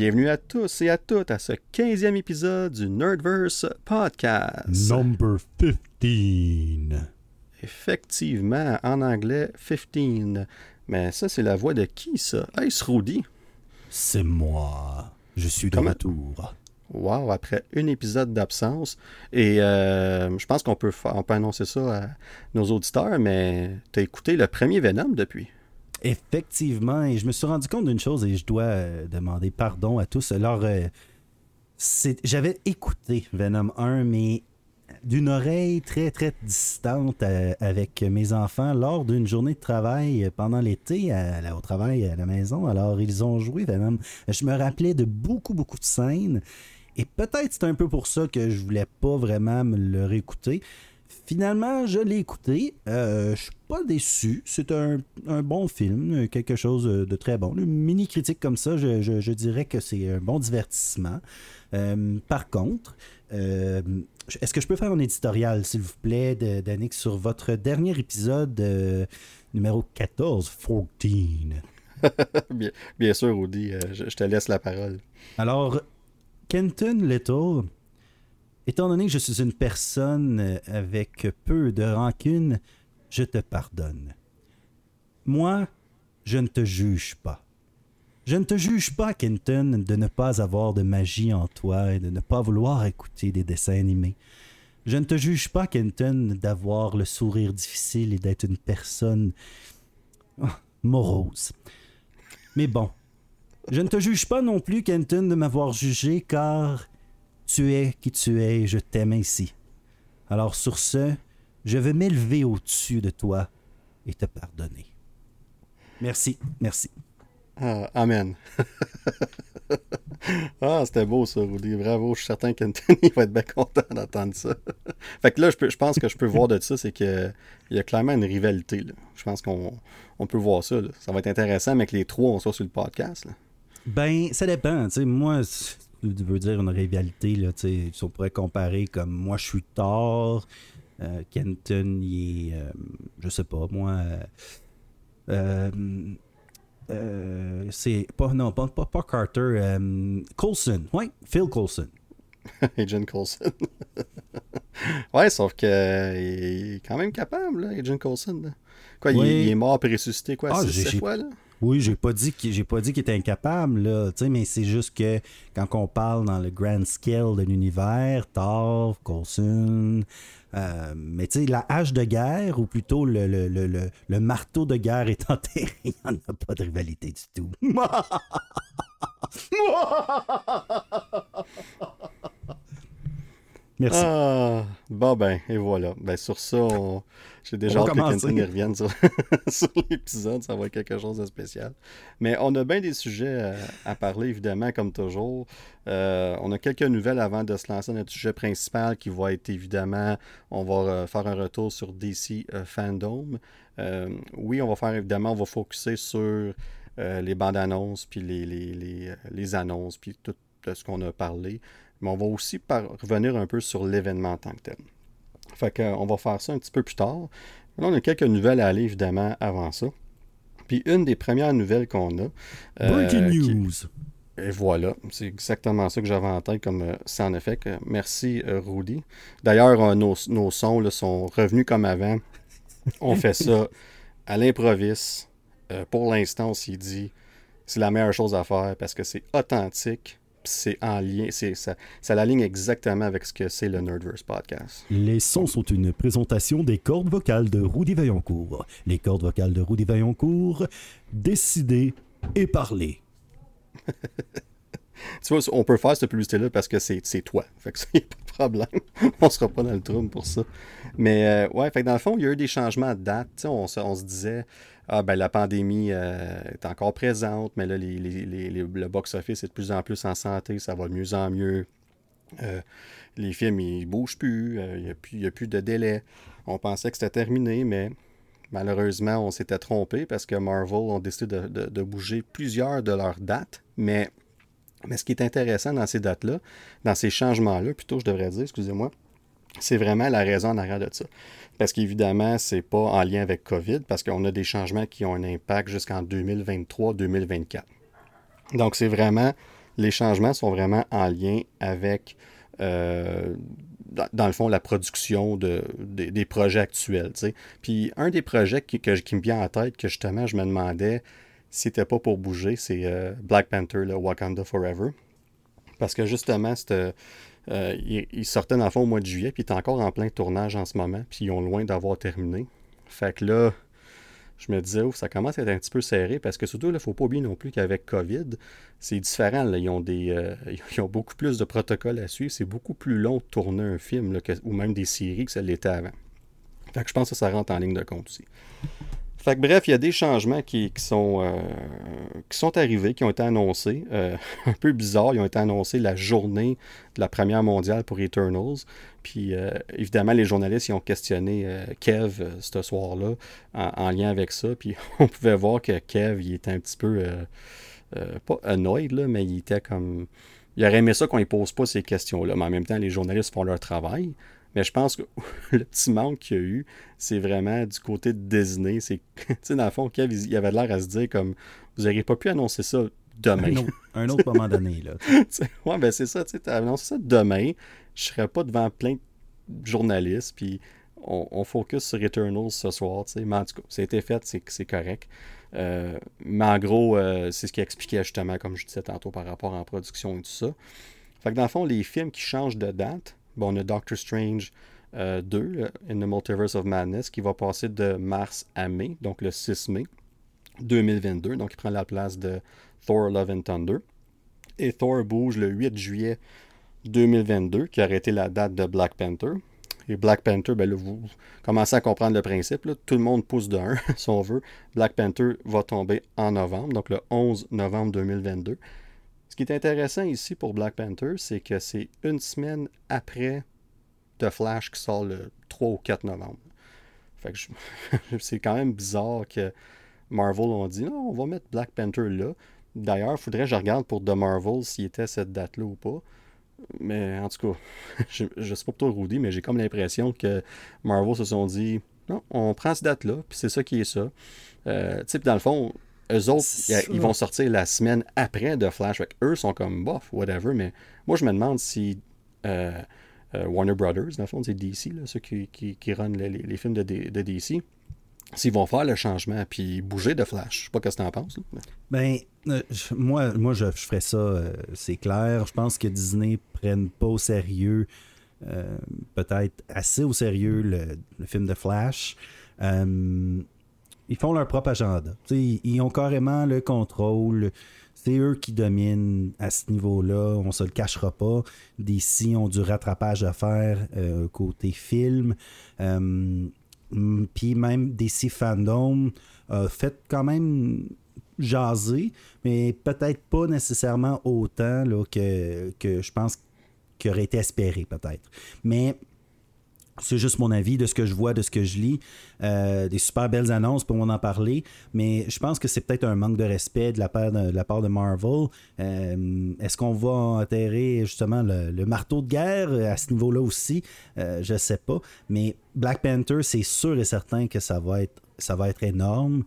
Bienvenue à tous et à toutes à ce 15e épisode du Nerdverse Podcast. Number 15. Effectivement, en anglais, 15. Mais ça, c'est la voix de qui, ça? Est-ce Rudy? C'est moi. Je suis de Comment- retour. Wow, après un épisode d'absence. Et euh, je pense qu'on peut, fa- on peut annoncer ça à nos auditeurs, mais t'as écouté le premier Venom depuis? Effectivement, et je me suis rendu compte d'une chose et je dois euh, demander pardon à tous. Alors, euh, j'avais écouté Venom 1, mais d'une oreille très très distante euh, avec mes enfants lors d'une journée de travail pendant l'été au travail à la maison. Alors, ils ont joué Venom. Je me rappelais de beaucoup beaucoup de scènes et peut-être c'est un peu pour ça que je voulais pas vraiment me le réécouter. Finalement, je l'ai écouté. Euh, je suis pas déçu. C'est un, un bon film, quelque chose de très bon. Une mini critique comme ça, je, je- je dirais que c'est un bon divertissement. Euh, par contre, euh, est-ce que je peux faire un éditorial, s'il vous plaît, d'Annick, sur votre dernier épisode euh, numéro 14, 14? bien, bien sûr, euh, je, je te laisse la parole. Alors, Kenton Little, étant donné que je suis une personne euh, avec peu de rancune, je te pardonne. Moi, je ne te juge pas. Je ne te juge pas, Kenton, de ne pas avoir de magie en toi et de ne pas vouloir écouter des dessins animés. Je ne te juge pas, Kenton, d'avoir le sourire difficile et d'être une personne ah, morose. Mais bon, je ne te juge pas non plus, Kenton, de m'avoir jugé, car tu es qui tu es et je t'aime ainsi. Alors sur ce, je vais m'élever au-dessus de toi et te pardonner. Merci, merci. Ah, amen. ah, c'était beau ça, Rudy. Bravo. Je suis certain qu'Anthony va être bien content d'entendre ça. fait que là, je, peux- je pense que je peux voir de ça, c'est qu'il y a clairement une rivalité. là. Je pense qu'on on peut voir ça. là. Ça va être intéressant, mais que les trois, on soit sur le podcast. là. Ben, ça dépend. Tu sais, moi, veux dire une rivalité, là, si on pourrait comparer comme moi, je suis tard, euh, Kenton, il est, euh, je sais pas, moi, euh, c'est pas, non, pas, pas, pas Carter, Coulson, oui, Phil Coulson. Agent Coulson. ouais, sauf que euh, il est quand même capable, là, Agent Coulson. là. Quoi, il- Oui. il, est mort puis ressuscité, quoi, Ah, fois, là? Oui, j'ai pas dit qu'il j'ai pas dit qu'il était incapable là, mais c'est juste que quand on parle dans le grand scale de l'univers, Thor, Coulson, euh, mais tu sais la hache de guerre ou plutôt le, le, le, le, le marteau de guerre est enterré, il n'y en a pas de rivalité du tout. Merci. Ah, bon ben, et voilà. Ben sur ça, on- j'ai déjà On hâte que. Quentin revienne sur, sur l'épisode. Ça va être quelque chose de spécial. Mais on a bien des sujets euh, à parler, évidemment, comme toujours. Euh, on a quelques nouvelles avant de se lancer dans notre sujet principal qui va être évidemment, on va euh, faire un retour sur DC Fandom. Euh, oui, on va faire évidemment, on va focuser sur euh, les bandes annonces, puis les, les, les, les annonces, puis tout de ce qu'on a parlé. Mais on va aussi par- revenir un peu sur l'événement en tant que tel. Fait que, euh, on va faire ça un petit peu plus tard. Là, on a quelques nouvelles à aller, évidemment, avant ça. Puis une des premières nouvelles qu'on a. euh, Breaking qui- news. et voilà, c'est exactement ça que j'avais en tête comme euh, c'est en effet. merci euh, Rudy. D'ailleurs, nos, nos sons là, sont revenus comme avant. On fait ça à l'improviste. Pour l'instant, on s'est dit c'est la meilleure chose à faire parce que c'est authentique. C'est en lien, c'est ça, ça l'aligne exactement avec ce que c'est le Nerdverse podcast. Les sons sont une présentation des cordes vocales de Rudy Vaillancourt. Les cordes vocales de Rudy Vaillancourt, décider et parler. Tu vois, on peut faire cette publicité-là parce que c'est c'est toi. Fait que c'est pas de problème. on sera pas dans le trouble pour ça. Mais euh, ouais, fait que dans le fond, il y a eu des changements de date. On, se, on se disait, ah ben la pandémie euh, est encore présente, mais là, les, les- les- le box-office est de plus en plus en santé, ça va de mieux en mieux. Euh, les films, ils bougent plus, euh, il n'y a, a plus de délai. On pensait que c'était terminé, mais malheureusement, on s'était trompé parce que Marvel ont décidé de, de- de bouger plusieurs de leurs dates. Mais, mais ce qui est intéressant dans ces dates-là, dans ces changements-là, plutôt, je devrais dire, excusez-moi, c'est vraiment la raison en arrière de ça. Parce qu'évidemment, c'est pas en lien avec COVID, parce qu'on a des changements qui ont un impact jusqu'en 2023-2024. Donc, c'est vraiment les changements sont vraiment en lien avec, euh, dans, le fond, la production de, des projets actuels. Puis un des projets qui, qui me vient en tête, que justement, je me demandais si c'était pas pour bouger, c'est euh, Black Panther, le Wakanda Forever. Parce que justement, c'était euh, il, sortait dans le fond au mois de juillet, puis il est encore en plein tournage en ce moment, puis ils ont loin d'avoir terminé. Fait que là, je me disais, ça commence à être un petit peu serré, parce que surtout, il ne faut pas oublier non plus qu'avec COVID, c'est différent. Ils, ont des, euh, ils ont beaucoup plus de protocoles à suivre. C'est beaucoup plus long de tourner un film, ou même des séries que ça l'était avant. Fait que je pense que ça rentre en ligne de compte aussi. Fait que bref, il y a des changements qui, sont, euh, qui sont arrivés, qui ont été annoncés. Euh, un peu bizarre, ils ont été annoncés la journée de la première mondiale pour Eternals. Puis euh, évidemment, les journalistes ils ont questionné Kev ce soir-là en, lien avec ça. Puis on pouvait voir que Kev, il était un petit peu, pas annoyed, là, mais il était comme... Il aurait aimé ça qu'on ne pose pas ces questions-là. Mais en même temps, les journalistes font leur travail. Mais je pense que le petit manque qu'il y a eu, c'est vraiment du côté de Disney. C'est, tu sais, dans le fond, Kev, il avait l'air à se dire comme vous n'auriez pas pu annoncer ça demain. Un autre, moment donné, là. ouais, ben c'est ça, tu sais, as annoncé ça demain. Je serais pas devant plein de journalistes, puis on, focus sur Eternals ce soir, tu sais. Mais en tout cas, c'était fait, c'est, correct. Euh, mais en gros, euh, c'est ce qui expliquait justement, comme je disais tantôt, par rapport en production et tout ça. Fait que dans le fond, les films qui changent de date, On a Doctor Strange 2, euh, In the Multiverse of Madness, qui va passer de mars à mai, donc le 6 mai 2022. Donc, il prend la place de Thor Love and Thunder. Et Thor bouge le 8 juillet 2022, qui aurait été la date de Black Panther. Et Black Panther, ben vous commencez à comprendre le principe. Tout le monde pousse de 1, si on veut. Black Panther va tomber en novembre, donc le 11 novembre 2022. Ce qui est intéressant ici pour Black Panther, c'est que c'est une semaine après The Flash qui sort le 3 ou 4 novembre. Fait que c'est quand même bizarre que Marvel ont dit non, on va mettre Black Panther là. D'ailleurs, il faudrait que je regarde pour The Marvel s'il était cette date-là ou pas. Mais en tout cas, je, ne sais pas pour toi, Rudy, mais j'ai comme l'impression que Marvel se sont dit non, on prend cette date-là, puis c'est ça qui est ça. Euh, tu sais, dans le fond, eux autres, ils vont sortir la semaine après de Flash. eux sont comme bof, whatever. Mais moi, je me demande si euh, euh, Warner Brothers, dans le fond, c'est DC, ceux qui, qui, qui runnent les, films de, DC, s'ils vont faire le changement puis bouger de Flash. Je sais pas ce que tu en penses. Ben, euh, moi, moi je, ferais ça, c'est clair. Je pense que Disney prenne pas au sérieux, peut-être assez au sérieux, le, film de Flash ils font leur propre agenda. ils ont carrément le contrôle. C'est eux qui dominent à ce niveau-là. On se le cachera pas. DC ont du rattrapage à faire euh, côté film. Euh, puis même DC Fandom a fait quand même jaser, mais peut-être pas nécessairement autant là, que, que je pense qu'il aurait été espéré, peut-être. Mais c'est juste mon avis de ce que je vois, de ce que je lis. Euh, des super belles annonces pour en parler, mais je pense que c'est peut-être un manque de respect de la part de, Marvel. Euh, est-ce qu'on va enterrer justement le, marteau de guerre à ce niveau-là aussi? Euh, Je sais pas. Mais Black Panther, c'est sûr et certain que ça va être, ça va être énorme.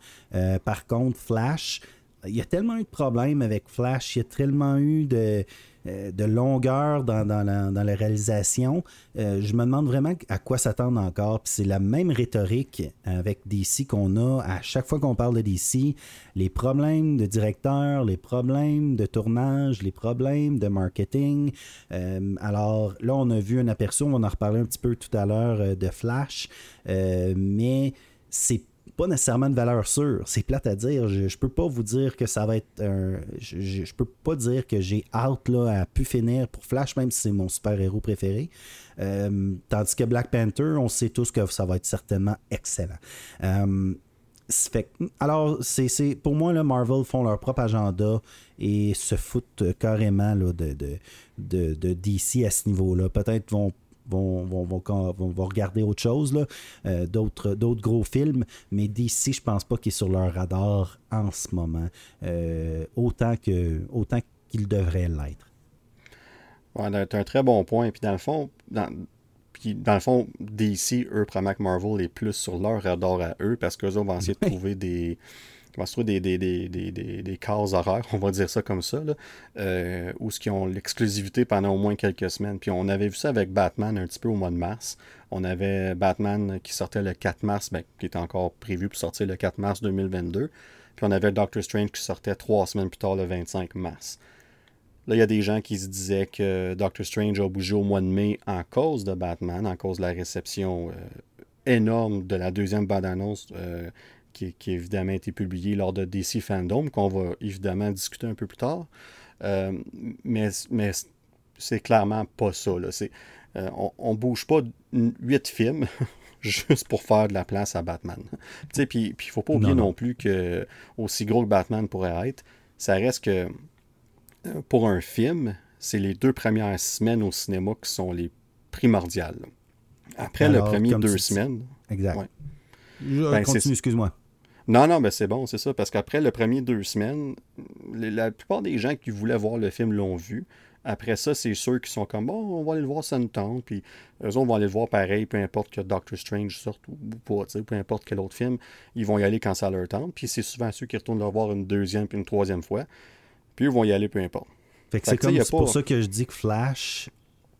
par contre, Flash, il y a tellement eu de problèmes avec Flash, il y a tellement eu de euh, de longueur dans, la, réalisation. Euh, je me demande vraiment à quoi s'attendre encore. C'est la même rhétorique avec DC qu'on a à chaque fois qu'on parle de DC. Les problèmes de directeur, les problèmes de tournage, les problèmes de marketing. Euh, alors là, on a vu un aperçu, on va en reparler un petit peu tout à l'heure de Flash. mais c'est pas nécessairement de valeur sûre. C'est plate à dire. Je, je peux pas vous dire que ça va être un. Je, je peux pas dire que j'ai hâte là, à pu finir pour Flash, même si c'est mon super-héros préféré. Euh, tandis que Black Panther, on sait tous que ça va être certainement excellent. Euh, alors, c'est, pour moi, là, Marvel font leur propre agenda et se foutent carrément là, de, de, de, de, DC à ce niveau-là. Peut-être vont vont, vont, vont, regarder autre chose, là, euh, d'autres, d'autres gros films, mais DC, je pense pas qu'il est sur leur radar en ce moment, euh, autant, que, autant qu'il devrait l'être. Ouais, c'est un très bon point. Puis dans le fond, dans, puis dans le fond, DC, eux, Pramac Marvel est plus sur leur radar à eux parce qu'eux vont essayer de trouver des, comment se trouve des, des, des, des, des cases horaires, on va dire ça comme ça, là, euh, où ce qui ont l'exclusivité pendant au moins quelques semaines. Puis on avait vu ça avec Batman un petit peu au mois de mars. On avait Batman qui sortait le 4 mars, ben, qui était encore prévu pour sortir le 4 mars 2022. Puis on avait Doctor Strange qui sortait trois semaines plus tard, le 25 mars. Là, il y a des gens qui se disaient que Doctor Strange a bougé au mois de mai en cause de Batman, en cause de la réception euh, énorme de la deuxième bande-annonce euh, qui, qui, évidemment a été publiée lors de DC Fandom, qu'on va évidemment discuter un peu plus tard. Euh, mais mais c'est clairement pas ça. Là. on ne bouge pas huit films juste pour faire de la place à Batman. Puis il ne faut pas oublier non, non plus que, aussi gros que Batman pourrait être, ça reste que euh, pour un film, c'est les deux premières semaines au cinéma qui sont les primordiales. Après le premier deux semaines. Exact. Ouais. Je ben, continue, excuse-moi. Non, non, mais c'est bon, c'est ça. Parce qu'après le premier deux semaines, la plupart des gens qui voulaient voir le film l'ont vu. Après ça, c'est ceux qui sont comme, bon, on va aller le voir, ça nous tente. Puis eux autres vont aller le voir pareil, peu importe que Doctor Strange sorte ou pas, peu importe quel autre film, ils vont y aller quand ça leur tente. Puis c'est souvent ceux qui retournent le voir une deuxième puis une troisième fois. Puis ils vont y aller peu importe. Fait que c'est comme pour ça que je dis que Flash,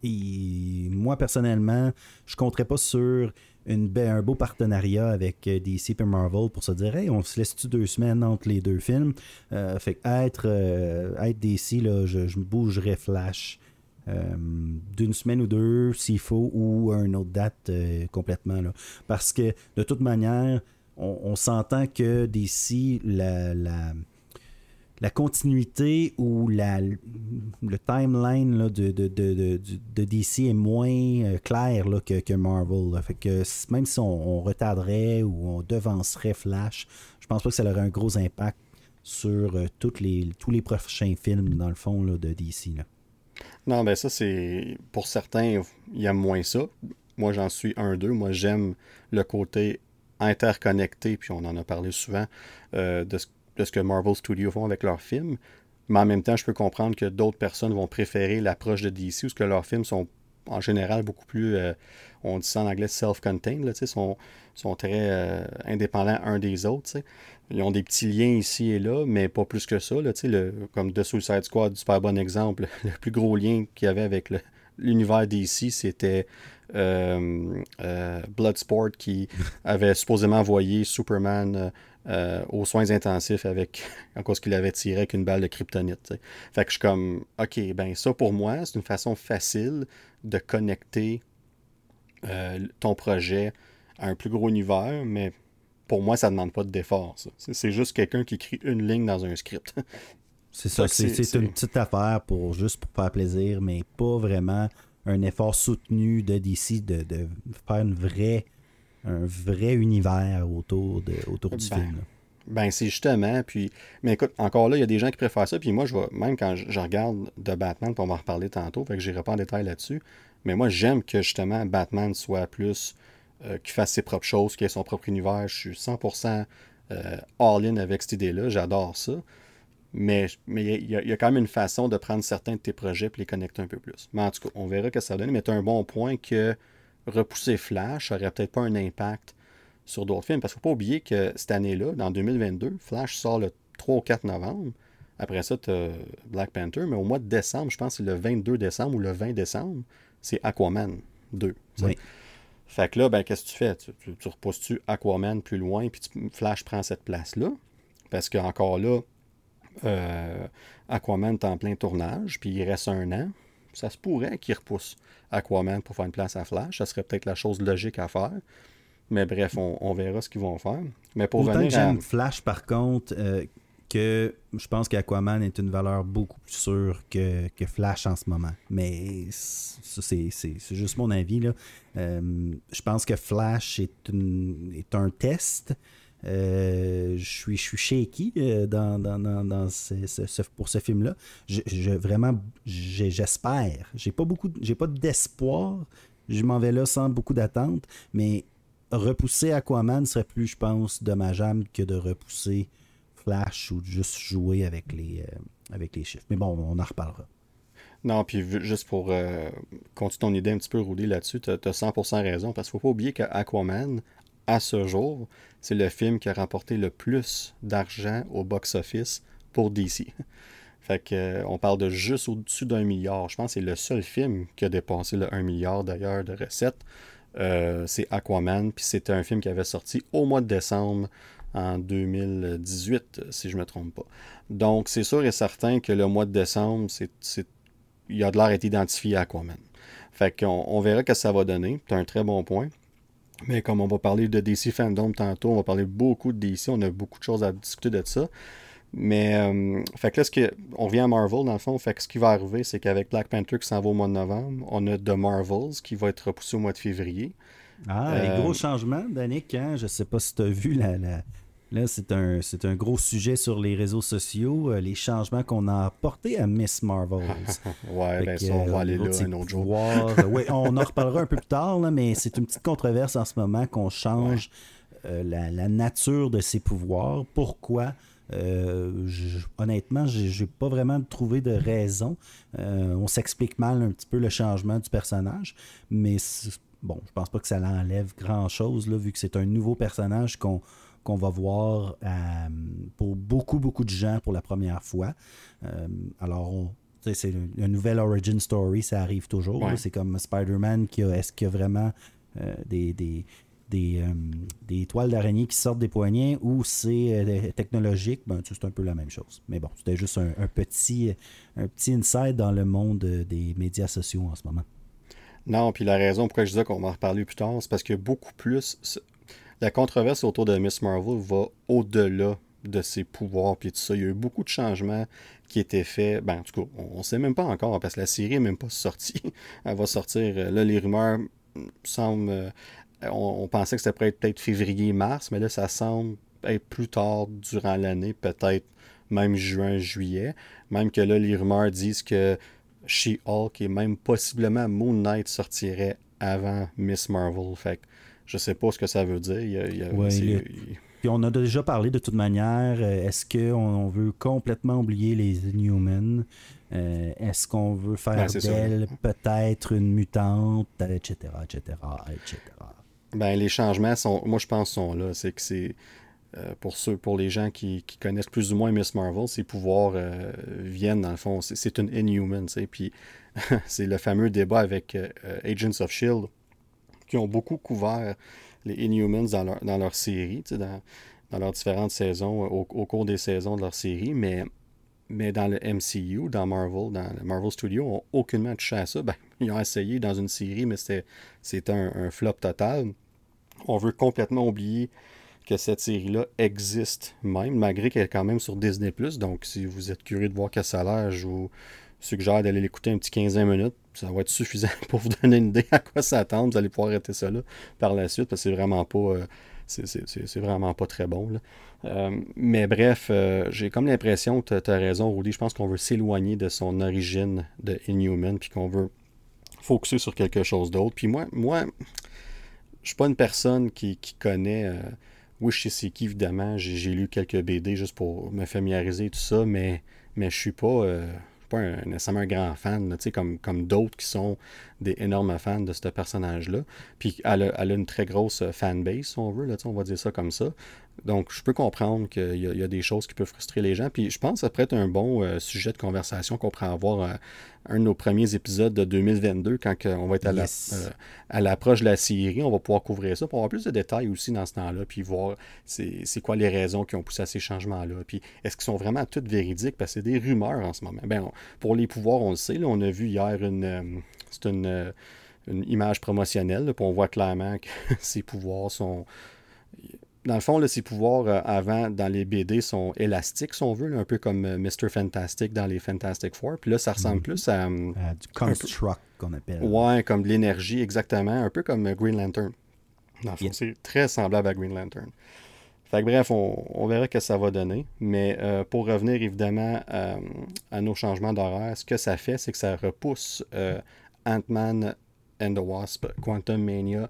moi personnellement, je compterais pas sur un beau partenariat avec euh, DC et Marvel pour se dire hey, on se laisse-tu deux semaines entre les deux films? Euh, fait être, euh, être DC, là, je, je bougerais Flash. d'une semaine ou deux s'il faut ou une autre date complètement là. parce que de toute manière on, s'entend que DC la la continuité ou la, le timeline de, de, DC est moins euh, clair là, que, que, Marvel. Fait que même si on, retarderait ou on devancerait Flash, je pense pas que ça aurait un gros impact sur euh, toutes les, tous les prochains films, dans le fond, là, de DC. Là. Non, ben ça, c'est. Pour certains, il y a moins ça. Moi, j'en suis un, deux. Moi, j'aime le côté interconnecté, puis on en a parlé souvent, euh, de de ce que Marvel Studios font avec leurs films. Mais en même temps, je peux comprendre que d'autres personnes vont préférer l'approche de DC, où que leurs films sont en général beaucoup plus, euh, on dit ça en anglais, self-contained, sont, sont très euh, indépendants un des autres. Ils ont des petits liens ici et là, mais pas plus que ça. Le, comme The Suicide Squad, super bon exemple. Le plus gros lien qu'il y avait avec l'univers DC, c'était Bloodsport qui avait supposément envoyé Superman euh, aux soins intensifs avec en cause qu'il avait tiré avec une balle de kryptonite. Fait que je suis comme OK, ben ça pour moi, c'est une façon facile de connecter euh, ton projet à un plus gros univers, mais pour moi, ça ne demande pas d'effort. C'est juste quelqu'un qui écrit une ligne dans un script. c'est ça, c'est une petite affaire pour juste pour faire plaisir, mais pas vraiment un effort soutenu de DC de, de faire une vraie un vrai univers autour, de, autour du ben, film. Ben, c'est justement. Puis, mais écoute, encore là, il y a des gens qui préfèrent ça. Puis moi, je vois, même quand je, regarde de Batman, on va en reparler tantôt, fait que j'irai pas en détail là-dessus. Mais moi, j'aime que justement Batman soit plus. Euh, qu'il fasse ses propres choses, qu'il ait son propre univers. Je suis 100% euh, all-in avec cette idée-là. J'adore ça. Mais il mais y, y, a quand même une façon de prendre certains de tes projets et les connecter un peu plus. Mais en tout cas, on verra ce que ça donne. Mais tu as un bon point que repousser Flash n'aurait peut-être pas un impact sur d'autres films. Parce qu'il ne faut pas oublier que cette année-là, dans 2022, Flash sort le 3 ou 4 novembre. Après ça, tu as Black Panther, mais au mois de décembre, je pense que c'est le 22 décembre ou le 20 décembre, c'est Aquaman 2. Fait que là, ben, qu'est-ce que tu fais? Tu, repousses-tu Aquaman plus loin, puis Flash prend cette place-là? Parce qu'encore là, euh, Aquaman est en plein tournage, puis il reste un an. Ça se pourrait qu'il repousse Aquaman pour faire une place à Flash. Ça serait peut-être la chose logique à faire. Mais bref, on, verra ce qu'ils vont faire. Mais pour Autant que j'aime Flash, par contre, euh, que je pense qu'Aquaman est une valeur beaucoup plus sûre que, Flash en ce moment. Mais c'est juste mon avis. Là. Euh, je pense que Flash est, une, est un test. Euh, je suis, je suis shaky euh, dans, dans, dans, ce, pour ce film-là. Je, vraiment, j'espère. J'ai pas beaucoup, j'ai pas d'espoir. Je m'en vais là sans beaucoup d'attente, mais repousser Aquaman serait plus, je pense, dommageable que de repousser Flash ou juste jouer avec les, euh, avec les chiffres. Mais bon, on en reparlera. Non, puis juste pour continuer ton idée un petit peu rouler là-dessus, tu as, 100% raison, parce qu'il ne faut pas oublier qu'Aquaman, à ce jour, c'est le film qui a remporté le plus d'argent au box-office pour DC. Fait que, euh, on parle de juste au-dessus d'un milliard. Je pense que c'est le seul film qui a dépassé le 1 milliard d'ailleurs de recettes. Euh, c'est Aquaman, puis c'était un film qui avait sorti au mois de décembre en 2018, si je ne me trompe pas. Donc, c'est sûr et certain que le mois de décembre, c'est, il a de l'air d'être identifié à Aquaman. Fait qu'on on verra que ça va donner. C'est un très bon point. Mais comme on va parler de DC Fandom tantôt, on va parler beaucoup de DC, on a beaucoup de choses à discuter de ça. Mais, euh, fait que là, ce que, on revient à Marvel, dans le fond. Fait que ce qui va arriver, c'est qu'avec Black Panther qui s'en va au mois de novembre, on a The Marvels qui va être repoussé au mois de février. Ah, les gros euh, changements, Danick. Hein? Je sais pas si tu as vu la, Là, c'est un, c'est un gros sujet sur les réseaux sociaux, euh, les changements qu'on a apportés à Miss Marvel. ouais, ben ça, on va aller là un autre jour. oui, on en reparlera un peu plus tard, là, mais c'est une petite controverse en ce moment qu'on change euh, la, la, nature de ses pouvoirs. Pourquoi? Euh, honnêtement, j'ai pas vraiment trouvé de raison. on s'explique mal un petit peu le changement du personnage, mais bon, je pense pas que ça l'enlève grand chose, là, vu que c'est un nouveau personnage qu'on qu'on va voir euh, pour beaucoup, beaucoup de gens pour la première fois. Euh, alors, c'est une, nouvelle origin story, ça arrive toujours. C'est comme Spider-Man qui a, est-ce qu'il y a vraiment euh, des, des, des, toiles d'araignée qui sortent des poignets ou c'est technologique, ben, c'est un peu la même chose. Mais bon, c'était juste un, petit, un petit insight dans le monde des médias sociaux en ce moment. Non, puis la raison pourquoi je disais qu'on va en reparler plus tard, c'est parce que beaucoup plus, la controverse autour de Miss Marvel va au-delà de ses pouvoirs puis tout ça. Il y a eu beaucoup de changements qui étaient faits. Ben, en tout cas, on ne sait même pas encore parce que la série n'est même pas sortie. Elle va sortir. Euh, là, les rumeurs semblent. Euh, on, pensait que c'était peut-être février-mars, mais là, ça semble être plus tard durant l'année, peut-être même juin, juillet. Même que là, les rumeurs disent que She-Hulk et même possiblement Moon Knight sortirait avant Miss Marvel. Fait je sais pas ce que ça veut dire. Puis on a déjà parlé de toute manière. Euh, est-ce qu'on veut complètement oublier les Inhumans? Euh, Est-ce qu'on veut faire ben, d'elle peut-être une mutante, etc., etc., etc. Ben, les changements sont, moi je pense, sont là. C'est que c'est euh, pour ceux, pour les gens qui, connaissent plus ou moins Miss Marvel, ses pouvoirs viennent dans le fond. C'est une Inhuman, Puis c'est le fameux débat avec Agents of Shield qui ont beaucoup couvert les Inhumans dans leur, dans leur série, dans, dans leurs différentes saisons, au, cours des saisons de leur série, mais, mais dans le MCU, dans Marvel, dans le Marvel Studios, ont aucunement touché à ça. Ben, ils ont essayé dans une série, mais c'était un, un flop total. On veut complètement oublier que cette série-là existe même, malgré qu'elle est quand même sur Disney+. Donc, si vous êtes curieux de voir que ça a l'air, je vous suggère d'aller l'écouter un petit 15 minutes ça va être suffisant pour vous donner une idée à quoi s'attendre. Vous allez pouvoir arrêter ça là par la suite parce que c'est vraiment pas. Euh, c'est vraiment pas très bon. Euh, mais bref, euh, j'ai comme l'impression tu as raison, Rudy. Je pense qu'on veut s'éloigner de son origine de Inhuman, puis qu'on veut focuser sur quelque chose d'autre. Puis moi, moi je suis pas une personne qui, connaît. oui, je sais c'est qui, évidemment. J'ai lu quelques BD juste pour me familiariser et tout ça, mais, mais je suis pas un, un grand fan, comme, comme d'autres qui sont des énormes fans de ce personnage-là. Puis elle a, une très grosse fanbase, si on veut, on va dire ça comme ça. Donc, je peux comprendre qu'il y, a des choses qui peuvent frustrer les gens. Puis, je pense que ça pourrait être un bon euh, sujet de conversation qu'on pourrait avoir euh, un de nos premiers épisodes de 2022, quand on va être euh, à l'approche de la série. On va pouvoir couvrir ça pour avoir plus de détails aussi dans ce temps-là, puis voir c'est quoi les raisons qui ont poussé à ces changements-là. Puis, est-ce qu'ils sont vraiment toutes véridiques? Parce que c'est des rumeurs en ce moment. Ben, pour les pouvoirs, on le sait. on a vu hier une. c'est une une image promotionnelle, puis on voit clairement que ces pouvoirs sont dans le fond, là, ses pouvoirs euh, avant dans les BD sont élastiques, si on veut, un peu comme euh, Mr. Fantastic dans les Fantastic Four. Puis là, ça ressemble mhm. plus à. Euh, du construct qu'on appelle. Ouais, comme de l'énergie, exactement. Un peu comme Green Lantern. Dans le fond, c'est très semblable à Green Lantern. Fait que bref, on, verra ce que ça va donner. Mais pour revenir évidemment à nos changements d'horaire, ce que ça fait, c'est que ça repousse Ant-Man and the Wasp Quantum Mania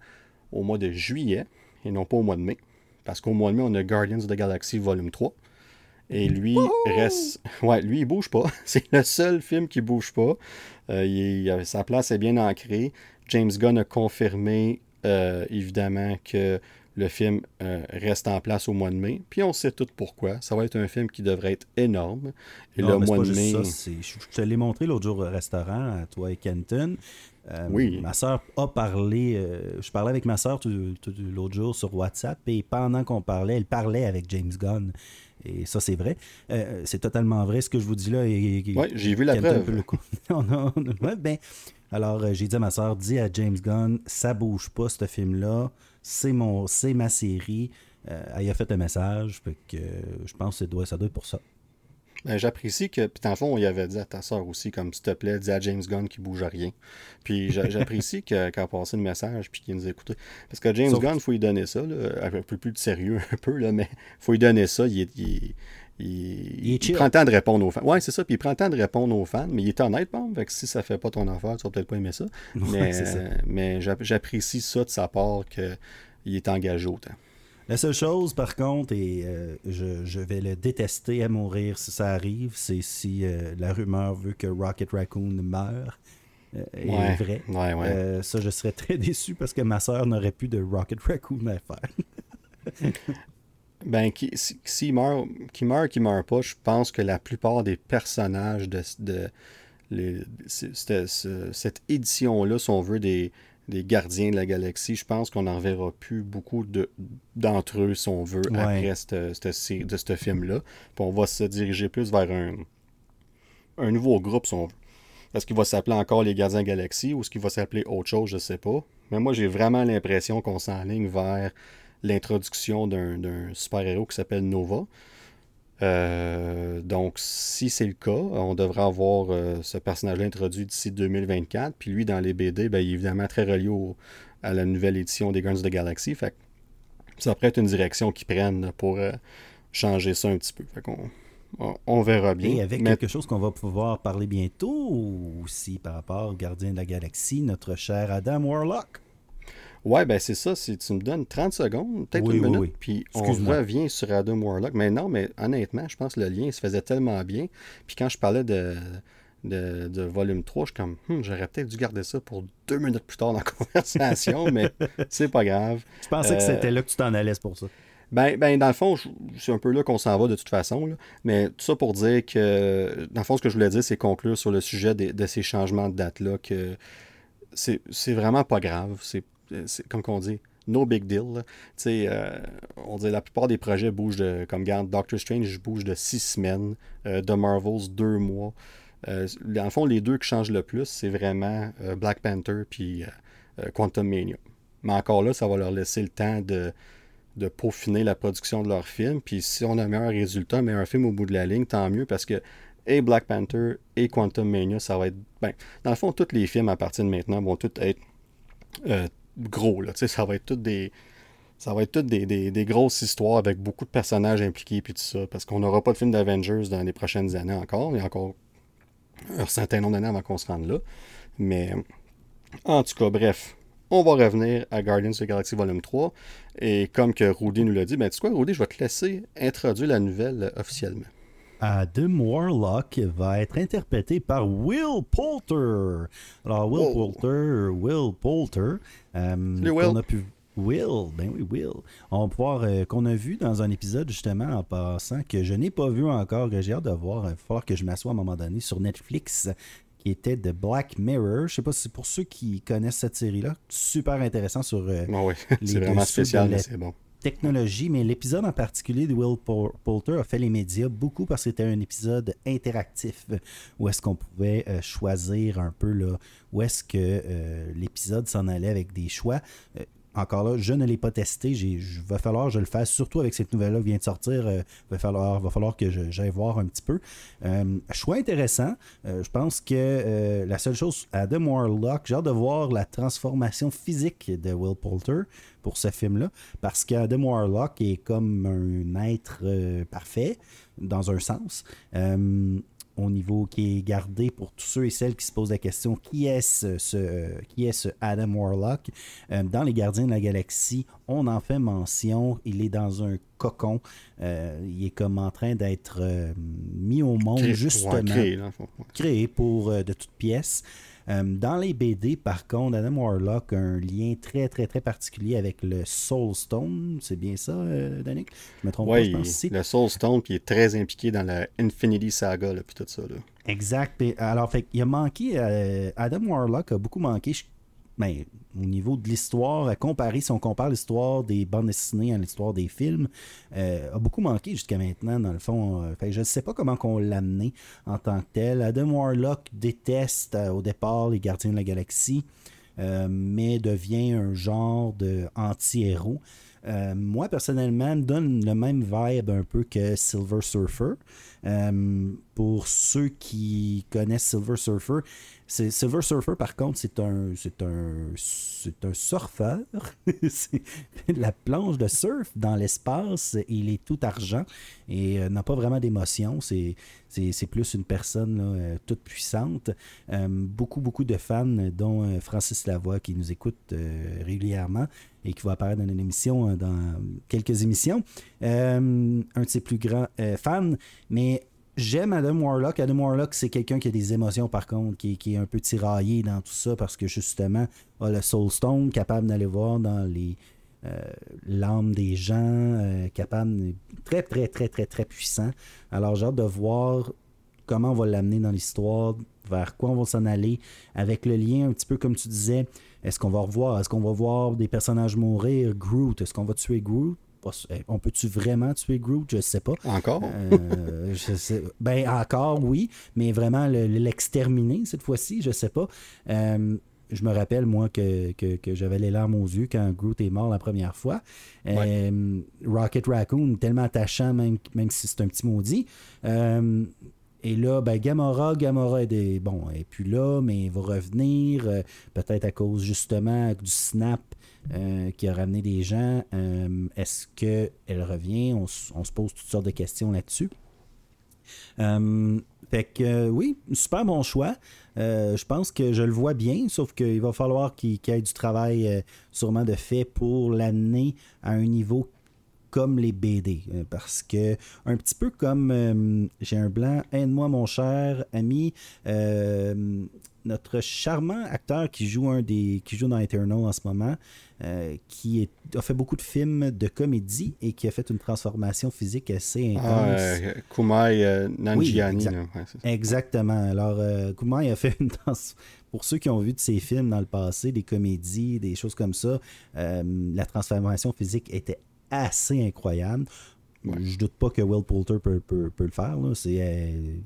au mois de juillet et non pas au mois de mai. Parce qu'au mois de mai, on a Guardians of the Galaxy Volume 3. Et lui reste. Ouais, lui, il bouge pas. C'est le seul film qui bouge pas. Euh, sa place est bien ancrée. James Gunn a confirmé, euh, évidemment, que le film euh, reste en place au mois de mai. Puis on sait tout pourquoi. Ça va être un film qui devrait être énorme. Et le mois de mai. je te l'ai montré l'autre jour au restaurant, à toi et Kenton. Euh, oui. Ma soeur a parlé. Euh, je parlais avec ma soeur l'autre jour sur WhatsApp et pendant qu'on parlait, elle parlait avec James Gunn. Et ça, c'est vrai. c'est totalement vrai ce que je vous dis là. Oui, j'ai vu la preuve. ben, alors, j'ai dit à ma soeur, dis à James Gunn, ça bouge pas ce film-là c'est mon c'est ma série. Euh, elle a fait un message, que je pense que ça doit, ça doit être pour ça. Ben, j'apprécie que, puis dans fond, il avait dit à ta soeur aussi, comme s'il te plaît, dis à James Gunn qui bouge à rien. Puis j'apprécie qu'elle a passé le message puis qu'il nous a écouté. Parce que James Gunn, il faut lui donner ça, là, un peu plus de sérieux, un peu, là, mais il faut lui donner ça. Il, il, il, prend le temps de répondre aux fans. Ouais, c'est ça. Puis il prend le temps de répondre aux fans, mais il est honnête, bon. Fait que si ça fait pas ton affaire, tu vas peut-être pas aimer ça. mais, j'apprécie ça de sa part qu'il est engagé autant. La seule chose, par contre, et euh, je, vais le détester à mourir si ça arrive, c'est si euh, la rumeur veut que Rocket Raccoon meure. Euh, est vrai. Ouais, ça, je serais très déçu parce que ma soeur n'aurait plus de Rocket Raccoon à faire. Ben, qui, si, meurt, qui meurt, qui meurt pas, je pense que la plupart des personnages de, de cette édition-là, si on veut, des, des gardiens de la galaxie, je pense qu'on n'en verra plus beaucoup d'entre eux, si on veut, après de ce film-là. Puis on va se diriger plus vers un, un nouveau groupe, si on veut. Est-ce qu'il va s'appeler encore les Gardiens de la Galaxie ou est-ce qu'il va s'appeler autre chose, je ne sais pas. Mais moi, j'ai vraiment l'impression qu'on s'enligne vers l'introduction d'un super-héros qui s'appelle Nova. Euh, donc, si c'est le cas, on devrait avoir euh, ce personnage-là introduit d'ici 2024. Puis lui, dans les BD, ben, il est évidemment très relié à la nouvelle édition des Guns of the Galaxy. Fait ça pourrait être une direction qu'ils prennent pour euh, changer ça un petit peu. Fait qu'on on, verra bien. Et avec quelque chose qu'on va pouvoir parler bientôt aussi par rapport au Gardien de la Galaxie, notre cher Adam Warlock. Ouais, ben c'est ça. Si tu me donnes 30 secondes, peut-être une minute, puis on revient sur Adam Warlock. Mais non, mais honnêtement, je pense que le lien se faisait tellement bien. Puis quand je parlais de, de, volume 3, je suis comme, hmm, j'aurais peut-être dû garder ça pour deux minutes plus tard dans la conversation, mais c'est pas grave. Je pensais que c'était là que tu t'en allais pour ça. Ben, ben, dans le fond, c'est un peu là qu'on s'en va de toute façon. Mais tout ça pour dire que, dans le fond, ce que je voulais dire, c'est conclure sur le sujet de, de ces changements de date-là, que c'est vraiment pas grave. C'est c'est comme qu'on dit, no big deal. Euh, on dit la plupart des projets bougent de, comme garde Doctor Strange bouge de six semaines, euh, The Marvels deux mois. Euh, dans le fond, les deux qui changent le plus, c'est vraiment euh, Black Panther puis Quantum Mania. Mais encore là, ça va leur laisser le temps de, de peaufiner la production de leur film. Puis si on a un meilleur résultat, un film au bout de la ligne, tant mieux parce que et Black Panther et Quantum Mania, ça va être. Ben, dans le fond, tous les films à partir de maintenant vont tous être gros. Là, ça va être toutes des. Ça va être toutes des, grosses histoires avec beaucoup de personnages impliqués puis tout ça. Parce qu'on n'aura pas de film d'Avengers dans les prochaines années encore. Il y a encore un certain nombre d'années avant qu'on se rende là. Mais en tout cas, bref, on va revenir à Guardians of the Galaxy Volume 3. Et comme que Rudy nous l'a dit, ben tu sais quoi, Rudy, je vais te laisser introduire la nouvelle officiellement. Adam Warlock va être interprété par Will Poulter. Alors, Will Poulter, Will Poulter, euh, Will. a pu Will, ben oui, Will. On va pouvoir, euh, qu'on a vu dans un épisode justement en passant, que je n'ai pas vu encore, que j'ai hâte de voir. Il va falloir que je m'assoie à un moment donné sur Netflix, qui était de Black Mirror. Je sais pas si c'est pour ceux qui connaissent cette série-là, super intéressant sur euh, ah oui, c'est vraiment spécial, c'est bon technologie, mais l'épisode en particulier de Will Poulter a fait les médias beaucoup parce que c'était un épisode interactif où est-ce qu'on pouvait euh, choisir un peu là, où est-ce que euh, l'épisode s'en allait avec des choix. Euh, encore là, je ne l'ai pas testé. Il va falloir que je le fasse, surtout avec cette nouvelle-là qui vient de sortir. Il va, falloir, va falloir que j'aille voir un petit peu. choix intéressant. je pense que la seule chose, Adam Warlock, j'ai hâte de voir la transformation physique de Will Poulter pour ce film-là, parce qu'Adam Warlock est comme un être euh, parfait, dans un sens. Euh, au niveau qui est gardé pour tous ceux et celles qui se posent la question qui est ce, euh, qui est ce Adam Warlock? Dans les Gardiens de la Galaxie on en fait mention. Il est dans un cocon. Il est comme en train d'être mis au monde justement. créé, créé, pour de toutes pièces. Euh, dans les BD, par contre, Adam Warlock a un lien très, très, très particulier avec le Soul Stone. C'est bien ça, euh, Danick? Je me trompe pas, je pense. le Soul Stone qui est très impliqué dans la Infinity Saga, puis tout ça. Là. Exact. alors, fait, il a manqué, Adam Warlock a beaucoup manqué, ben, au niveau de l'histoire, à comparer, si on compare l'histoire des bandes dessinées à l'histoire des films, euh, a beaucoup manqué jusqu'à maintenant, dans le fond. Euh, je ne sais pas comment on l'a amené en tant que tel. Adam Warlock déteste euh, au départ les Gardiens de la Galaxie, mais devient un genre de anti-héros. moi, personnellement, me donne le même vibe un peu que Silver Surfer. Pour ceux qui connaissent Silver Surfer, Silver Surfer, par contre, c'est un, c'est un, c'est un surfeur. la planche de surf dans l'espace. Il est tout argent et euh, n'a pas vraiment d'émotion. C'est, plus une personne euh, toute puissante. Euh, beaucoup, beaucoup de fans, dont Francis Lavoie, qui nous écoute régulièrement et qui va apparaître dans une émission, dans quelques émissions. un de ses plus grands fans. Mais J'aime Adam Warlock. Adam Warlock, c'est quelqu'un qui a des émotions, par contre, qui, est un peu tiraillé dans tout ça parce que justement, a le Soul Stone, capable d'aller voir dans les euh, l'âme des gens, euh, capable, très, très, très, très, très puissant. Alors, j'ai hâte de voir comment on va l'amener dans l'histoire, vers quoi on va s'en aller, avec le lien, un petit peu comme tu disais. Est-ce qu'on va revoir, est-ce qu'on va voir des personnages mourir, Groot, est-ce qu'on va tuer Groot? Eh, on peut-tu vraiment tuer Groot? Je sais pas. Encore? Euh, ben, encore, oui, mais vraiment l'exterminer cette fois-ci, je sais pas. Euh, je me rappelle, moi, que, j'avais les larmes aux yeux quand Groot est mort la première fois. Euh, Rocket Raccoon, tellement attachant, même, même si c'est un petit maudit. et là, ben, Gamora, Gamora est bon, et puis là, mais il va revenir, peut-être à cause justement du snap euh, qui a ramené des gens. Euh, est-ce qu'elle revient? On, se pose toutes sortes de questions là-dessus. Euh, fait que oui, super bon choix. je pense que je le vois bien, sauf qu'il va falloir qu'il y ait du travail sûrement de fait pour l'amener à un niveau comme les BD. Parce que, un petit peu comme j'ai un blanc, aide-moi mon cher ami, notre charmant acteur qui joue un des qui joue dans Eternal en ce moment, euh, qui a fait beaucoup de films de comédie et qui a fait une transformation physique assez ah, intense. Ah, Kumai euh, Nanjiani. exactement. Alors, Kumai a fait une Pour ceux qui ont vu de ses films dans le passé, des comédies, des choses comme ça, la transformation physique était assez incroyable. Je doute pas que Will Poulter peut, le faire. C'est euh,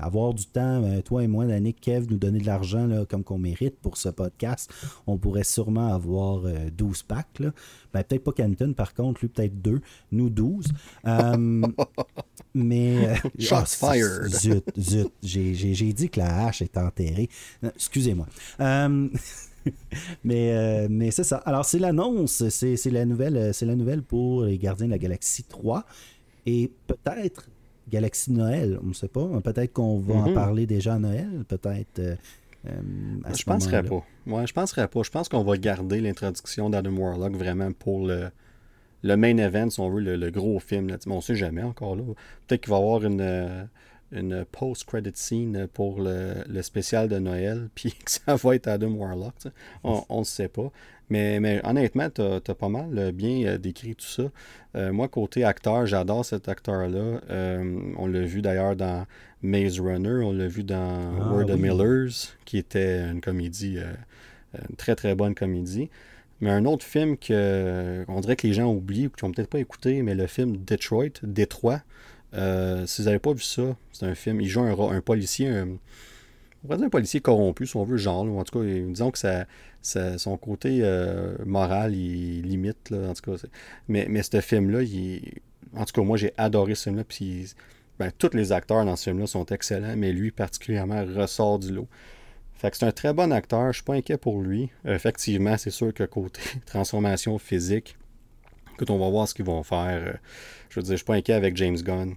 avoir du temps, euh, toi et moi, Danick, Kev, nous donner de l'argent comme qu'on mérite pour ce podcast. On pourrait sûrement avoir 12 euh, packs. Ben, peut-être pas Canton, par contre, lui, peut-être deux. Nous, 12. mais. Shots ah, fired. Zut, zut. J'ai dit que la hache est enterrée. Excusez-moi. mais euh, mais c'est ça. Alors, c'est l'annonce, c'est la nouvelle c'est la nouvelle pour les Gardiens de la Galaxie 3 et peut-être Galaxie Noël, on ne sait pas. Peut-être qu'on va en mhm. parler déjà à Noël, peut-être. Euh, euh, je penserais pas. Ouais, je penserais pas. Je pense qu'on va garder l'introduction d'Adam Warlock vraiment pour le, le main event, si on veut, le, gros film. Là. on ne sait jamais encore là. Peut-être qu'il va y avoir une une post-credit scene pour le, spécial de Noël, puis que ça va être Adam Warlock. On ne sait pas. Mais, mais honnêtement, tu as, pas mal bien euh, décrit tout ça. Euh, moi, côté acteur, j'adore cet acteur-là. Euh, on l'a vu d'ailleurs dans Maze Runner, on l'a vu dans ah Word of Millers, qui était une comédie, une très très bonne comédie. Mais un autre film que on dirait que les gens oublient ou qui n'ont peut-être pas écouté, mais le film Detroit, Détroit, euh, si vous n'avez pas vu ça, c'est un film. Il joue un, policier, on dire un policier corrompu, si on veut, genre. en tout cas, disons que ça, son côté euh, moral, il limite. En tout cas, mais, mais ce film-là, en tout cas, moi, j'ai adoré ce film-là. Puis, ben, tous les acteurs dans ce film-là sont excellents, mais lui, particulièrement, ressort du lot. Fait que c'est un très bon acteur, je suis pas inquiet pour lui. Effectivement, c'est sûr que côté transformation physique, Écoute, on va voir ce qu'ils vont faire. Euh, je veux dire, je suis pas inquiet avec James Gunn.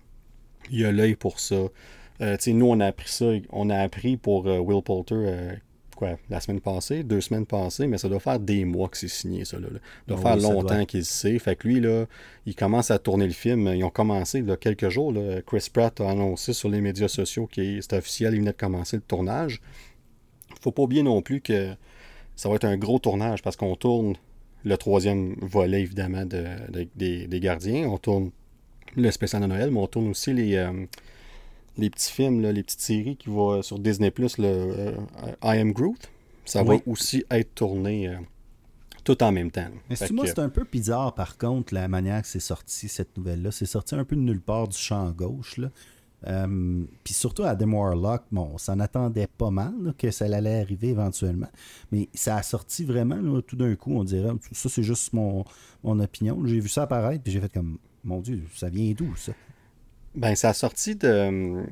Il a l'œil pour ça. Euh, nous, on a appris ça. On a appris pour euh, Will Poulter quoi, la semaine passée, deux semaines passées, mais ça doit faire des mois que c'est signé, ça. Là, Ça doit faire longtemps qu'il sait. Fait que lui, là, il commence à tourner le film. Ils ont commencé il y a quelques jours. Chris Pratt a annoncé sur les médias sociaux que c'est officiel, il venait de commencer le tournage. faut pas oublier non plus que ça va être un gros tournage parce qu'on tourne le troisième volet, évidemment, de, des, gardiens. On tourne le spécial de Noël, mais on tourne aussi les, euh, les petits films, les petites séries qui vont sur Disney Plus, le euh, I Am Groot. Ça va aussi être tourné euh, tout en même temps. Mais moi, c'est un peu bizarre, par contre, la manière que c'est sorti, cette nouvelle-là. C'est sorti un peu de nulle part du champ gauche. Là. Euh, puis surtout à Dem Warlock, bon, on s'en attendait pas mal que ça allait arriver éventuellement. Mais ça a sorti vraiment tout d'un coup, on dirait. Ça, c'est juste mon, mon opinion. J'ai vu ça apparaître, puis j'ai fait comme, mon Dieu, ça vient d'où ça? Ben, ça a sorti de.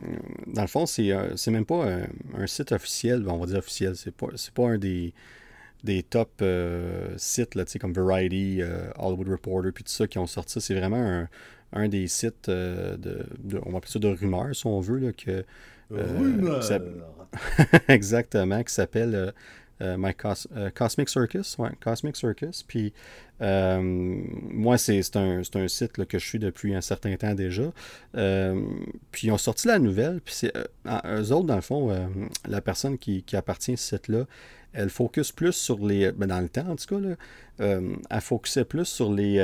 Dans le fond, c'est, euh, même pas un, site officiel, on va dire officiel. C'est pas, pas un des, des top euh, sites, là, comme Variety, Hollywood Reporter, puis tout ça, qui ont sorti. C'est vraiment un, un des sites euh, de, on va appeler ça de rumeurs, si on veut, là, que... Euh, exactement, qui s'appelle euh, My Cosmic Circus. Ouais, Cosmic Circus. Puis moi, c'est un, un, site là, que je suis depuis un certain temps déjà. puis ils ont sorti la nouvelle. Puis c'est eux autres, dans le fond, la personne qui, qui, appartient à ce site-là, elle focus plus sur les. Ben dans le temps, en tout cas, là, elle focusait plus sur les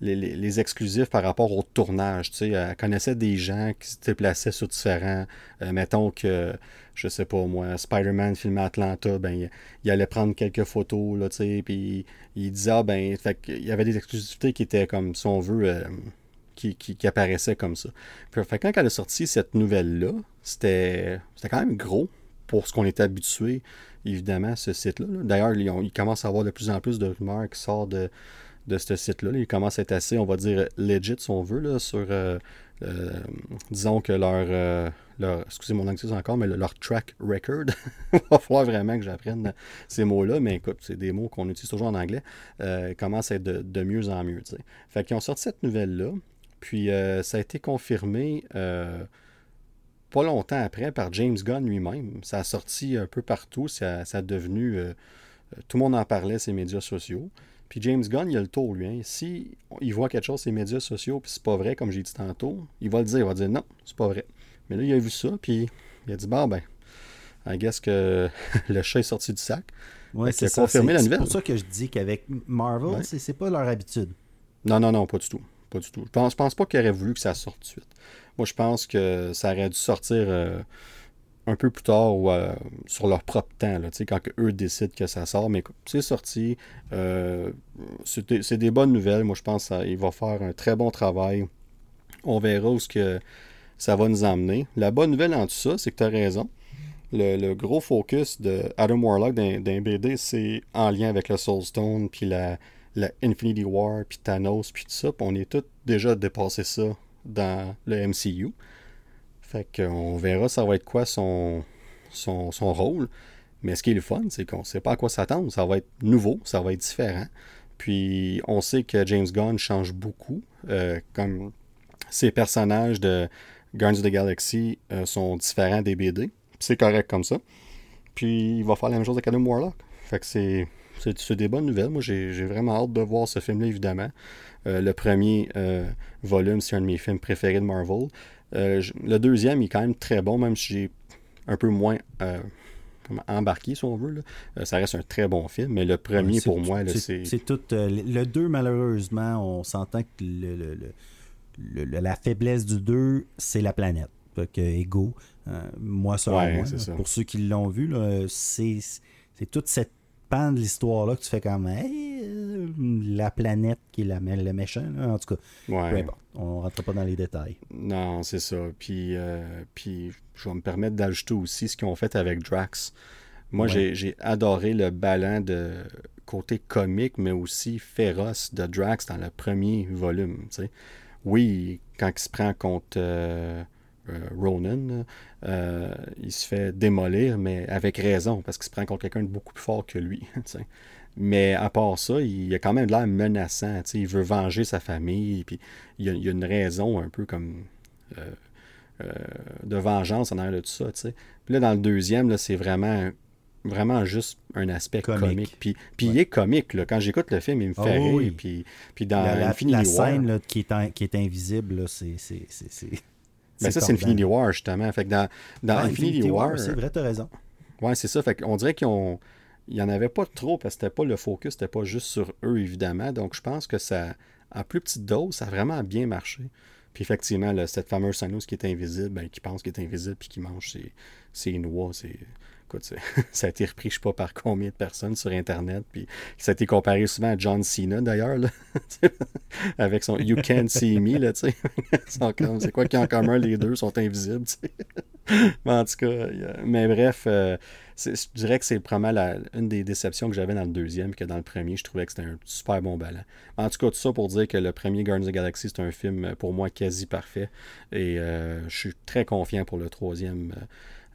les, exclusifs par rapport au tournage. Tu sais, elle connaissait des gens qui se déplaçaient sur différents. Euh, mettons que, je sais pas moi, Spider-Man filmé à Atlanta, ben, il, allait prendre quelques photos, là, tu sais, il disait, ah, ben, fait il y avait des exclusivités qui étaient comme, si on veut, euh, qui, qui, apparaissaient comme ça. Puis, fait, quand elle a sorti cette nouvelle-là, c'était quand même gros pour ce qu'on était habitué, évidemment, à ce site-là. D'ailleurs, il, il, commence à avoir de plus en plus de rumeurs qui sortent de de ce site-là. Il commence à être assez, on va dire, legit si on veut, sur, euh, euh, disons que leur, euh, leur excusez mon anglais encore, mais leur track record. Il va falloir vraiment que j'apprenne ces mots-là, mais écoute, c'est des mots qu'on utilise toujours en anglais, commence à être de, mieux en mieux. Fait qu'ils ont sorti cette nouvelle-là, puis ça a été confirmé pas longtemps après par James Gunn lui-même. Ça a sorti un peu partout, ça, ça a devenu... tout le monde en parlait, ces médias sociaux. Puis James Gunn, il a le tour, lui. Hein. Si il voit quelque chose sur les médias sociaux, puis c'est pas vrai, comme j'ai dit tantôt, il va le dire. Il va dire non, c'est pas vrai. Mais là, il a vu ça, puis il a dit bon, ben, I guess que le chat est sorti du sac. Ouais, c'est confirmé la nouvelle. C'est pour ça que je dis qu'avec Marvel, c'est pas leur habitude. Non, non, non, pas du tout. Pas du tout. Je pense, pense pas qu'il aurait voulu que ça sorte tout de suite. Moi, je pense que ça aurait dû sortir. Euh, un peu plus tard ou euh, sur leur propre temps, là, quand eux décident que ça sort. Mais c'est sorti. Euh, c'est des, bonnes nouvelles. Moi, je pense qu'il va faire un très bon travail. On verra où ce que ça va nous emmener. La bonne nouvelle en tout ça, c'est que tu as raison. Le, gros focus de Adam Warlock d'un BD, c'est en lien avec le Soulstone, puis la, la Infinity War, puis Thanos, puis tout ça. on est tous déjà dépassé ça dans le MCU. Fait qu'on verra ça va être quoi son, rôle. Mais ce qui est le fun, c'est qu'on ne sait pas à quoi s'attendre. Ça va être nouveau, ça va être différent. Puis on sait que James Gunn change beaucoup. Euh, comme ces personnages de Guardians of the Galaxy euh, sont différents des BD. C'est correct comme ça. Puis il va faire la même chose avec Adam Warlock. Fait que c'est, c'est, des bonnes nouvelles. Moi, j'ai, vraiment hâte de voir ce film-là, évidemment. Euh, le premier volume, c'est un de mes films préférés de Marvel. Euh, le deuxième, il est quand même très bon, même si j'ai un peu moins euh, embarqué, si on veut. Euh, ça reste un très bon film, mais le premier, pour moi, c'est... C'est tout... le 2, malheureusement, on s'entend que la faiblesse du 2, c'est la planète. que Ego, moi, ça, moi, pour ceux qui l'ont vu, c'est toute cette pan de l'histoire-là que tu fais comme euh, la planète qui est la, le méchant. En tout cas, ouais. on ne rentre pas dans les détails. Non, c'est ça. Puis, euh, puis je vais me permettre d'ajouter aussi ce qu'ils ont fait avec Drax. Moi, j'ai adoré le ballon de côté comique, mais aussi féroce de Drax dans le premier volume. Oui, quand il se prend contre. Euh, Ronan, euh, il se fait démolir, mais avec raison, parce qu'il se prend contre quelqu'un de beaucoup plus fort que lui. mais à part ça, il a quand même l'air menaçant. Il veut venger sa famille, puis il y, a, une raison un peu comme euh, de vengeance en arrière de tout ça. Puis là, dans le deuxième, c'est vraiment vraiment juste un aspect comique. Puis, puis il est comique. Là. Quand j'écoute le film, il me fait oh rire. Puis, puis dans la, la, scène qui, est qui est invisible, c'est ben ça, c'est Infinity War, justement. Fait que dans, dans Infinity, War. c'est vrai, t'as raison. Ouais, c'est ça. Fait qu'on dirait qu'ils ont. Il n'y en avait pas trop parce que c'était pas le focus, c'était pas juste sur eux, évidemment. Donc, je pense que ça, à plus petite dose, ça a vraiment bien marché. Puis effectivement, cette fameuse Sanos qui est invisible, ben, qui pense qu'il est invisible puis qui mange ses, ses noix, c'est ça a été repris, je sais pas par combien de personnes sur Internet, puis ça a été comparé souvent à John Cena d'ailleurs, avec son You Can't See Me, là, c'est quoi qui en commun, les deux sont invisibles, mais en tout cas, mais bref, euh, je dirais que c'est probablement une des déceptions que j'avais dans le deuxième, que dans le premier, je trouvais que c'était un super bon ballon. En tout cas, tout ça pour dire que le premier Guardians of the Galaxy, c'est un film pour moi quasi parfait, et euh, je suis très confiant pour le troisième. Euh,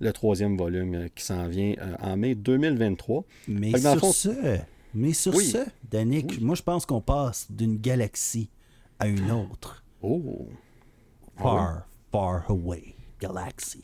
le troisième volume euh, qui s'en vient euh, en mai 2023. Mais sur ce, mais sur ce, Danick, moi je pense qu'on passe d'une galaxie à une autre. Oh. Far, far away galaxy.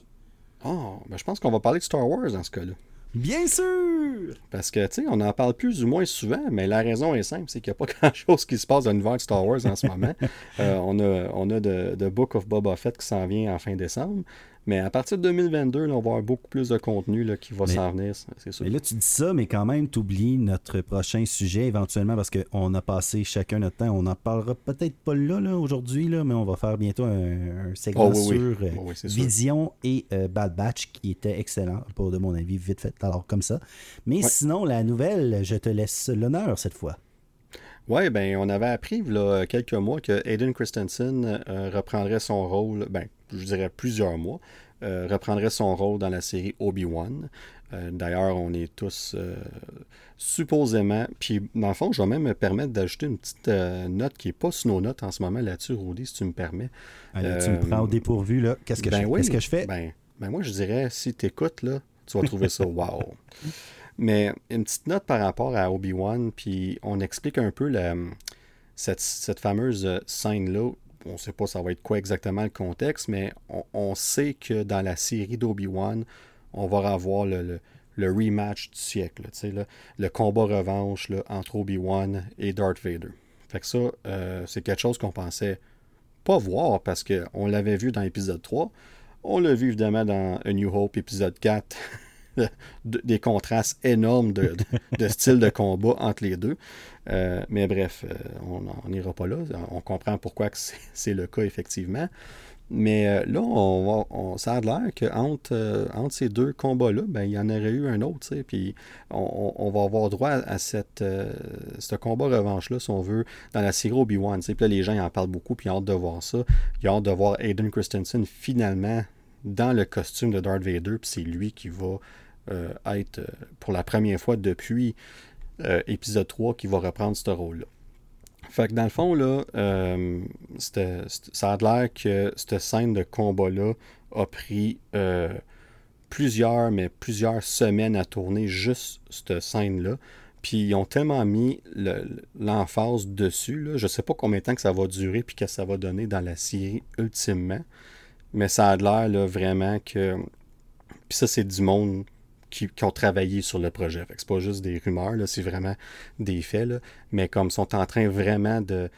Oh, ben je pense qu'on va parler de Star Wars dans ce cas-là. Bien sûr! Parce que, tu sais, on en parle plus ou moins souvent, mais la raison est simple, c'est qu'il n'y a pas grand-chose qui se passe dans l'univers de Star Wars en ce moment. Euh, on a, on a The Book of Boba Fett qui s'en vient en fin décembre. Mais à partir de 2022, on va avoir beaucoup plus de contenu là, qui va s'en venir, c'est sûr. Mais là, tu dis ça, mais quand même, tu oublies notre prochain sujet éventuellement parce qu'on a passé chacun notre temps. On n'en parlera peut-être pas là, là aujourd'hui, là, mais on va faire bientôt un, segment oh, sur euh, oh, Vision et euh, Bad Batch qui était excellent, pour de mon avis, vite fait, alors comme ça. Mais sinon, la nouvelle, je te laisse l'honneur cette fois. Oui, ben on avait appris il y a quelques mois que Aiden Christensen euh, reprendrait son rôle, ben, je dirais plusieurs mois, euh, reprendrait son rôle dans la série Obi-Wan. Euh, d'ailleurs, on est tous supposément. Puis, dans le fond, je vais même me permettre d'ajouter une petite note qui n'est pas sur nos notes en ce moment là-dessus, Rudy, si tu me permets. Allez, tu me prends au dépourvu, là. Qu'est-ce que, ben je, que je fais? Ben, ben, moi, je dirais, si tu écoutes, là, tu vas trouver ça wow. Mais une petite note par rapport à Obi-Wan, puis on explique un peu cette, fameuse euh, scène-là. On ne sait pas ça va être quoi exactement le contexte, mais on, sait que dans la série d'Obi-Wan, on va avoir le, rematch du siècle, le combat revanche entre Obi-Wan et Darth Vader. Fait que ça, euh, c'est quelque chose qu'on pensait pas voir parce qu'on l'avait vu dans l'épisode 3. On l'a vu évidemment dans A New Hope épisode 4 des contrastes énormes de, style de combat entre les deux. Euh, mais bref, euh, on n'ira pas là. On comprend pourquoi c'est le cas, effectivement. Mais euh, là, ça a l'air qu'entre entre ces deux combats-là, ben, il y en aurait eu un autre. Puis on, va avoir droit à cette, ce combat revanche-là, si on veut, dans la série Obi-Wan. Puis là, les gens en parlent beaucoup, puis ils ont hâte de voir ça. Ils ont hâte de voir Aiden Christensen finalement dans le costume de Darth Vader, puis c'est lui qui va euh, être euh, pour la première fois depuis euh, épisode 3 qui va reprendre ce rôle-là. Fait que dans le fond, là, ça a l'air que cette scène de combat-là a pris plusieurs, mais plusieurs semaines à tourner juste cette scène-là. Puis ils ont tellement mis l'emphase dessus. Là, je sais pas combien de temps que ça va durer puis que ça va donner dans la série ultimement. Mais ça a l'air vraiment que. Puis ça, c'est du monde qui, ont travaillé sur le projet. Ce c'est pas juste des rumeurs, c'est vraiment des faits. Mais comme sont en train vraiment de,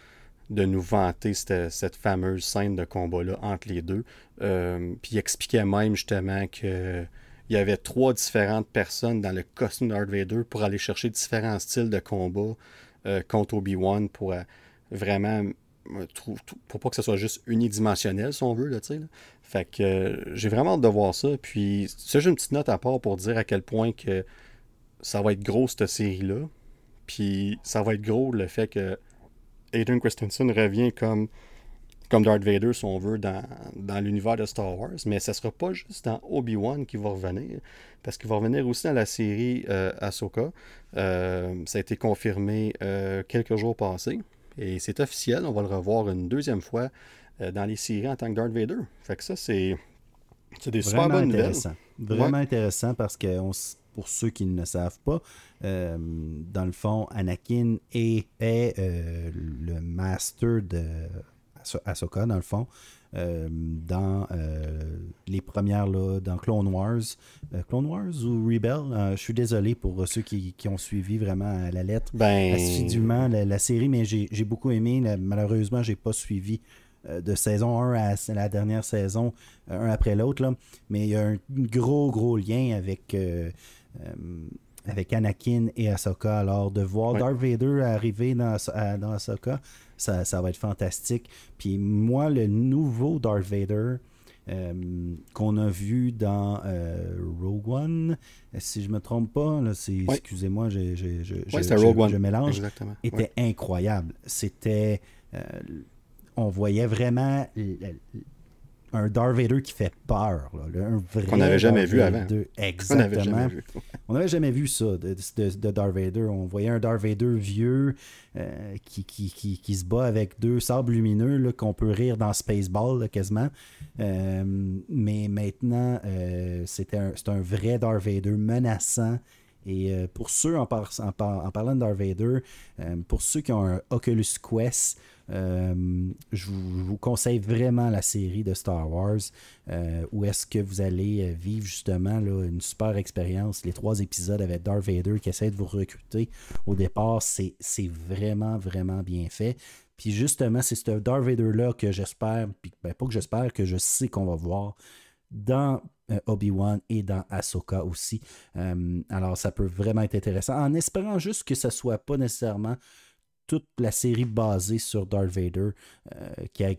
de nous vanter cette, fameuse scène de combat-là entre les deux. Euh, puis ils expliquaient même justement que il y avait trois différentes personnes dans le costume Darth Vader pour aller chercher différents styles de combat euh, contre Obi-Wan pour euh, vraiment pour pas que ce soit juste unidimensionnel, si on veut, là, sais. Fait que euh, j'ai vraiment hâte de voir ça. Puis, c'est juste une petite note à part pour dire à quel point que ça va être gros, cette série-là. Puis, ça va être gros le fait que Aiden Christensen revient comme, comme Darth Vader, si on veut, dans, l'univers de Star Wars. Mais ça sera pas juste dans Obi-Wan qui va revenir. Parce qu'il va revenir aussi dans la série euh, Ahsoka. Euh, ça a été confirmé quelques jours passés. Et c'est officiel, on va le revoir une deuxième fois euh, dans les séries en tant que Darth Vader. Fait que ça, c'est, des super bonnes nouvelles. Vraiment intéressant parce que pour ceux qui ne le savent pas, euh, dans le fond, Anakin est, euh, le master de Ahsoka, dans le fond. Euh, dans euh, les premières, là, dans Clone Wars. Euh, Clone Wars ou Rebel? Je suis désolé pour ceux qui, ont suivi vraiment à la lettre ben... assidûment la, série, mais j'ai beaucoup aimé. Malheureusement, j'ai pas suivi de saison 1 à la dernière saison, un après l'autre. Mais il y a un gros, gros lien avec avec Anakin et Ahsoka. Alors, de voir Darth Vader arriver dans, dans Ahsoka, ça, ça, va être fantastique. Puis moi, le nouveau Darth Vader euh, qu'on a vu dans euh, Rogue One, si je me trompe pas, excusez-moi, je, je, je, mélange, était incroyable. C'était... Euh, on voyait vraiment un Darth Vader qui fait peur. Là, un vrai Qu'on n'avait jamais vu avant. Exactement. On n'avait jamais, vu ça de, de, Darth Vader. On voyait un Darth Vader vieux euh, qui, qui, qui, qui, se bat avec deux sables lumineux qu'on peut rire dans Spaceball quasiment. Euh, mais maintenant, euh, c'est un, un vrai Darth Vader menaçant et pour ceux, en, parlant de Darth Vader, pour ceux qui ont un Oculus Quest, euh, je, vous, conseille vraiment la série de Star Wars euh, où est-ce que vous allez euh, vivre justement une super expérience. Les trois épisodes avec Darth Vader qui essaie de vous recruter au départ, c'est vraiment, vraiment bien fait. Puis justement, c'est ce Darth Vader-là que j'espère, ben, pas que j'espère, que je sais qu'on va voir dans Obi-Wan et dans Ahsoka aussi. alors, ça peut vraiment être intéressant. En espérant juste que ce soit pas nécessairement toute la série basée sur Darth Vader, euh,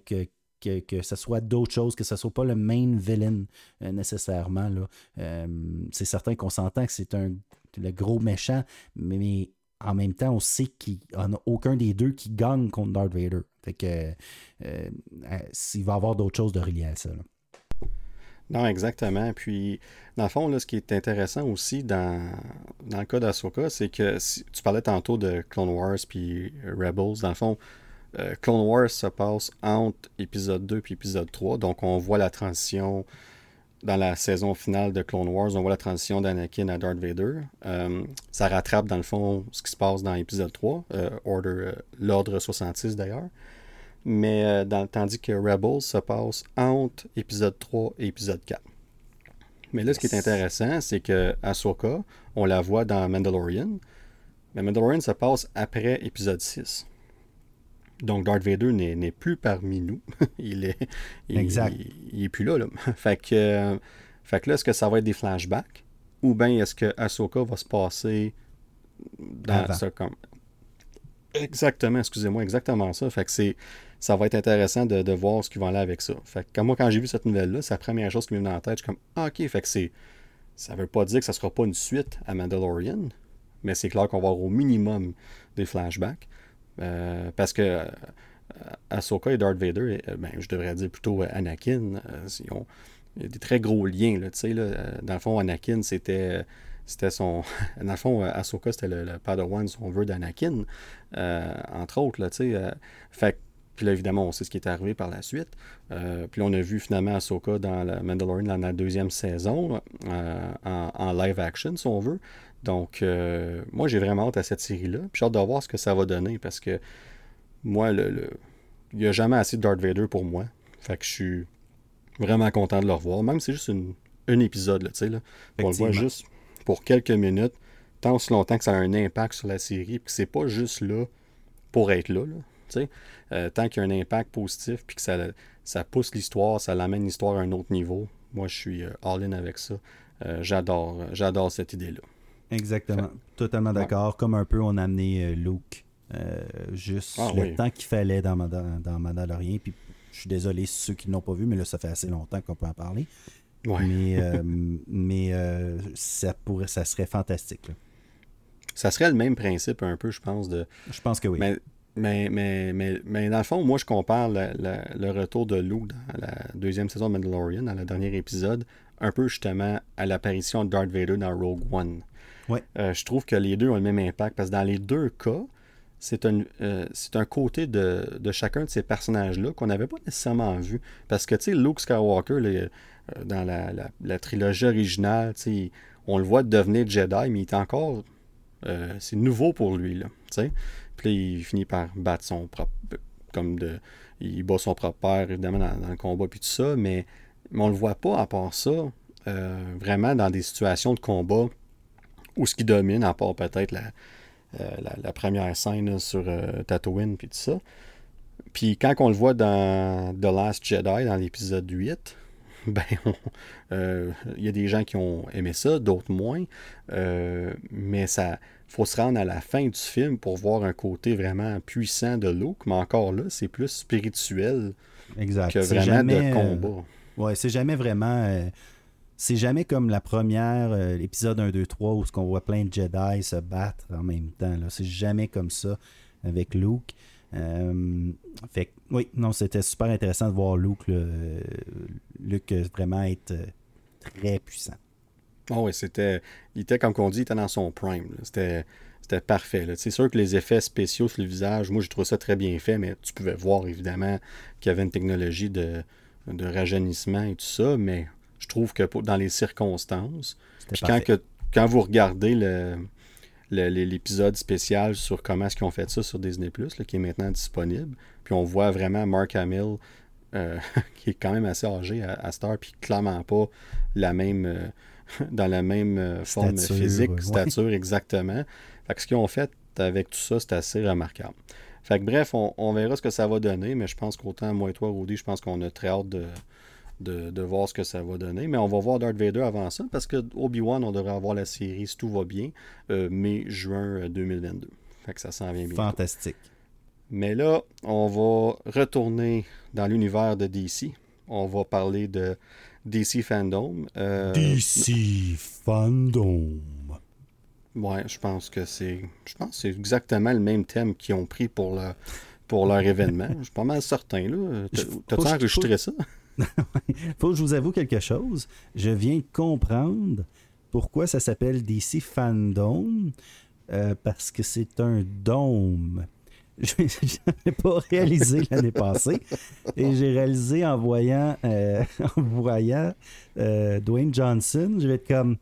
que, que, ce soit d'autres choses, que ce soit pas le main villain euh, nécessairement. Euh, c'est certain qu'on s'entend que c'est un le gros méchant, mais, en même temps, on sait qu'il n'y en a aucun des deux qui gagne contre Darth Vader. Fait que s'il va y avoir d'autres choses de reliées à ça. Non, exactement. Puis, dans le fond, là, ce qui est intéressant aussi dans, dans le cas d'Asoka, c'est que tu parlais tantôt de Clone Wars puis Rebels. Dans le fond, euh, Clone Wars se passe entre épisode 2 puis épisode 3. Donc, on voit la transition dans la saison finale de Clone Wars. On voit la transition d'Anakin à Darth Vader. Euh, ça rattrape, dans le fond, ce qui se passe dans épisode 3, euh, Order, l'ordre 66 d'ailleurs mais euh, dans, tandis que Rebels se passe entre épisode 3 et épisode 4. Mais là, ce qui est intéressant, c'est que Ahsoka, on la voit dans Mandalorian, mais Mandalorian se passe après épisode 6. Donc Darth Vader n'est plus parmi nous. il est exact. Il, est plus là. fait, que, fait que là, est-ce que ça va être des flashbacks? Ou bien est-ce que Ahsoka va se passer dans ça comme. Exactement, excusez-moi, exactement ça. Fait que c'est ça va être intéressant de, voir ce qu'ils vont aller avec ça. Fait moi, quand j'ai vu cette nouvelle-là, c'est la première chose qui m'est venue dans la tête. Je suis comme, ah, ok, fait que c'est. Ça veut pas dire que ça sera pas une suite à Mandalorian, mais c'est clair qu'on va avoir au minimum des flashbacks. Euh, parce que euh, Ahsoka et Darth Vader, euh, ben, je devrais dire plutôt Anakin, ont, il y a des très gros liens. Là, là, dans le fond, Anakin, c'était son. Dans le fond, Ahsoka, c'était le, le Padawan, son vœu d'Anakin, entre autres. Là, euh, fait puis là, évidemment, on sait ce qui est arrivé par la suite. Euh, puis on a vu finalement Ahsoka dans la Mandalorian dans la deuxième saison, euh, en, live action, si on veut. Donc, euh, moi, j'ai vraiment hâte à cette série-là. Puis j'ai hâte de voir ce que ça va donner parce que moi, le, il n'y a jamais assez de Darth Vader pour moi. Fait que je suis vraiment content de le revoir. Même si c'est juste une, un épisode, tu sais. Là. On le voit juste pour quelques minutes, tant aussi longtemps que ça a un impact sur la série. Puis c'est pas juste là pour être là. là euh, tant qu'il y a un impact positif, puis que ça, ça pousse l'histoire, ça l'amène l'histoire à un autre niveau, moi je suis euh, all-in avec ça. Euh, j'adore, j'adore cette idée-là. Exactement. Totalement d'accord. Comme un peu on a amené Luke. juste ah le temps qu'il fallait dans, dans, dans Mandalorian. Puis je suis désolé ceux qui ne l'ont pas vu, mais là, ça fait assez longtemps qu'on peut en parler. Mais, mais ça, pourrait, ça serait fantastique. Ça serait le même principe un peu, je pense. de. Je pense que oui. Mais, mais, mais, mais, dans le fond, moi, je compare le, retour de Lou dans la deuxième saison de Mandalorian, dans le dernier épisode, un peu justement à l'apparition de Darth Vader dans Rogue One. Ouais. Euh, je trouve que les deux ont le même impact parce que dans les deux cas, c'est un, euh, un côté de, chacun de ces personnages-là qu'on n'avait pas nécessairement vu. Parce que, tu sais, Luke Skywalker, euh, dans la, trilogie originale, on le voit devenir Jedi, mais il est encore. c'est nouveau pour lui, là. sais il finit par battre son propre. Comme de. Il bat son propre père, évidemment, dans, le combat, puis tout ça, mais, mais on le voit pas, à part ça, euh, vraiment dans des situations de combat où ce qui domine, à part peut-être la, euh, première scène sur euh, Tatooine, puis tout ça. puis quand on le voit dans The Last Jedi, dans l'épisode 8, ben, il y a des gens qui ont aimé ça, d'autres moins. mais ça faut se rendre à la fin du film pour voir un côté vraiment puissant de Luke. Mais encore là, c'est plus spirituel exact. que vraiment de combat. ouais, c'est jamais vraiment c'est jamais comme la première, euh, l'épisode 1, 2, 3, où on voit plein de Jedi se battre en même temps. C'est jamais comme ça avec Luke. Euh, fait oui, non, c'était super intéressant de voir Luke, Luke vraiment être euh, très puissant. Oh oui, c'était. Il était, comme on dit, il était dans son prime. C'était. C'était parfait. C'est sûr que les effets spéciaux sur le visage, moi, je trouve ça très bien fait, mais tu pouvais voir, évidemment, qu'il y avait une technologie de, de rajeunissement et tout ça, mais je trouve que dans les circonstances, puis quand, que, quand vous regardez le, l'épisode spécial sur comment est-ce qu'ils ont fait ça sur Disney Plus, qui est maintenant disponible. Puis on voit vraiment Mark Hamill, euh, qui est quand même assez âgé à, Star, puis clairement pas la même, euh, dans la même euh, forme physique, stature exactement. Fait que ce qu'ils ont fait avec tout ça, c'est assez remarquable. Fait que bref, on, on, verra ce que ça va donner, mais je pense qu'autant moi et toi, Rudy, je pense qu'on a très hâte de, de, voir ce que ça va donner. Mais on va voir Darth Vader avant ça, parce que Obi-Wan, on devrait avoir la série, si tout va bien, euh, mai-juin 2022. Euh, fait que ça s'en vient bien. Fantastique. Mais là, on va retourner dans l'univers de DC. On va parler de DC Fandom. Euh, DC Fandom. Ouais, je pense que c'est. Je pense c'est exactement le même thème qu'ils ont pris pour, le, pour leur événement. Je suis pas mal certain, là. T'as-tu enregistré ça? faut que je vous avoue quelque chose. Je viens de comprendre pourquoi ça s'appelle DC Fandom. Euh, parce que c'est un dôme. Je n'avais pas réalisé l'année passée. Et j'ai réalisé en voyant, euh, en voyant euh, Dwayne Johnson. Je vais être comme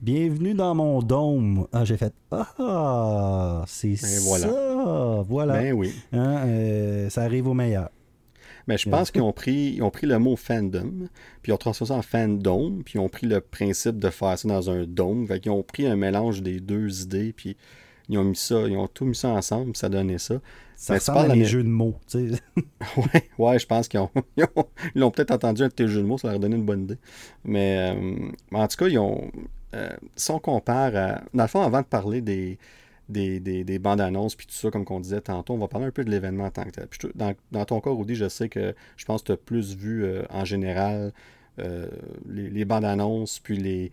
Bienvenue dans mon dôme. Ah, j'ai fait Ah, c'est ben ça. Voilà. Ben oui. Hein, ça arrive au meilleur. Mais je pense qu'ils ont pris, ont pris le mot fandom, puis ils ont transformé ça en fandom, puis ils ont pris le principe de faire ça dans un dôme. Fait qu'ils ont pris un mélange des deux idées, puis ils ont mis ça, ils ont tout mis ça ensemble, puis ça donnait ça. Ça Mais ressemble à des jeux de mots, tu sais. ouais, ouais, je pense qu'ils ont, ils ont, peut-être entendu un de tes jeux de mots, ça leur a donné une bonne idée. Mais euh, en tout cas, ils ont, euh, si on compare à, dans le fond, avant de parler des, des, des, bandes annonces puis tout ça, comme on disait tantôt. On va parler un peu de l'événement en tant que tel. dans, dans, ton cas, Rudy, je sais que je pense que tu as plus vu euh, en général euh, les, les, bandes annonces puis les,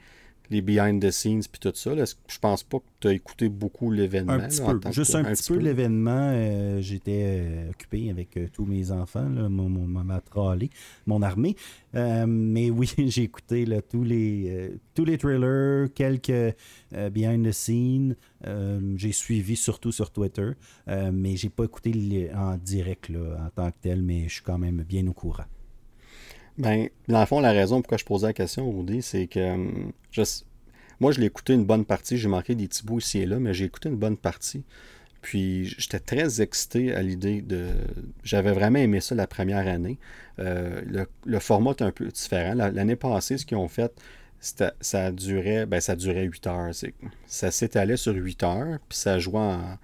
les behind the scenes puis tout ça. je pense pas que tu as écouté beaucoup l'événement. Un petit peu. Juste un, petit peu, l'événement. Euh, j'étais euh, occupé avec euh, tous mes enfants, mon, ma tralée, mon armée. mais oui, j'ai écouté tous, les, tous les trailers, quelques behind the scenes. j'ai suivi surtout sur Twitter. mais j'ai pas écouté en direct en tant que tel, mais je suis quand même bien au courant. Ben, dans le fond, la raison pourquoi je posais la question, Rudy, c'est que hum, moi, je l'ai écouté une bonne partie. J'ai manqué des petits bouts ici et là, mais j'ai écouté une bonne partie. Puis j'étais très excité à l'idée de. J'avais vraiment aimé ça la première année. Euh, le, format est un peu différent. L'année passée, ce qu'ils ont fait, ça durait, ben, ça durait 8 heures. Ça s'étalait sur 8 heures, puis ça jouait en,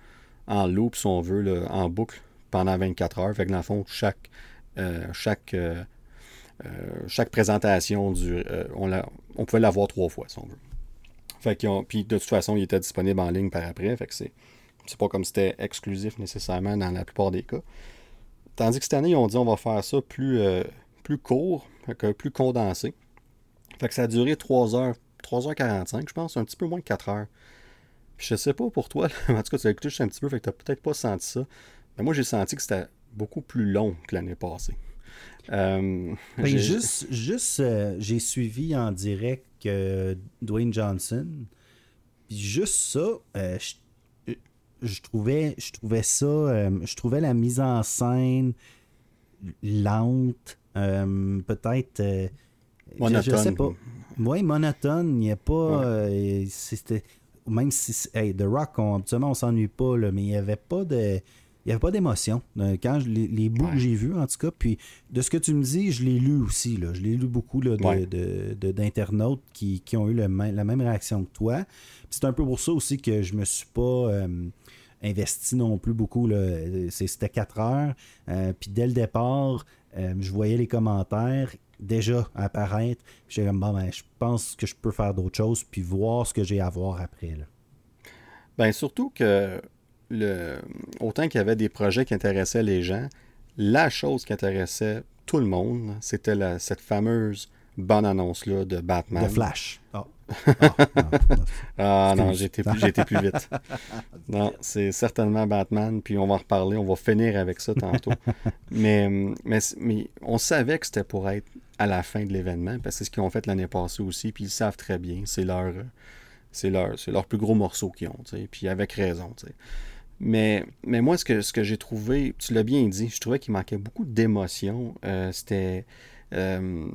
en loop, si on veut, en boucle pendant 24 heures. Fait que dans le fond, chaque, euh, chaque euh, chaque présentation, du, euh, on, on, pouvait l'avoir trois fois, si on veut. Puis de toute façon, il était disponible en ligne par après. C'est, pas comme c'était exclusif nécessairement dans la plupart des cas. Tandis que cette année, ils ont dit on va faire ça plus, euh, court, plus condensé. Fait que ça a duré 3 heures, 3h45, je pense, un petit peu moins de 4 heures. Puis je sais pas pour toi, en tout cas, tu as écouté juste un petit peu, fait que t'as peut-être pas senti ça. Mais moi, j'ai senti que c'était beaucoup plus long que l'année passée. Euh, ben, juste, juste euh, j'ai suivi en direct Dwayne Johnson. Puis juste ça, euh, je, trouvais, je trouvais ça, je trouvais la mise en scène lente, peut-être. monotone. Je, sais pas. Oui, monotone. Il n'y a pas. c'était même si. The Rock, on, habituellement, on s'ennuie pas, là, mais il n'y avait pas de n'y avait pas d'émotion. Euh, quand les, bouts que j'ai vus, en tout cas, puis de ce que tu me dis, je l'ai lu aussi. Là. Je l'ai lu beaucoup d'internautes qui, ont eu la même réaction que toi. C'est un peu pour ça aussi que je me suis pas. Euh, investi non plus beaucoup. C'était 4 heures. puis dès le départ, je voyais les commentaires déjà apparaître. J'ai comme, bon, ben, je pense que je peux faire d'autres choses, puis voir ce que j'ai à voir après. Là. Ben, surtout que le, autant qu'il y avait des projets qui intéressaient les gens, la chose qui intéressait tout le monde, c'était cette fameuse bonne annonce-là de Batman. De Flash. Oh. ah non, j'étais plus, plus vite. Non, c'est certainement Batman, puis on va en reparler, on va finir avec ça tantôt. mais, mais, mais on savait que c'était pour être à la fin de l'événement, parce que c'est ce qu'ils ont fait l'année passée aussi, puis ils savent très bien, c'est leur, c'est leur, leur plus gros morceau qu'ils ont, puis avec raison. Mais, mais moi, ce que, ce que j'ai trouvé, tu l'as bien dit, je trouvais qu'il manquait beaucoup d'émotion. Euh, c'était euh,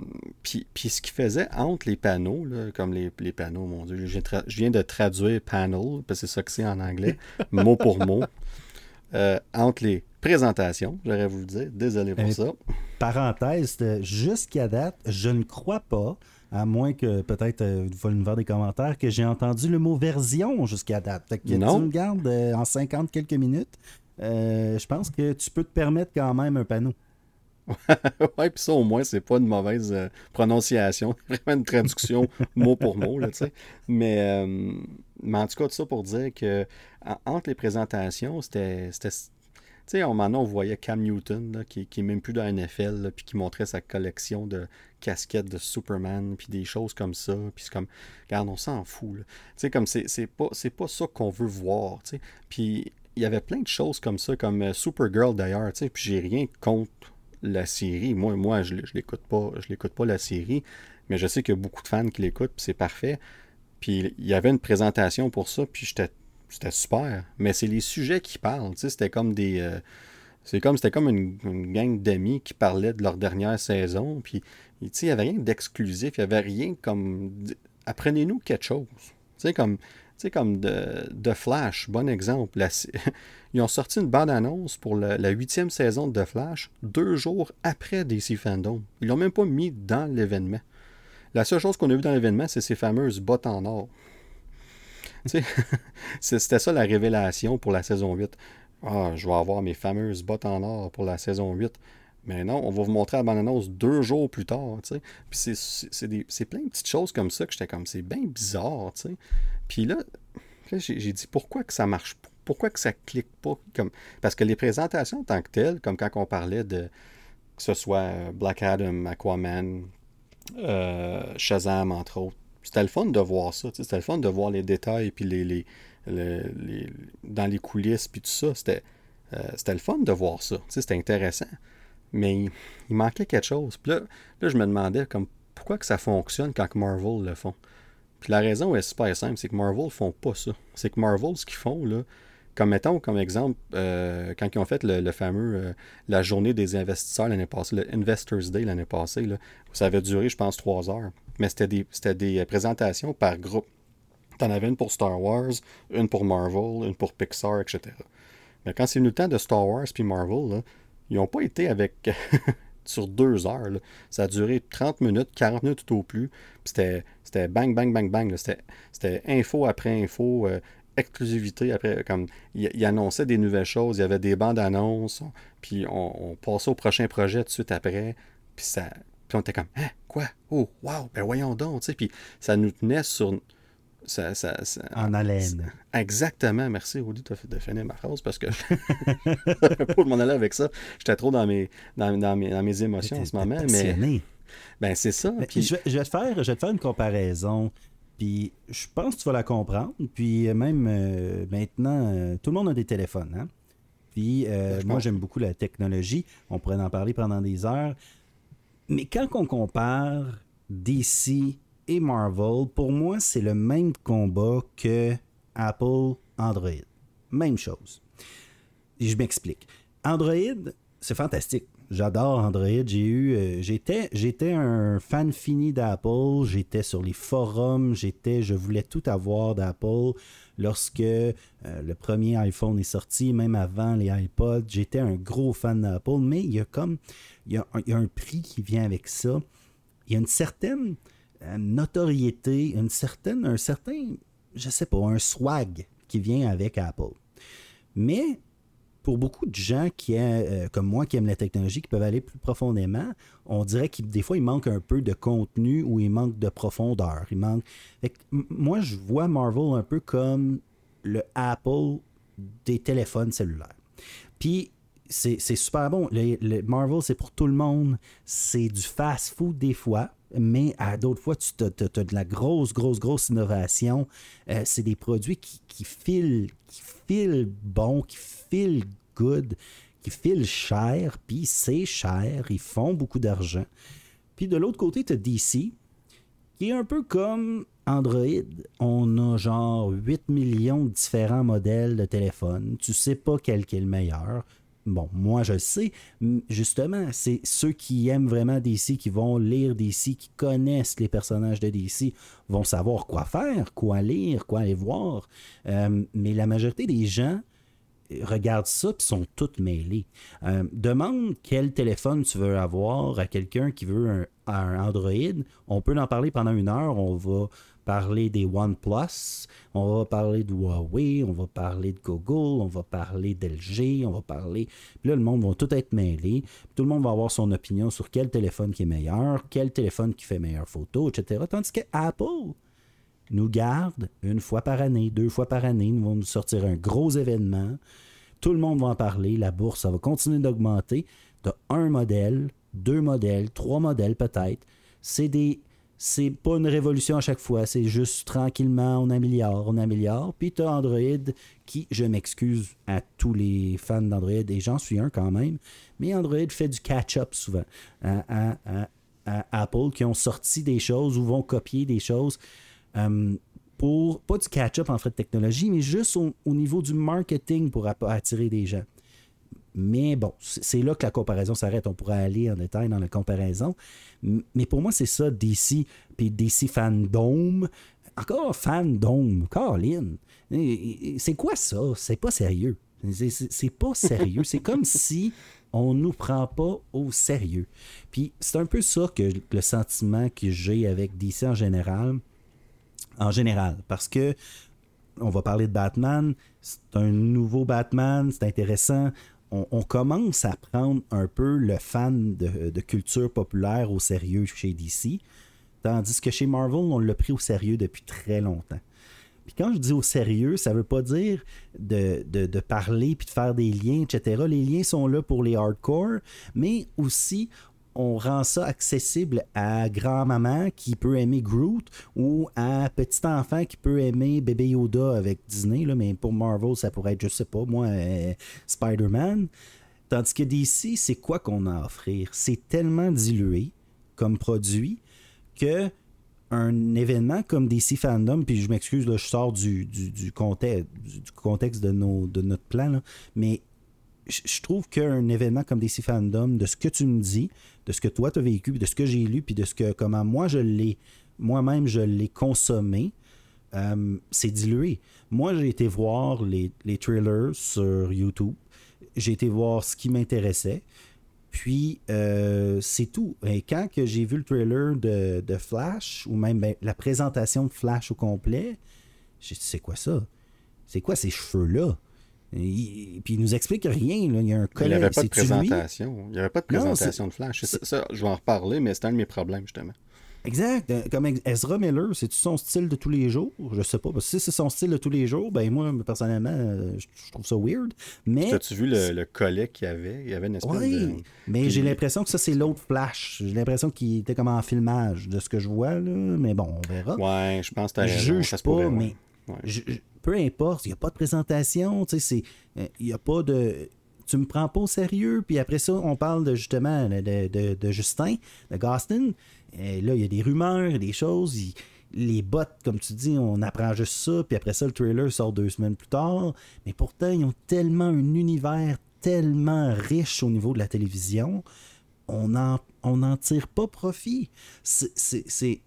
puis, ce qu'il faisait entre les panneaux, comme les, panneaux, mon Dieu, je viens de traduire panel, parce que c'est ça que c'est en anglais, mot pour mot, euh, entre les présentations, j'aurais voulu dire, désolé pour ça. Parenthèse, jusqu'à date, je ne crois pas, à moins que peut-être euh, vous nous voir des commentaires, que j'ai entendu le mot version jusqu'à date. Fait que non. tu me gardes en 50 quelques minutes, je pense que tu peux te permettre quand même un panneau. ouais, puis ça, au moins, c'est pas une mauvaise euh, prononciation. Vraiment une traduction mot pour mot, là, tu sais. Mais, euh, mais en tout cas, tout ça pour dire que entre les présentations, c'était. Tu sais, moment on voyait Cam Newton, qui, qui même plus dans la NFL, puis qui montrait sa collection de casquettes de Superman, puis des choses comme ça. Puis c'est comme, regarde, on s'en fout. Tu sais, comme c'est pas, pas ça qu'on veut voir. Puis il y avait plein de choses comme ça, comme euh, Supergirl d'ailleurs, puis j'ai rien contre la série. Moi, moi je ne l'écoute pas, je l'écoute pas la série, mais je sais qu'il y a beaucoup de fans qui l'écoutent, puis c'est parfait. Puis il y avait une présentation pour ça, puis c'était super. Mais c'est les sujets qui parlent, c'était comme des... Euh, c'est comme, c'était comme une, gang d'amis qui parlaient de leur dernière saison, puis il n'y avait rien d'exclusif, il n'y avait rien comme... Apprenez-nous quelque chose. Tu sais, comme sais, comme de, Flash, bon exemple. ils ont sorti une bande-annonce pour la huitième saison de The Flash deux jours après DC Fandom. Ils l'ont même pas mis dans l'événement. La seule chose qu'on a vu dans l'événement, c'est ces fameuses bottes en or. C'était ça la révélation pour la saison 8. Ah, je vais avoir mes fameuses bottes en or pour la saison 8. Mais non, on va vous montrer la bande-annonce deux jours plus tard. Puis c'est plein de petites choses comme ça que j'étais comme, c'est bien bizarre. sais. Puis là, j'ai dit pourquoi que ça marche pas? Pourquoi que ça clique pas? Comme... Parce que les présentations en tant que telles, comme quand on parlait de que ce soit euh, Black Adam, Aquaman, euh, Shazam, entre autres, c'était le fun de voir ça. C'était le fun de voir les détails, puis les, les, dans les coulisses, puis tout ça. C'était euh, le fun de voir ça. C'était intéressant. Mais il, manquait quelque chose. Puis là, là, je me demandais comme pourquoi que ça fonctionne quand Marvel le font? Puis la raison est super simple, c'est que Marvel font pas ça. C'est que Marvel, ce qu'ils font, là, comme mettons comme exemple, euh, quand ils ont fait le, fameux euh, la journée des investisseurs l'année passée, le Investors Day l'année passée, là, ça avait duré, je pense, trois heures. Mais c'était des, des euh, présentations par groupe. T'en avais une pour Star Wars, une pour Marvel, une pour Pixar, etc. Mais quand c'est venu le temps de Star Wars puis Marvel, ils n'ont pas été avec sur deux heures. Ça a duré 30 minutes, 40 minutes tout au plus. C'était bang, bang, bang, bang. C'était info après info, euh, exclusivité après. Comme il, annonçait des nouvelles choses, il y avait des bandes annonces, puis on, passait au prochain projet tout de suite après. Puis ça. Puis on était comme, hein, quoi? Oh, wow, ben voyons donc, Puis ça nous tenait sur, ça, en haleine. Exactement. Merci, Rudy, de finir ma phrase parce que pour m'en aller avec ça. J'étais trop dans mes, dans, dans, mes, dans mes émotions en ce moment. Mais, ben, c'est ça. Puis... Je, vais, je, vais te faire, je vais te faire une comparaison. Puis je pense que tu vas la comprendre. Puis même euh, maintenant, euh, tout le monde a des téléphones. Hein? Puis euh, moi, j'aime beaucoup la technologie. On pourrait en parler pendant des heures. Mais quand on compare DC et Marvel, pour moi, c'est le même combat que Apple Android. Même chose. je m'explique. Android, c'est fantastique. J'adore Android. J'ai eu, euh, j'étais, j'étais un fan fini d'Apple. J'étais sur les forums. J'étais, je voulais tout avoir d'Apple. Lorsque euh, le premier iPhone est sorti, même avant les iPods, j'étais un gros fan d'Apple. Mais il y a comme, il y a, un prix qui vient avec ça. Il y a une certaine une notoriété, une certaine, un certain, je sais pas, un swag qui vient avec Apple. Mais pour beaucoup de gens qui euh, comme moi qui aiment la technologie, qui peuvent aller plus profondément, on dirait que des fois il manque un peu de contenu ou il manque de profondeur. Il manque. moi, je vois Marvel un peu comme le Apple des téléphones cellulaires. Puis c'est super bon. Le, Marvel, c'est pour tout le monde. C'est du fast-food des fois, mais à d'autres fois, tu as, de la grosse, grosse, grosse innovation. Euh, c'est des produits qui, filent, qui filent bon, qui filent good, qui filent cher, puis c'est cher, ils font beaucoup d'argent. Puis de l'autre côté, tu as DC, qui est un peu comme Android. On a genre 8 millions de différents modèles de téléphone. Tu sais pas quel est le meilleur. Bon, moi je le sais, justement, c'est ceux qui aiment vraiment DC, qui vont lire DC, qui connaissent les personnages de DC, vont savoir quoi faire, quoi lire, quoi aller voir. Euh, mais la majorité des gens regardent ça et sont toutes mêlés. Euh, demande quel téléphone tu veux avoir à quelqu'un qui veut un Android. On peut en parler pendant une heure. On va parler des OnePlus, on va parler de Huawei, on va parler de Google, on va parler d'LG, on va parler. Puis là, le monde va tout être mêlé. Tout le monde va avoir son opinion sur quel téléphone qui est meilleur, quel téléphone qui fait meilleure photo, etc. Tandis que Apple nous garde une fois par année, deux fois par année, nous vont nous sortir un gros événement. Tout le monde va en parler, la bourse, va continuer d'augmenter. Tu as un modèle, deux modèles, trois modèles peut-être. C'est des c'est pas une révolution à chaque fois, c'est juste tranquillement, on améliore, on améliore. Puis tu as Android qui, je m'excuse à tous les fans d'Android, et j'en suis un quand même, mais Android fait du catch-up souvent à, Apple qui ont sorti des choses ou vont copier des choses. Euh, pour, pas du catch-up en fait de technologie, mais juste au, niveau du marketing pour attirer des gens. Mais bon, c'est là que la comparaison s'arrête. On pourrait aller en détail dans la comparaison. Mais pour moi, c'est ça, DC, puis DC Fandom. Encore Fandom, Caroline. C'est quoi ça? C'est pas sérieux. C'est pas sérieux. c'est comme si on nous prend pas au sérieux. Puis c'est un peu ça que le sentiment que j'ai avec DC en général. En général, parce que on va parler de Batman, c'est un nouveau Batman, c'est intéressant on, commence à prendre un peu le fan de, culture populaire au sérieux chez DC, tandis que chez Marvel, on l'a pris au sérieux depuis très longtemps. Puis quand je dis au sérieux, ça veut pas dire de, de, parler puis de faire des liens, etc. Les liens sont là pour les hardcore, mais aussi on rend ça accessible à grand-maman qui peut aimer Groot ou à petit enfant qui peut aimer bébé Yoda avec Disney, là, mais pour Marvel, ça pourrait être, je sais pas, moi, euh, Spider-Man. Tandis que DC, c'est quoi qu'on a à offrir? C'est tellement dilué comme produit que un événement comme DC Fandom, puis je m'excuse, je sors du, contexte, du, contexte de notre plan, mais je trouve qu'un événement comme DC Fandom, de ce que tu me dis, de ce que toi tu as vécu, de ce que j'ai lu, puis de ce que comment moi je l'ai, moi-même je l'ai consommé, euh, c'est dilué. Moi, j'ai été voir les, les trailers sur YouTube. J'ai été voir ce qui m'intéressait. Puis, euh, c'est tout. Et quand que j'ai vu le trailer de, Flash, ou même ben, la présentation de Flash au complet, j'ai dit, c'est quoi ça? C'est quoi ces cheveux-là? Puis il nous explique rien. Là. Il y a un collègue. Il n'y avait pas de présentation. Il n'y avait pas de présentation de Flash. Ça, je vais en reparler, mais c'est un de mes problèmes, justement. Exact. Euh, comme Ezra Miller, c'est-tu son style de tous les jours? Je sais pas. Parce que si c'est son style de tous les jours, ben moi, personnellement, euh, je trouve ça weird. Mais. As-tu vu le, collet qu'il y avait? Il y avait une espèce oui, mais j'ai l'impression que ça, c'est l'autre Flash. J'ai l'impression qu'il était comme en filmage de ce que je vois, là. Mais bon, on verra. Ouais, je pense que tu Je juge pas, mais peu importe, il n'y a pas de présentation, tu sais, euh, il n'y a pas de. Tu me prends pas au sérieux, puis après ça, on parle de justement de, Justin, de Gaston. Et là, il y a des rumeurs, des choses. les bots, comme tu dis, on apprend juste ça, puis après ça, le trailer sort deux semaines plus tard. Mais pourtant, ils ont tellement un univers tellement riche au niveau de la télévision, on n'en on en tire pas profit. C'est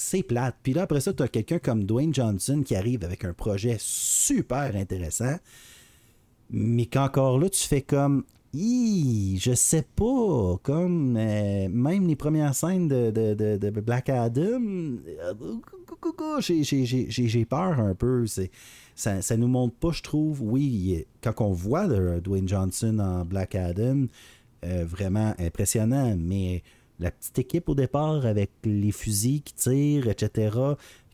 c'est plate. Puis là, après ça, tu as quelqu'un comme Dwayne Johnson qui arrive avec un projet super intéressant, mais qu'encore là, tu fais comme je sais pas. Comme euh, même les premières scènes de, de, de, Black Adam, euh, j'ai peur un peu. Ça, ça nous montre pas, je trouve. Oui, quand on voit Dwayne Johnson en Black Adam, euh, vraiment impressionnant, mais la petite équipe au départ avec les fusils qui tirent, etc.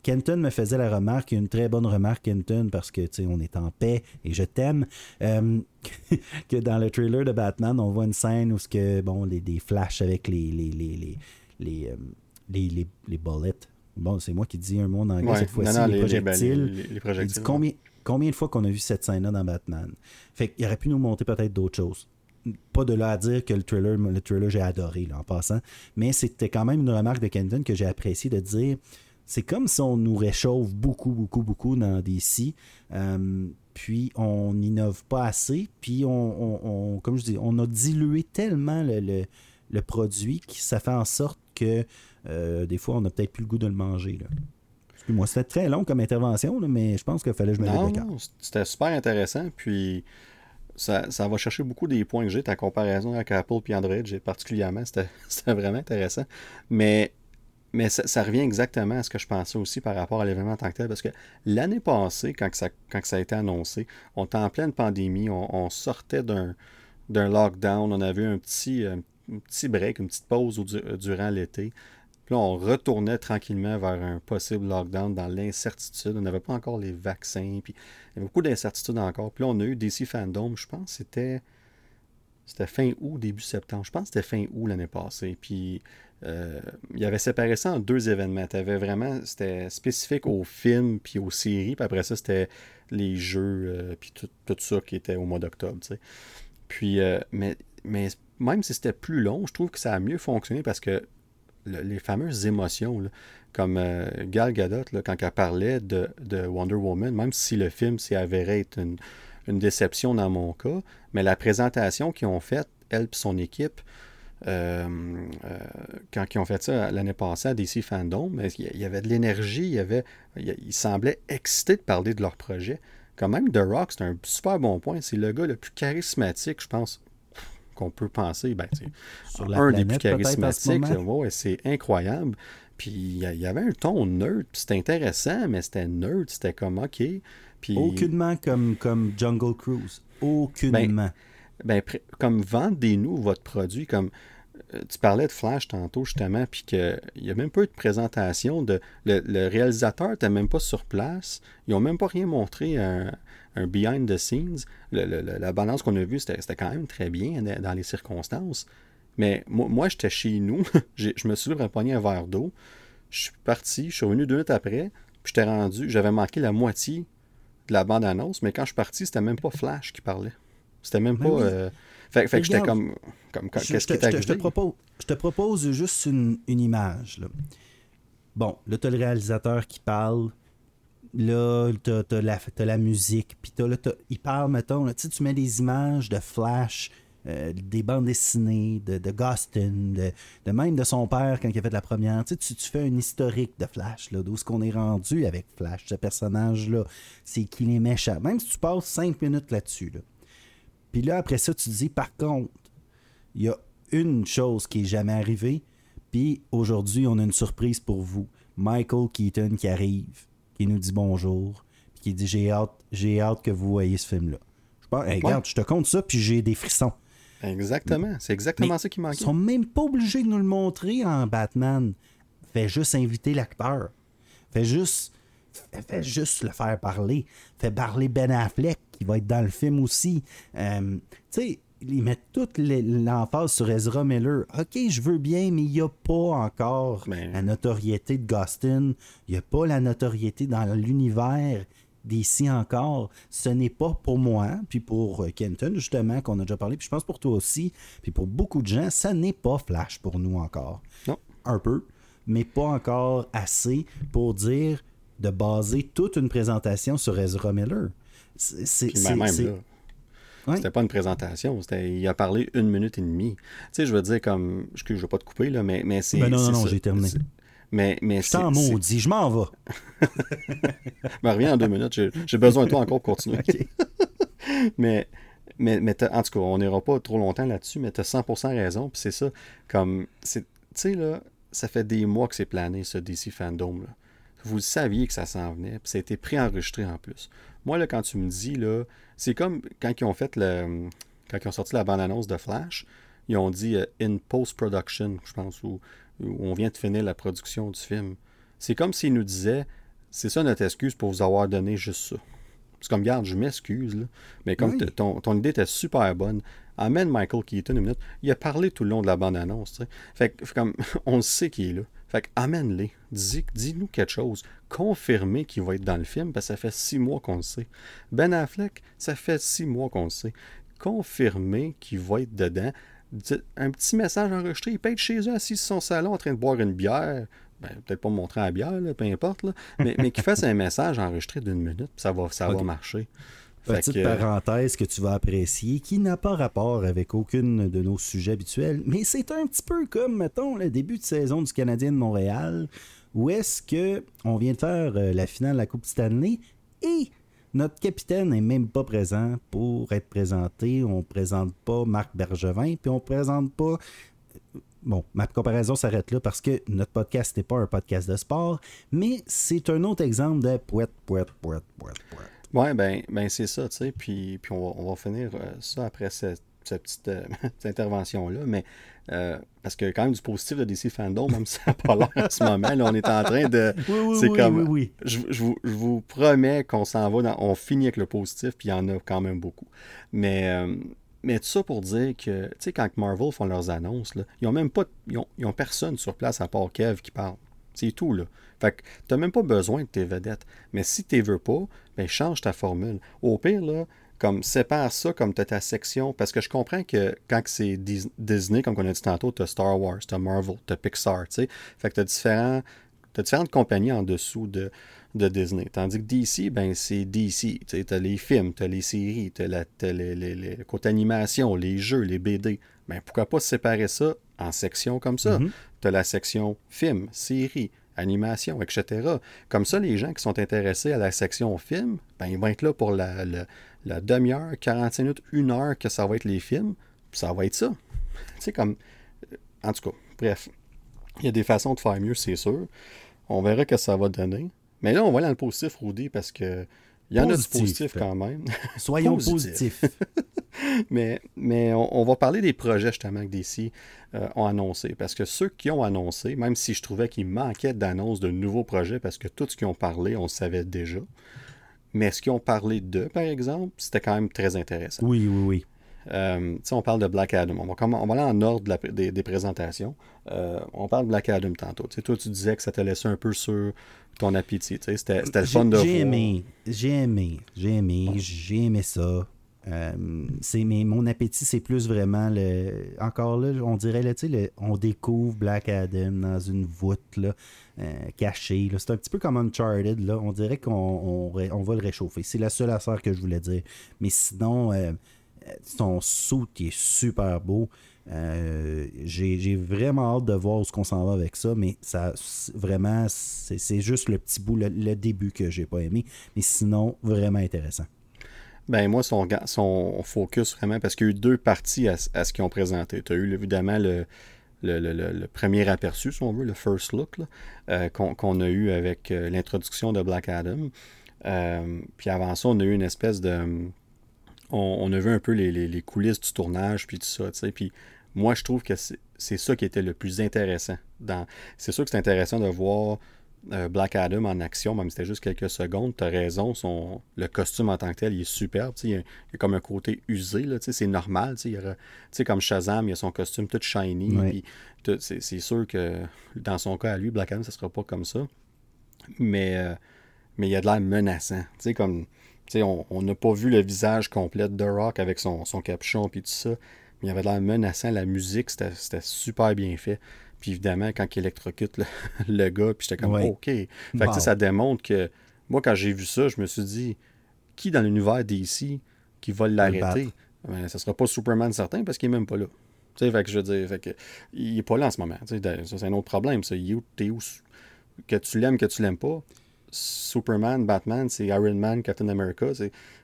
Kenton me faisait la remarque, une très bonne remarque, Kenton, parce que, tu sais, on est en paix et je t'aime, euh, que dans le trailer de Batman, on voit une scène où, que, bon, les, des flashs avec les, les, les, les, euh, les, les, bullets. Bon, c'est moi qui dis un mot en anglais cette fois-ci, les, projectiles. Les, projectiles combien, combien de fois qu'on a vu cette scène-là dans Batman? Fait qu'il aurait pu nous montrer peut-être d'autres choses pas de là à dire que le trailer, le trailer j'ai adoré là, en passant, mais c'était quand même une remarque de Kenton que j'ai apprécié de dire c'est comme si on nous réchauffe beaucoup, beaucoup, beaucoup dans DC. Euh, puis on n'innove pas assez. Puis on, comme je dis, on a dilué tellement le, produit que ça fait en sorte que euh, des fois, on n'a peut-être plus le goût de le manger. Moi, c'était très long comme intervention, mais je pense qu'il fallait que je me Non, c'était super intéressant. Puis ça, va chercher beaucoup des points que j'ai, ta comparaison avec Apple et Android, particulièrement. C'était vraiment intéressant. Mais mais ça, revient exactement à ce que je pensais aussi par rapport à l'événement en tant que tel, parce que l'année passée, quand, ça, quand ça a été annoncé, on était en pleine pandémie, on, sortait d'un lockdown, on avait un petit, un petit break, une petite pause durant l'été. Puis on retournait tranquillement vers un possible lockdown dans l'incertitude. On n'avait pas encore les vaccins, puis il y avait beaucoup d'incertitudes encore. Puis là, on a eu DC Fandom, je pense c'était c'était fin août, début septembre. Je pense que c'était fin août l'année passée. Puis euh, il avait séparé ça en deux événements. Avais vraiment, c'était spécifique aux films puis aux séries. Puis après ça, c'était les jeux euh, puis tout, ça qui était au mois d'octobre. Puis, euh, mais, mais même si c'était plus long, je trouve que ça a mieux fonctionné parce que les fameuses émotions, comme Gal Gadot, quand elle parlait de, Wonder Woman, même si le film s'est avéré être une, déception dans mon cas, mais la présentation qu'ils ont faite, elle et son équipe, euh, euh, quand ils ont fait ça l'année passée à DC Fandom, il y avait de l'énergie, il y avait, ils semblaient excités de parler de leur projet. Quand même, The Rock, c'est un super bon point. C'est le gars le plus charismatique, je pense, qu'on peut penser. Ben, Sur un des plus charismatiques. c'est incroyable. Puis il y avait un ton nerd, c'était intéressant, mais c'était nerd, c'était comme OK. Puis... Aucunement comme, comme Jungle Cruise. Aucunement. Ben, ben, comme vendez-nous votre produit, comme euh, tu parlais de Flash tantôt, justement, puis qu'il n'y a même pas eu de présentation. De, le, réalisateur n'était même pas sur place. Ils n'ont même pas rien montré, un, behind the scenes. la balance qu'on a vue, c'était quand même très bien dans les circonstances. Mais moi, j'étais chez nous. je me suis pogné un verre d'eau. Je suis parti. Je suis revenu deux minutes après. Puis j'étais rendu. J'avais manqué la moitié de la bande-annonce. Mais quand je suis parti, c'était même pas Flash qui parlait. C'était même ben pas. Euh, fait, que j'étais comme. comme Qu'est-ce qui Je te, propose, je te propose juste une, image. Là. Bon, là, tu as le réalisateur qui parle. Là, tu as, la, la musique. Puis là, il parle, mettons. Là, tu mets des images de Flash. Euh, des bandes dessinées de, de Gostin, de, même de son père quand il a fait la première. Tu, tu, fais un historique de Flash, d'où ce qu'on est rendu avec Flash, ce personnage-là? C'est qu'il est méchant. Même si tu passes cinq minutes là-dessus. Là. Puis là, après ça, tu te dis, par contre, il y a une chose qui est jamais arrivée, puis aujourd'hui, on a une surprise pour vous. Michael Keaton qui arrive, qui nous dit bonjour, puis qui dit j'ai hâte, j'ai hâte que vous voyez ce film-là. Je pense, regarde, je te compte ça, puis j'ai des frissons. Exactement, c'est exactement ça qui manque. Ils sont même pas obligés de nous le montrer en Batman. Fais juste inviter l'acteur. Fais juste juste le faire parler. Fait parler Ben Affleck, qui va être dans le film aussi. Euh, tu sais, ils mettent toute l'emphase sur Ezra Miller. OK, je veux bien, mais il n'y a pas encore ben. la notoriété de Gustin. Il n'y a pas la notoriété dans l'univers d'ici encore. Ce n'est pas pour moi, puis pour euh, Kenton, justement, qu'on a déjà parlé, puis je pense pour toi aussi, puis pour beaucoup de gens, ça n'est pas Flash pour nous encore. Non. Un peu, mais pas encore assez pour dire de baser toute une présentation sur Ezra Miller. C'est C'était pas une présentation, il a parlé une minute et demie. Tu sais, je veux dire, comme. Je ne veux pas te couper, là, mais, mais c'est. Ben non, non, non, j'ai terminé. Mais, mais je t'en maudis, je m'en vais. ben, reviens en deux minutes, j'ai besoin de toi encore pour continuer. mais mais, mais en tout cas, on n'ira pas trop longtemps là-dessus, mais tu as 100% raison. Puis c'est ça, comme, tu sais, là, ça fait des mois que c'est plané, ce DC Fandom. Là. Vous saviez que ça s'en venait, puis ça a été préenregistré en plus. Moi, là, quand tu me dis, là, c'est comme quand ils ont fait le. Quand ils ont sorti la bande-annonce de Flash, ils ont dit euh, in post-production, je pense, où, on vient de finir la production du film. C'est comme s'ils nous disaient c'est ça notre excuse pour vous avoir donné juste ça. C'est comme, garde, je m'excuse, mais comme ton, ton, idée était super bonne, amène Michael Keaton une minute. Il a parlé tout le long de la bande-annonce. Fait que, comme, on sait qu'il est là. Fait que, amène-les. Dis-nous quelque chose. Confirmez qu'il va être dans le film, parce que ça fait six mois qu'on le sait. Ben Affleck, ça fait six mois qu'on le sait. Confirmez qu'il va être dedans. Un petit message enregistré. Il peut être chez eux, assis sur son salon, en train de boire une bière. Ben, peut-être pas me montrer la bière, peu importe, mais, mais qu'il fasse un message enregistré d'une minute, ça va, ça va marcher. Petite parenthèse que tu vas apprécier, qui n'a pas rapport avec aucune de nos sujets habituels, mais c'est un petit peu comme, mettons, le début de saison du Canadien de Montréal, où est-ce que on vient de faire euh, la finale de la Coupe Stanley et notre capitaine n'est même pas présent pour être présenté. On ne présente pas Marc Bergevin, puis on ne présente pas bon, ma comparaison s'arrête là parce que notre podcast n'est pas un podcast de sport, mais c'est un autre exemple de pouet, pouet, pouet, pouet, pouet. Ouais, ben, ben c'est ça, tu sais. Puis, puis on, va, on va finir euh, ça après cette, petite, euh, intervention-là. Mais euh, parce que quand même du positif de DC Fandom, même si ça n'a pas l'air en ce moment, là, on est en train de. Oui, oui, c'est oui, comme, oui, Je, je, vous, je, vous, promets qu'on s'en va, dans, on finit avec le positif, puis il y en a quand même beaucoup. Mais. Mais tout ça pour dire que, tu sais, quand Marvel font leurs annonces, là, ils ont même pas. Ils ont, ils ont, personne sur place à part Kev qui parle. C'est tout, là. Fait que t'as même pas besoin de tes vedettes. Mais si tu veux pas, ben change ta formule. Au pire, là, comme sépare ça comme tu as ta section. Parce que je comprends que quand c'est Disney, comme on a dit tantôt, tu as Star Wars, tu as Marvel, tu as Pixar, tu sais. Fait que tu as, différents, as différentes compagnies en dessous de, de Disney. Tandis que DC, ben c'est DC. Tu as les films, tu as les séries, tu as, les, les, les, côté animation, les jeux, les BD. Ben pourquoi pas séparer ça en sections comme ça? Mm-hmm. Tu as la section film, série, animation, etc. Comme ça, les gens qui sont intéressés à la section film, ben, ils vont être là pour la, la, demi-heure, 45 minutes, une heure que ça va être les films, ça va être ça. tu sais, comme. En tout cas, bref. Il y a des façons de faire mieux, c'est sûr. On verra que ça va donner. Mais là, on va aller dans le positif, Rudy, parce que il y en a du positif quand même. Soyons positifs. mais mais on, va parler des projets justement que DC euh, ont annoncé. Parce que ceux qui ont annoncé, même si je trouvais qu'il manquait d'annonces de nouveaux projets, parce que tout ce qu'ils ont parlé, on le savait déjà. Mais ce qu'ils ont parlé d'eux, par exemple, c'était quand même très intéressant. Oui, oui, oui. Euh, on parle de Black Adam. On va, on va aller en ordre des, présentations. Euh, on parle de Black Adam tantôt. toi, tu disais que ça te laissait un peu sur ton appétit. C'était le fun de J'ai aimé. J'ai aimé. J'ai aimé. J'ai aimé ça. Euh, mais mon appétit, c'est plus vraiment le. Encore là, on dirait, là, le, on découvre Black Adam dans une voûte là, euh, cachée. C'est un petit peu comme Uncharted. Là. On dirait qu'on on, va le réchauffer. C'est la seule affaire que je voulais dire. Mais sinon, euh, son saut qui est super beau. Euh, j'ai vraiment hâte de voir où qu'on s'en va avec ça, mais ça vraiment, c'est juste le petit bout, le, début que j'ai pas aimé. Mais sinon, vraiment intéressant. Ben moi, son, son focus vraiment, parce qu'il y a eu deux parties à, ce qu'ils ont présenté. Tu as eu évidemment le, le, premier aperçu, si on veut, le first look, euh, qu'on a eu avec euh, l'introduction de Black Adam. puis avant ça, on a eu une espèce de. On, a vu un peu les, coulisses du tournage, puis tout ça, tu sais. Puis moi, je trouve que c'est ça qui était le plus intéressant. C'est sûr que c'est intéressant de voir euh, Black Adam en action, même si c'était juste quelques secondes. Tu as raison, son, le costume en tant que tel, il est superbe. Il y, a, comme un côté usé, c'est normal. Il comme Shazam, il a son costume tout shiny. C'est sûr que dans son cas à lui, Black Adam, ça sera pas comme ça. Mais, euh, mais il a de l'air menaçant. comme, on n'a pas vu le visage complet de Rock avec son, son capuchon et tout ça il avait l'air menaçant. La musique, c'était super bien fait. Puis évidemment, quand il électrocute le, gars, puis j'étais comme, OK. Fait que ça démontre que moi, quand j'ai vu ça, je me suis dit, qui dans l'univers DC qui va l'arrêter? Ben, ça sera pas Superman certain parce qu'il est même pas là. Tu sais, fait que je veux dire, fait que, il est pas là en ce moment. ça, c'est un autre problème. Ça. Il est où, Que tu l'aimes, que tu l'aimes pas? Superman, Batman, c'est Iron Man, Captain America.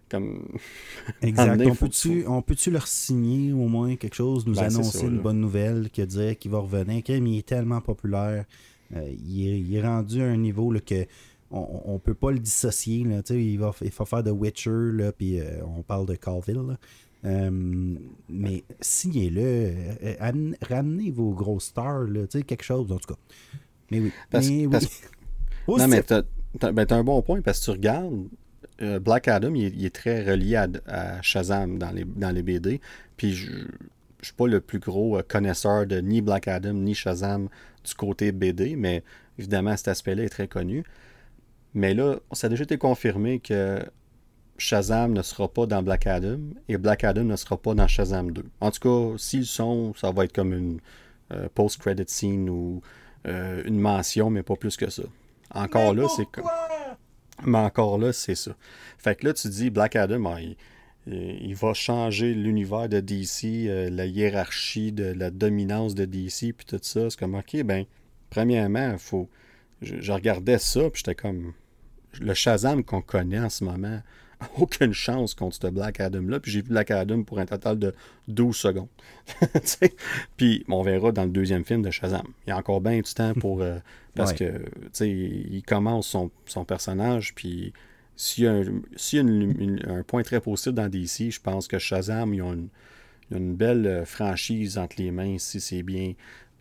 comme. exact. on peut-tu, on peut-tu leur signer au moins quelque chose, nous Ben, c'est annoncer ça, une là. bonne nouvelle, que dire qu'il va revenir? Kim, il est tellement populaire. euh, il, est, il est rendu à un niveau là, que on, on peut pas le dissocier. Là, il, va, il va faire The Witcher, là, puis euh, on parle de Calville. là. Euh, mais signez-le, amenez- ramenez vos gros stars, quelque chose en tout cas. Mais oui. Parce- mais oui. Non, mais. T'as, ben, un bon point parce que tu regardes, euh, Black Adam, il est, très relié à, Shazam dans les, dans les BD. Puis je je suis pas le plus gros euh, connaisseur de ni Black Adam ni Shazam du côté BD, mais évidemment cet aspect-là est très connu. Mais là, ça a déjà été confirmé que Shazam ne sera pas dans Black Adam et Black Adam ne sera pas dans Shazam 2. En tout cas, s'ils sont, ça va être comme une euh, post-credit scene ou une mention, mais pas plus que ça. Encore là, c'est comme. Mais encore là, c'est ça. Fait que là, tu dis Black Adam, ah, il, il va changer l'univers de DC, euh, la hiérarchie, de la dominance de DC, puis tout ça. C'est comme, ok, ben, premièrement, faut. Je, je regardais ça, puis j'étais comme. Le Shazam qu'on connaît en ce moment, aucune chance contre ce Black Adam-là. Puis j'ai vu Black Adam pour un total de 12 secondes. Puis on verra dans le deuxième film de Shazam. Il y a encore bien du temps pour. euh, parce Ouais. que, tu sais, il commence son, son personnage, puis s'il y a, un, s'il y a une- une- un point très positif dans DC, je pense que Shazam, ils ont une, ils ont une belle euh, franchise entre les mains si c'est bien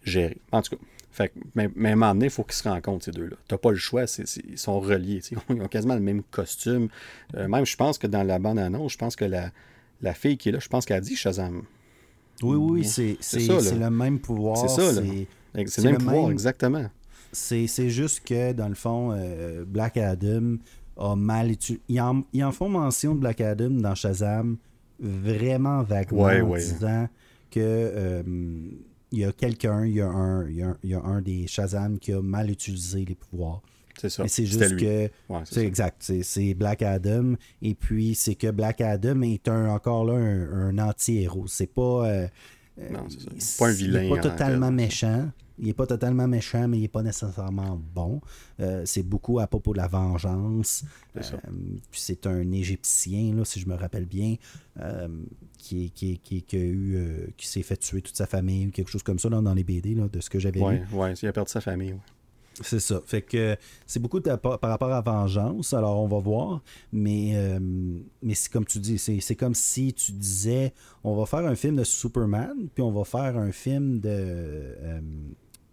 géré. En tout cas, fait, que- mais, mais à un moment donné, il faut qu'ils se rencontrent, ces deux-là. T'as pas le choix, ils sont reliés. Ils ont quasiment le même costume. Euh, même, je pense que dans la bande-annonce, je pense que la, la fille qui est là, je pense qu'elle a dit Shazam. Oui, oui, c'est C'est le même pouvoir. C'est ça, là. c'est- le même pouvoir, même- exactement. C'est c'est juste que, dans le fond, euh, Black Adam a mal utilisé. Ils en, ils en font mention de Black Adam dans Shazam vraiment vaguement Ouais, en ouais. disant que euh, il y a quelqu'un, il y a, un, il, y a un, il y a un des Shazam qui a mal utilisé les pouvoirs. C'est ça. C'est juste lui. que Ouais, c'est exact. C'est, Black Adam. Et puis, c'est que Black Adam est un, encore là un, un anti-héros. C'est pas. euh, Non, c'est pas un vilain Il n'est pas totalement fait. méchant. Il n'est pas totalement méchant, mais il n'est pas nécessairement bon. Euh, c'est beaucoup à propos de la vengeance. C'est. Euh, un Égyptien, là, si je me rappelle bien, euh, qui, qui, qui, qui a eu, euh, qui s'est fait tuer toute sa famille ou quelque chose comme ça là, dans les BD, là, de ce que j'avais lu. Ouais, ouais, il a perdu sa famille. ouais. C'est ça. Fait que c'est beaucoup de- par par rapport à vengeance, alors on va voir. Mais, euh, mais c'est comme tu dis, c'est c'est comme si tu disais on va faire un film de Superman, puis on va faire un film de. euh,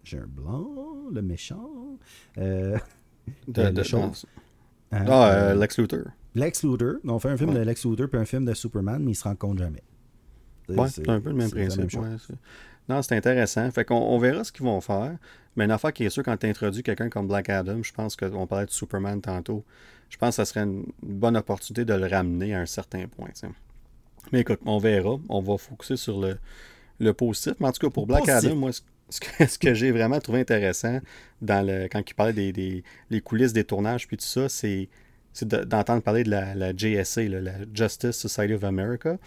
J'ai un blanc, le méchant. De, de- non, hein, Ah, Lex Luthor. Lex Luthor. On fait un film Ouais. de Lex Luthor, puis un film de Superman, mais ils se rencontrent jamais. Ouais, c'est un peu le même principe. ouais, non, c'est intéressant. Fait qu'on on verra ce qu'ils vont faire. Mais une affaire qui est sûre, quand tu introduis quelqu'un comme Black Adam, je pense qu'on parlait de Superman tantôt, je pense que ça serait une bonne opportunité de le ramener à un certain point. Mais écoute, on verra. On va focuser sur le, le positif. Mais en tout cas, pour Black Positif. Adam, moi, ce ce que, ce que j'ai vraiment trouvé intéressant dans le, quand il parlait des, des les coulisses des tournages puis tout ça, c'est c'est de- d'entendre parler de la, la JSA, là, la Justice Society of America.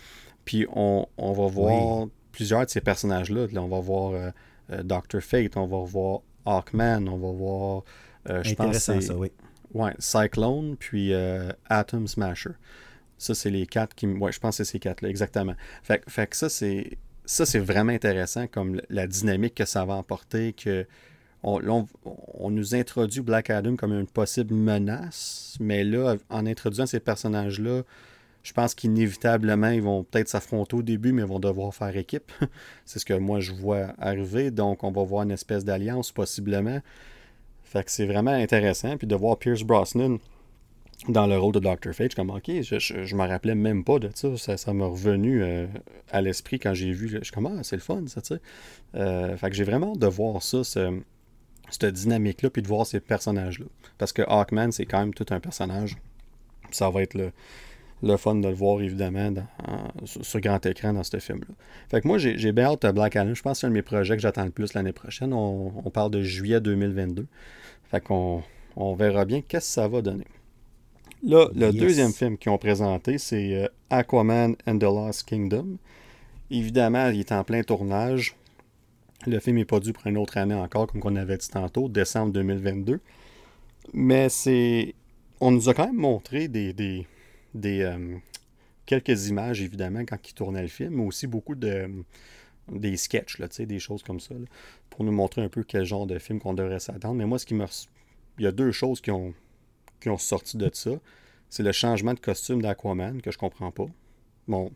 Puis on, on va voir plusieurs de ces personnages-là. Là, on va voir euh, euh, Dr. Fate, on va voir Hawkman, on va voir, euh, je pense, ça, oui. Ouais, Cyclone, puis euh, Atom Smasher. Ça, c'est les quatre qui. Ouais, je pense que c'est ces quatre-là, exactement. Fait, que- fait que ça, c'est. Ça, c'est vraiment intéressant, comme la dynamique que ça va emporter, que. On, nous introduit Black Adam comme une possible menace, mais là, en introduisant ces personnages-là, je pense qu'inévitablement, ils vont peut-être s'affronter au début, mais ils vont devoir faire équipe. c'est ce que moi, je vois arriver. Donc, on va voir une espèce d'alliance, possiblement. Fait que c'est vraiment intéressant. Puis de voir Pierce Brosnan dans le rôle de Dr. Fate, comme, ok, je, je, je me rappelais même pas de ça. Ça, ça m'a revenu euh, à l'esprit quand j'ai vu. Je suis comme, ah, c'est le fun, ça, tu sais. Euh, fait que j'ai vraiment hâte de voir ça, cette dynamique-là, puis de voir ces personnages-là. Parce que Hawkman, c'est quand même tout un personnage. Ça va être le, le fun de le voir, évidemment, dans- en- sur, sur grand écran dans ce film-là. Fait que moi, j'ai bien hâte de Black Adam. Je pense que c'est un de mes projets que j'attends le plus l'année prochaine. On, on parle de juillet 2022. Fait qu'on on verra bien qu'est-ce que ça va donner. Là, le Yes. deuxième film qu'ils ont présenté, c'est euh, Aquaman and the Lost Kingdom. Évidemment, il est en plein tournage. Le film pas dû pour une autre année encore, comme on avait dit tantôt, décembre 2022. Mais c'est. On nous a quand même montré des. euh, quelques images, évidemment, quand il tournait le film, mais aussi beaucoup de des sketchs, là, des choses comme ça, pour nous montrer un peu quel genre de film qu'on devrait s'attendre. Mais moi, ce qui me... Il y a deux choses qui ont, qui ont sorti de ça. C'est le changement de costume d'Aquaman, que je comprends pas. Bon,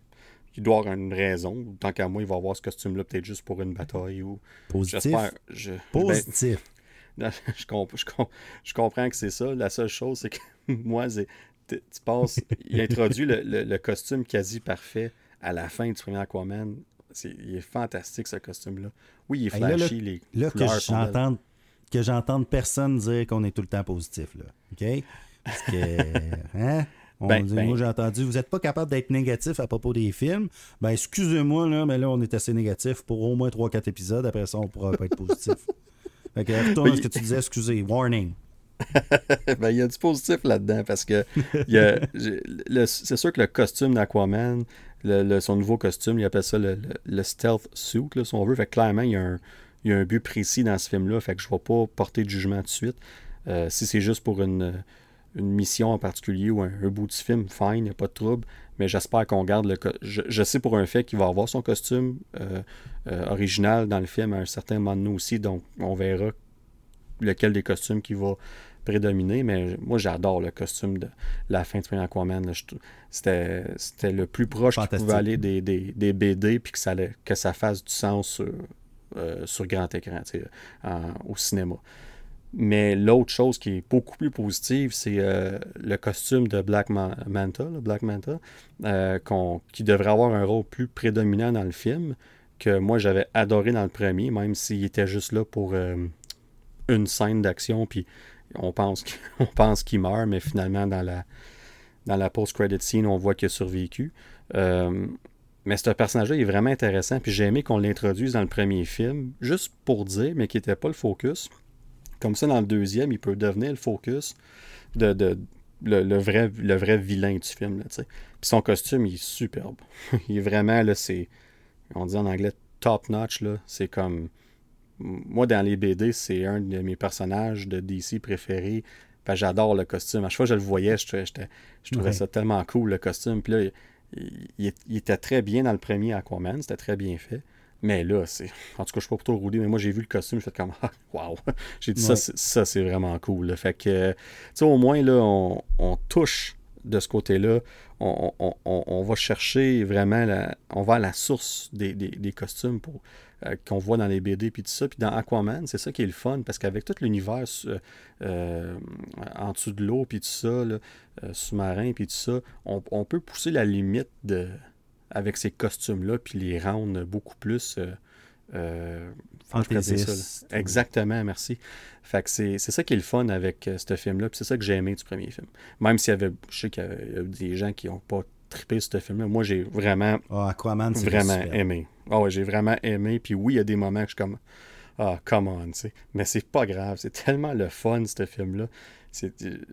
il doit avoir une raison. Tant qu'à moi, il va avoir ce costume-là peut-être juste pour une bataille ou. Positif. Je, Positif. Ben, je, je, comprends que c'est ça. La seule chose, c'est que moi, tu passes. il introduit le, le, costume quasi parfait à la fin du premier Aquaman. il est fantastique ce costume-là. Oui, il est flashy. là, les là que j'entends que j'entende personne dire qu'on est tout le temps positif. Là. OK? Parce que. Hein? Ben, ben. Moi, j'ai entendu, vous n'êtes pas capable d'être négatif à propos des films. Ben, excusez-moi, là, mais là, on est assez négatif pour au moins 3-4 épisodes. Après ça, on pourra pas être positif. fait que, retourne à ce que tu disais, excusez, warning. ben, il y a du positif là-dedans parce que c'est sûr que le costume d'Aquaman, son nouveau costume, il appelle ça le, stealth suit, là, si on veut. Fait que clairement, il y, a un, il y a un but précis dans ce film-là. Fait que je ne vais pas porter de jugement tout de suite. Euh, si c'est juste pour une une mission en particulier ou un, bout de film, fine, il n'y a pas de trouble. Mais j'espère qu'on garde le. Je, je, sais pour un fait qu'il va avoir son costume euh, euh, original dans le film à un certain moment donné aussi. Donc, on verra lequel des costumes qui va prédominer. Mais moi, j'adore le costume de la fin de Aquaman. C'était le plus proche qu'il pouvait aller des, des, BD puis que ça, que ça fasse du sens sur, euh, sur grand écran, au cinéma. Mais l'autre chose qui est beaucoup plus positive, c'est euh, le costume de Black Manta, Black Manta euh, qui devrait avoir un rôle plus prédominant dans le film, que moi j'avais adoré dans le premier, même s'il était juste là pour euh, une scène d'action, puis on pense qu'il meurt, mais finalement dans la, dans la post-credit scene, on voit qu'il a survécu. mais ce personnage-là est vraiment intéressant, puis j'ai aimé qu'on l'introduise dans le premier film, juste pour dire, mais qui n'était pas le focus. Comme ça, dans le deuxième, il peut devenir le focus de, le, vrai, le vrai vilain du film. Là, Puis son costume, il est superbe. il est vraiment, là, c'est, on dit en anglais, top notch. Là. C'est comme, moi, dans les BD, c'est un de mes personnages de DC préférés. j'adore le costume. À chaque fois que je le voyais, je, je trouvais ça tellement cool, le costume. Puis là, il, était très bien dans le premier Aquaman. C'était très bien fait. Mais là, c'est. En tout cas, je suis pas plutôt roulé, mais moi, j'ai vu le costume, je fais comme. Ah, waouh! J'ai dit ça, ça, c'est vraiment cool. Fait que, tu sais, au moins, là, on, touche de ce côté-là. On, va chercher vraiment. La, on va à la source des, costumes pour. Euh, qu'on voit dans les BD puis tout ça. Puis dans Aquaman, c'est ça qui est le fun parce qu'avec tout l'univers euh, euh, en dessous de l'eau puis tout ça, sous-marin puis tout ça, on, peut pousser la limite de, avec ces costumes-là, puis les rendre beaucoup plus. Euh, euh Exactement, merci. Fait que c'est ça qui est le fun avec euh, ce film-là, puis c'est ça que j'ai aimé du premier film. Même s'il y avait, je sais qu'il y a des gens qui n'ont pas trippé ce film-là, moi j'ai vraiment, oh, Aquaman, vraiment aimé. Ah ouais, j'ai vraiment aimé, puis oui, il y a des moments que je suis comme, ah, come on, tu sais. Mais c'est pas grave, c'est tellement le fun, ce film-là.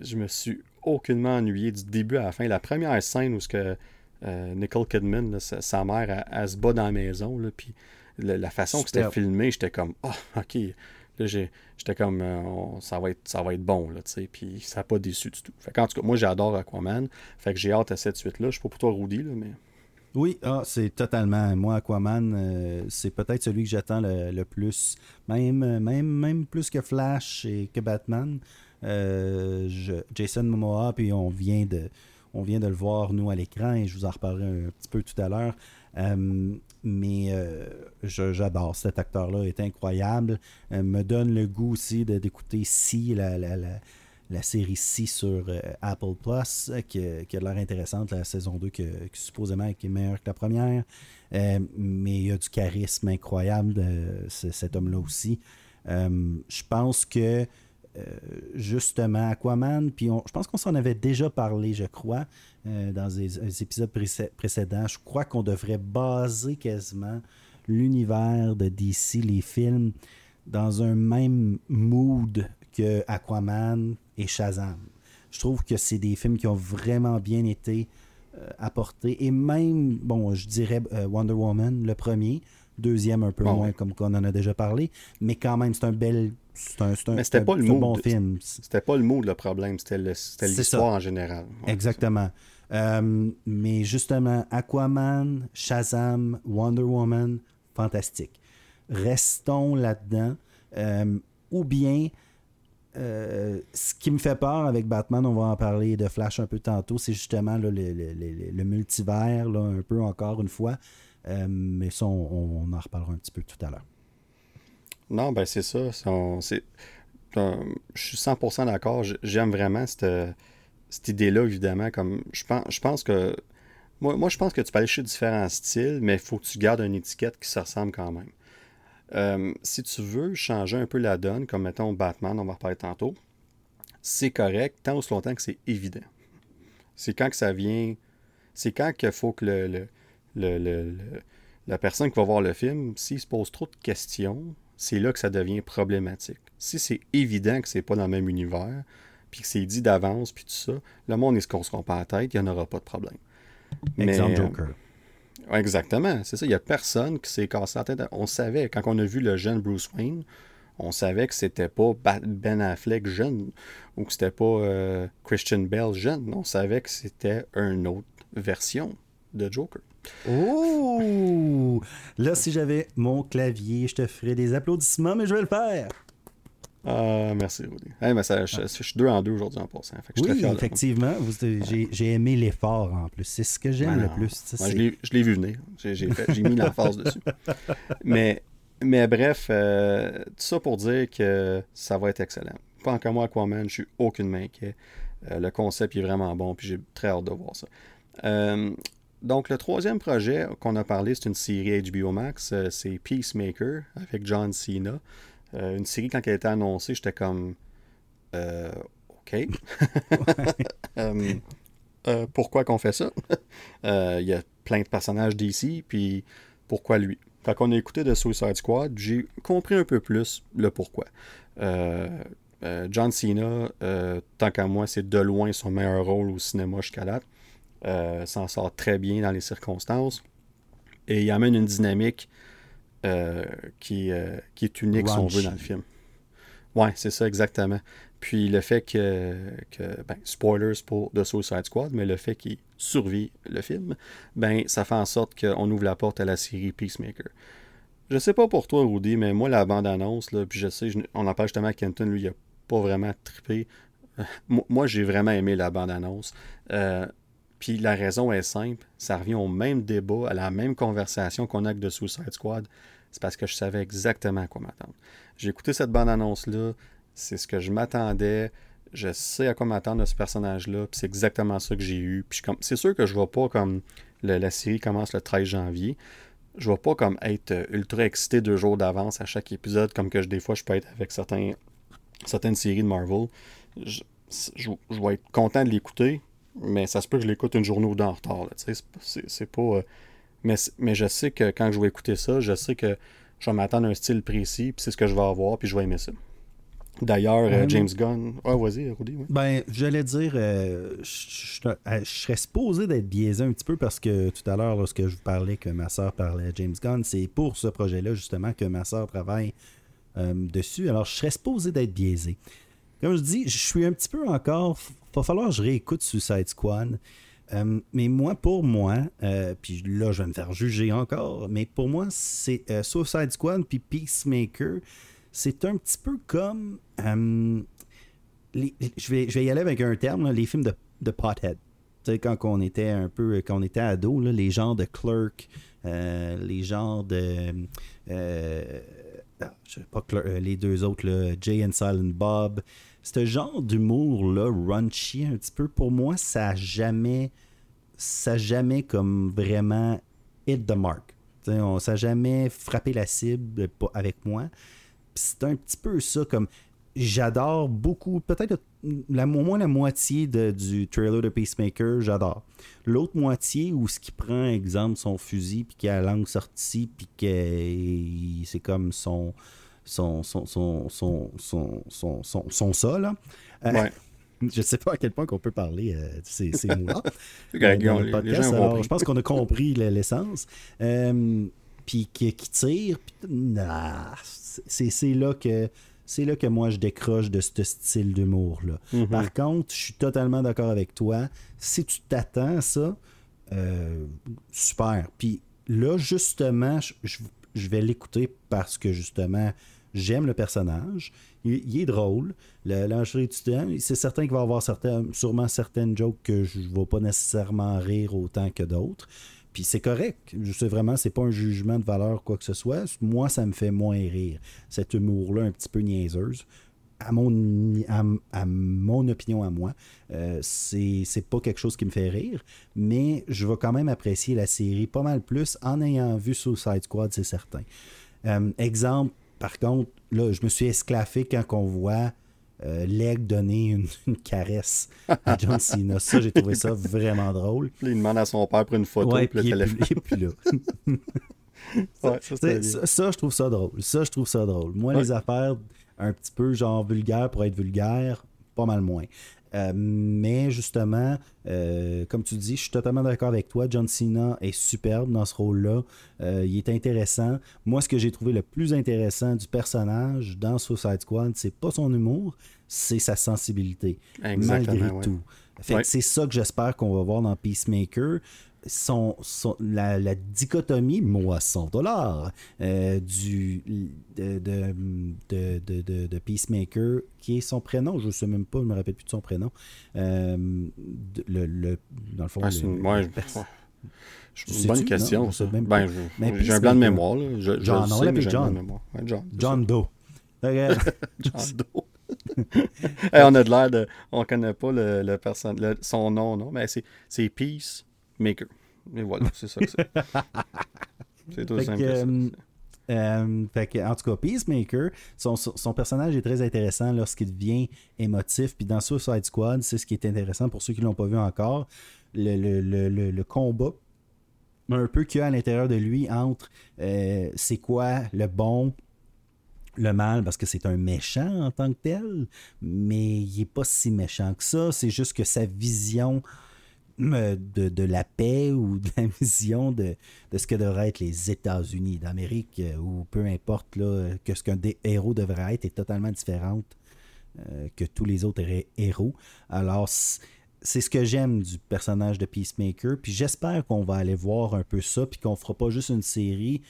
Je me suis aucunement ennuyé du début à la fin. La première scène où ce que euh, Nicole Kidman, sa, mère, elle, se bat dans la maison. Là, puis la, façon que c'était filmé, j'étais comme, ah, ok. Là, j'étais comme, euh, ça, va être, ça va être bon, là, tu sais. Puis ça n'a pas déçu du tout. Fait en tout cas, moi, j'adore Aquaman. Fait que j'ai hâte à cette suite-là. Je suis pas pour toi, Rudy, là, mais. Oui, ah, c'est totalement. Moi, Aquaman, euh, c'est peut-être celui que j'attends le, plus. Même, même, même plus que Flash et que Batman. Jason Momoa, puis on vient de on vient de le voir, nous, à l'écran, et je vous en reparlerai un petit peu tout à l'heure. Euh, mais euh, j'adore cet acteur-là, est incroyable. Euh, me donne le goût aussi d'écouter Si, la, la, la, série Si sur Apple Plus, qui, qui, a l'air intéressante, la saison 2, qui, supposément est meilleure que la première. mais il y a du charisme incroyable, de, cet homme-là aussi. je pense que euh, justement Aquaman, puis je pense qu'on s'en avait déjà parlé, je crois, euh, dans des, épisodes précédents. Je crois qu'on devrait baser quasiment l'univers de DC, les films, dans un même mood que Aquaman et Shazam. Je trouve que c'est des films qui ont vraiment bien été euh, apportés. Et même, bon, je dirais Wonder Woman, le premier, deuxième un peu moins, comme on en a déjà parlé, mais quand même, c'est un bel c'est un, Mais c'était pas le bon film. C'était pas le mot le problème, c'était l'histoire en général. Exactement. Euh, mais justement, Aquaman, Shazam, Wonder Woman, fantastique. Restons là-dedans. Euh, ou bien, euh, ce qui me fait peur avec Batman, on va en parler de Flash un peu tantôt, c'est justement le, le, multivers, là, un peu encore une fois. mais ça, on, en reparlera un petit peu tout à l'heure. Non, ben c'est ça. C'est, je suis 100% d'accord. J'aime vraiment cette, cette idée-là, évidemment. Comme je pense, que. Moi, moi, je pense que tu peux aller chez différents styles, mais il faut que tu gardes une étiquette qui se ressemble quand même. Euh, si tu veux changer un peu la donne, comme mettons Batman, on va reparler tantôt, c'est correct tant aussi longtemps que c'est évident. C'est quand que ça vient. C'est quand qu'il faut que le, la personne qui va voir le film, s'il se pose trop de questions, c'est là que ça devient problématique. Si c'est évident que c'est pas dans le même univers, puis que c'est dit d'avance, puis tout ça, le monde ne se cassera pas la tête, il n'y en aura pas de problème. Exemple Joker. exactement, c'est ça. Il n'y a personne qui s'est cassé la tête. On savait, quand on a vu le jeune Bruce Wayne, on savait que c'était pas Ben Affleck jeune ou que c'était pas euh, Christian Bell jeune. On savait que c'était une autre version de Joker. Oh! Là, si j'avais mon clavier, je te ferais des applaudissements, mais je vais le faire. Ah, merci, Rudy. je, suis deux en deux aujourd'hui en passant. oui, effectivement. J'ai aimé l'effort en plus. C'est ce que j'aime le plus. je l'ai vu venir. J'ai mis l'emphase dessus. Mais, mais bref, euh, tout ça pour dire que ça va être excellent. Pas encore moi, Aquaman, je suis aucunement inquiet. Euh, le concept est vraiment bon, puis j'ai très hâte de voir ça. Euh, donc, le troisième projet qu'on a parlé, c'est une série HBO Max, euh, c'est Peacemaker avec John Cena. Euh, une série, quand elle a été annoncée, j'étais comme euh, OK. pourquoi qu'on fait ça? Il y a plein de personnages d'ici, puis pourquoi lui? Quand on a écouté de Suicide Squad, j'ai compris un peu plus le pourquoi. John Cena, tant qu'à moi, c'est de loin son meilleur rôle au cinéma jusqu'à date. Euh, s'en sort très bien dans les circonstances. Et il amène une dynamique euh, qui, euh, qui, est unique, si on veut, dans le film. Ouais, c'est ça, exactement. Puis le fait que, ben, spoilers pour The Suicide Squad, mais le fait qu'il survit le film, ben, ça fait en sorte qu'on ouvre la porte à la série Peacemaker. Je sais pas pour toi, Rudy, mais moi, la bande-annonce, puis je sais, on en parle justement à Kenton, lui, il a pas vraiment trippé. moi, j'ai vraiment aimé la bande-annonce. Puis la raison est simple, ça revient au même débat, à la même conversation qu'on a avec The Suicide Squad. C'est parce que je savais exactement à quoi m'attendre. J'ai écouté cette bande-annonce-là, c'est ce que je m'attendais, je sais à quoi m'attendre de ce personnage-là, puis c'est exactement ça que j'ai eu. C'est sûr que je ne vais pas comme la série commence le 13 janvier, je ne vais pas comme être ultra excité deux jours d'avance à chaque épisode, comme que des fois je peux être avec certaines séries de Marvel. je vais être content de l'écouter, mais ça se peut que je l'écoute une journée ou deux en retard. C'est pas. Euh, mais, mais je sais que quand je vais écouter ça, je sais que je vais m'attendre à un style précis, puis c'est ce que je vais avoir, puis je vais aimer ça. D'ailleurs, euh, James Gunn. Ah, vas-y, Rudy. Oui. Ben, j'allais dire, euh, je, serais supposé d'être biaisé un petit peu parce que tout à l'heure, lorsque je vous parlais que ma soeur parlait à James Gunn, c'est pour ce projet-là, justement, que ma soeur travaille dessus. Alors, je serais supposé d'être biaisé. Comme je dis, je suis un petit peu encore va falloir que je réécoute Suicide Squad. Euh, mais moi, pour moi, euh, puis là, je vais me faire juger encore, mais pour moi, c'est euh, Suicide Squad puis Peacemaker, c'est un petit peu comme. je, vais, je vais y aller avec un terme, les films de, de pothead. Tu sais, quand on était un peu, quand on était ado, les genres de Clerk, les genres de. Ah, je sais pas, les deux autres, Jay and Silent Bob ce genre d'humour-là, raunchy un petit peu, pour moi, ça n'a jamais, ça jamais comme vraiment hit the mark. on, ça n'a jamais frappé la cible avec moi. C'est un petit peu ça, comme j'adore beaucoup, peut-être la, au moins la moitié du trailer de Peacemaker, j'adore. L'autre moitié, où ce qui prend, exemple, son fusil, puis qui a la langue sortie, puis que c'est comme son son, son, son, son, son, son, son ça, là. Euh, je sais pas à quel point qu'on peut parler euh, de ces, ces mots-là. Euh, je pense qu'on a compris l'essence. puis qui, qui tire, c'est là que c'est là que moi je décroche de ce style d'humour-là. Mhm. Par contre, je suis totalement d'accord avec toi. Si tu t'attends à ça, euh, super. Puis là, justement, je- je vais l'écouter parce que justement, j'aime le personnage. Il, est drôle. Le l'enchère étudiant, c'est certain qu'il va avoir sûrement certaines jokes que je ne vais pas nécessairement rire autant que d'autres. Puis c'est correct. Je sais vraiment, c'est pas un jugement de valeur quoi que ce soit. Moi, ça me fait moins rire. Cet humour-là, un petit peu niaiseuse. À mon, à, à mon opinion à moi, euh, c'est pas quelque chose qui me fait rire, mais je vais quand même apprécier la série pas mal plus en ayant vu Suicide Squad, c'est certain. Euh, exemple, par contre, là, je me suis esclaffé quand on voit euh, Leg donner une, une caresse à John Cena. Ça, j'ai trouvé ça vraiment drôle. Puis il demande à son père pour une photo, Ouais, puis le puis téléphone. plus là. Ouais, ça, je trouve ça drôle. Ça, je trouve ça drôle. Moi, Ouais. les affaires un petit peu genre vulgaires pour être vulgaire, pas mal moins. Euh, mais justement, euh, comme tu dis, je suis totalement d'accord avec toi. John Cena est superbe dans ce rôle-là. Euh, il est intéressant. Moi, ce que j'ai trouvé le plus intéressant du personnage dans Suicide Squad, c'est pas son humour, c'est sa sensibilité. Exactement, malgré ouais. tout. Fait que Ouais. c'est ça que j'espère qu'on va voir dans Peacemaker. Son, son- la, la dichotomie, moi, 100 dollars, euh, du, de, de, de, de- Peacemaker, qui est son prénom, je ne sais même pas, je me rappelle plus de son prénom. Euh, le, le- dans le fond, Ah, le- ouais, je- bonne question. Ben, j'ai un blanc de mémoire. Là. Je, John, on l'appelle John. Ouais, John. John Doe. John Doe. Hey, on a de l'air de. On connaît pas le, le person- le- son nom, non? Mais c'est, c'est Peacemaker. Et voilà, c'est ça que c'est. c'est tout Fait simple que, euh, Euh, fait que, en tout cas, Peacemaker, son, son- son personnage est très intéressant lorsqu'il devient émotif. Puis dans Suicide Squad, c'est ce qui est intéressant pour ceux qui ne l'ont pas vu encore. Le, le- le- le- combat un peu qu'il y a à l'intérieur de lui entre euh, c'est quoi le bon, le mal, parce que c'est un méchant en tant que tel, mais il n'est pas si méchant que ça. C'est juste que sa vision de, la paix ou de la vision de, ce que devraient être les États-Unis d'Amérique, euh, ou peu importe là, que ce qu'un héros devrait être, est totalement différente euh, que tous les autres hé- héros. Alors, c'est ce que j'aime du personnage de Peacemaker. Puis j'espère qu'on va aller voir un peu ça, puis qu'on fera pas juste une série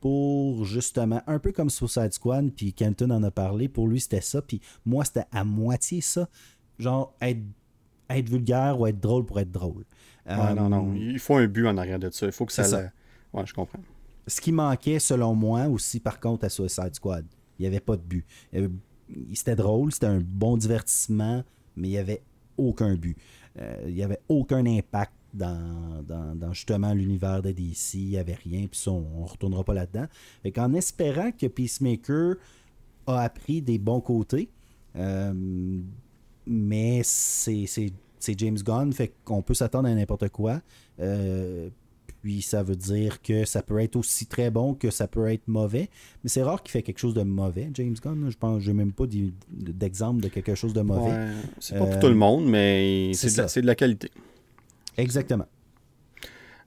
pour justement, un peu comme Suicide Squad, puis Kenton en a parlé, pour lui c'était ça, puis moi c'était à moitié ça. Genre, être, être vulgaire ou être drôle pour être drôle. Ouais, non, non. Euh, Il faut un but en arrière de ça. Il faut que ça. ça. la- Ouais, je comprends. ce qui manquait, selon moi, aussi, par contre, à Suicide Squad, il n'y avait pas de but. Avait- C'était drôle, c'était un bon divertissement, mais il n'y avait aucun but. Euh, il n'y avait aucun impact dans, dans, dans justement l'univers de DC. Il n'y avait rien, puis ça, on ne retournera pas là-dedans. Fait qu'en espérant que Peacemaker a appris des bons côtés, euh, mais c'est James Gunn, fait qu'on peut s'attendre à n'importe quoi. Euh, puis ça veut dire que ça peut être aussi très bon que ça peut être mauvais. Mais c'est rare qu'il fait quelque chose de mauvais, James Gunn. Je pense j'ai même pas d'exemple de quelque chose de mauvais. Ouais, c'est pas pour Euh, tout le monde, mais c'est de, de la qualité. Exactement.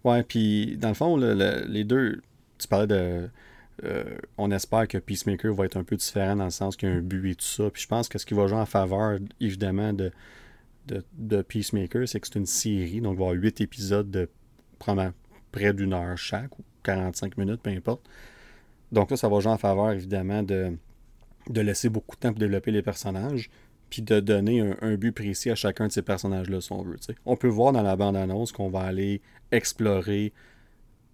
Ouais, puis dans le fond, le- le- les deux, tu parlais de. Euh, on espère que Peacemaker va être un peu différent dans le sens qu'il y a un but et tout ça. Puis je pense que ce qui va jouer en faveur, évidemment, de, de, Peacemaker, c'est que c'est une série. Donc il va y avoir 8 épisodes de probablement près d'une heure chaque, ou 45 minutes, peu importe. Donc là, ça va jouer en faveur, évidemment, de, laisser beaucoup de temps pour développer les personnages, puis de donner un, but précis à chacun de ces personnages-là, si on veut. On peut voir dans la bande-annonce qu'on va aller explorer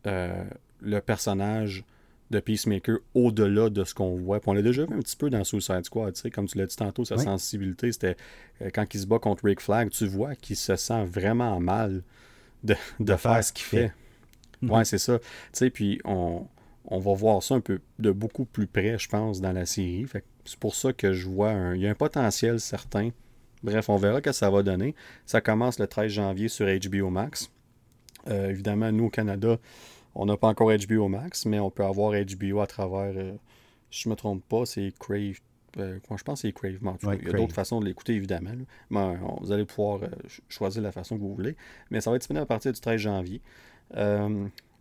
euh, le personnage de Peacemaker au-delà de ce qu'on voit. Puis on l'a déjà vu un petit peu dans Suicide Squad, tu sais, comme tu l'as dit tantôt, sa Oui. sensibilité, c'était euh, quand il se bat contre Rick Flag, tu vois qu'il se sent vraiment mal de, de faire ce qu'il fait. Ouais, c'est ça. Tu sais, puis on, on va voir ça un peu de beaucoup plus près, je pense, dans la série. C'est pour ça que je vois un. Il y a un potentiel certain. Bref, on verra ce que ça va donner. Ça commence le 13 janvier sur HBO Max. Euh, évidemment, nous au Canada, on n'a pas encore HBO Max, mais on peut avoir HBO à travers. euh, si je me trompe pas, c'est Crave. euh, je pense que c'est Crave. Ouais, il y a Crave. d'autres façons de l'écouter, évidemment. là. Mais, euh, on- vous allez pouvoir euh, ch- choisir la façon que vous voulez. Mais ça va être disponible à partir du 13 janvier. Là,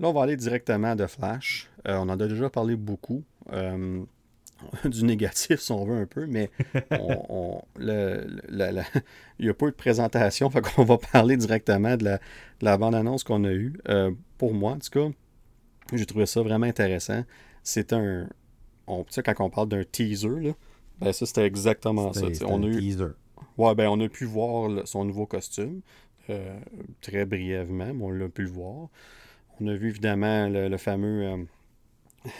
on va aller directement de Flash. On en a déjà parlé beaucoup. Du négatif, si on veut, un peu, mais on, le, il n'y a pas eu de présentation, fait qu'on va parler directement de la, bande-annonce qu'on a eue. Euh, pour moi, en tout cas, j'ai trouvé ça vraiment intéressant. C'est un. On, quand on parle d'un teaser, là, ben ça, c'était exactement ça. On a eu, teaser. Ouais, ben on a pu voir son nouveau costume. Euh, très brièvement, mais on l'a pu le voir. On a vu évidemment le, fameux. Euh,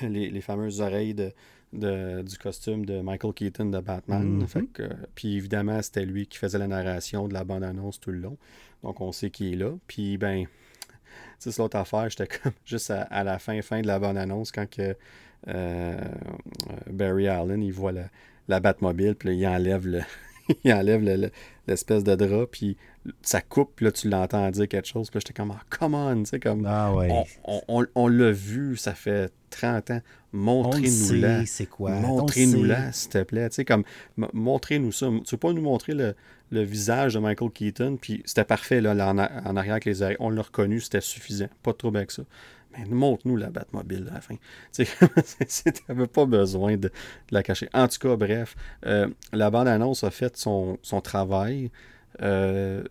les, fameuses oreilles de, du costume de Michael Keaton de Batman. Mm-hmm. puis évidemment, c'était lui qui faisait la narration de la bande-annonce tout le long. Donc on sait qu'il est là. Puis ben, c'est l'autre affaire, j'étais comme juste à, la fin, fin de la bande-annonce quand que, euh, Barry Allen, il voit la, la Batmobile, puis il enlève le, il enlève l'espèce de drap, puis ça coupe, puis là, tu l'entends dire quelque chose. Puis là, j'étais comme, ah, come on, tu sais, comme. Ah ouais. On, l'a vu, ça fait 30 ans. Montrez-nous-la. c'est quoi? Montrez-nous-la, s'il te plaît. Tu sais, comme, montrez-nous ça. Tu veux pas nous montrer le, visage de Michael Keaton, puis c'était parfait, là, en, en, arrière avec les oreilles. On l'a reconnu, c'était suffisant. Pas trop trouble avec ça. Mais montre-nous la Batmobile à la fin. Tu n'avais pas besoin de, la cacher. En tout cas, bref, euh, la bande-annonce a fait son, travail. Euh,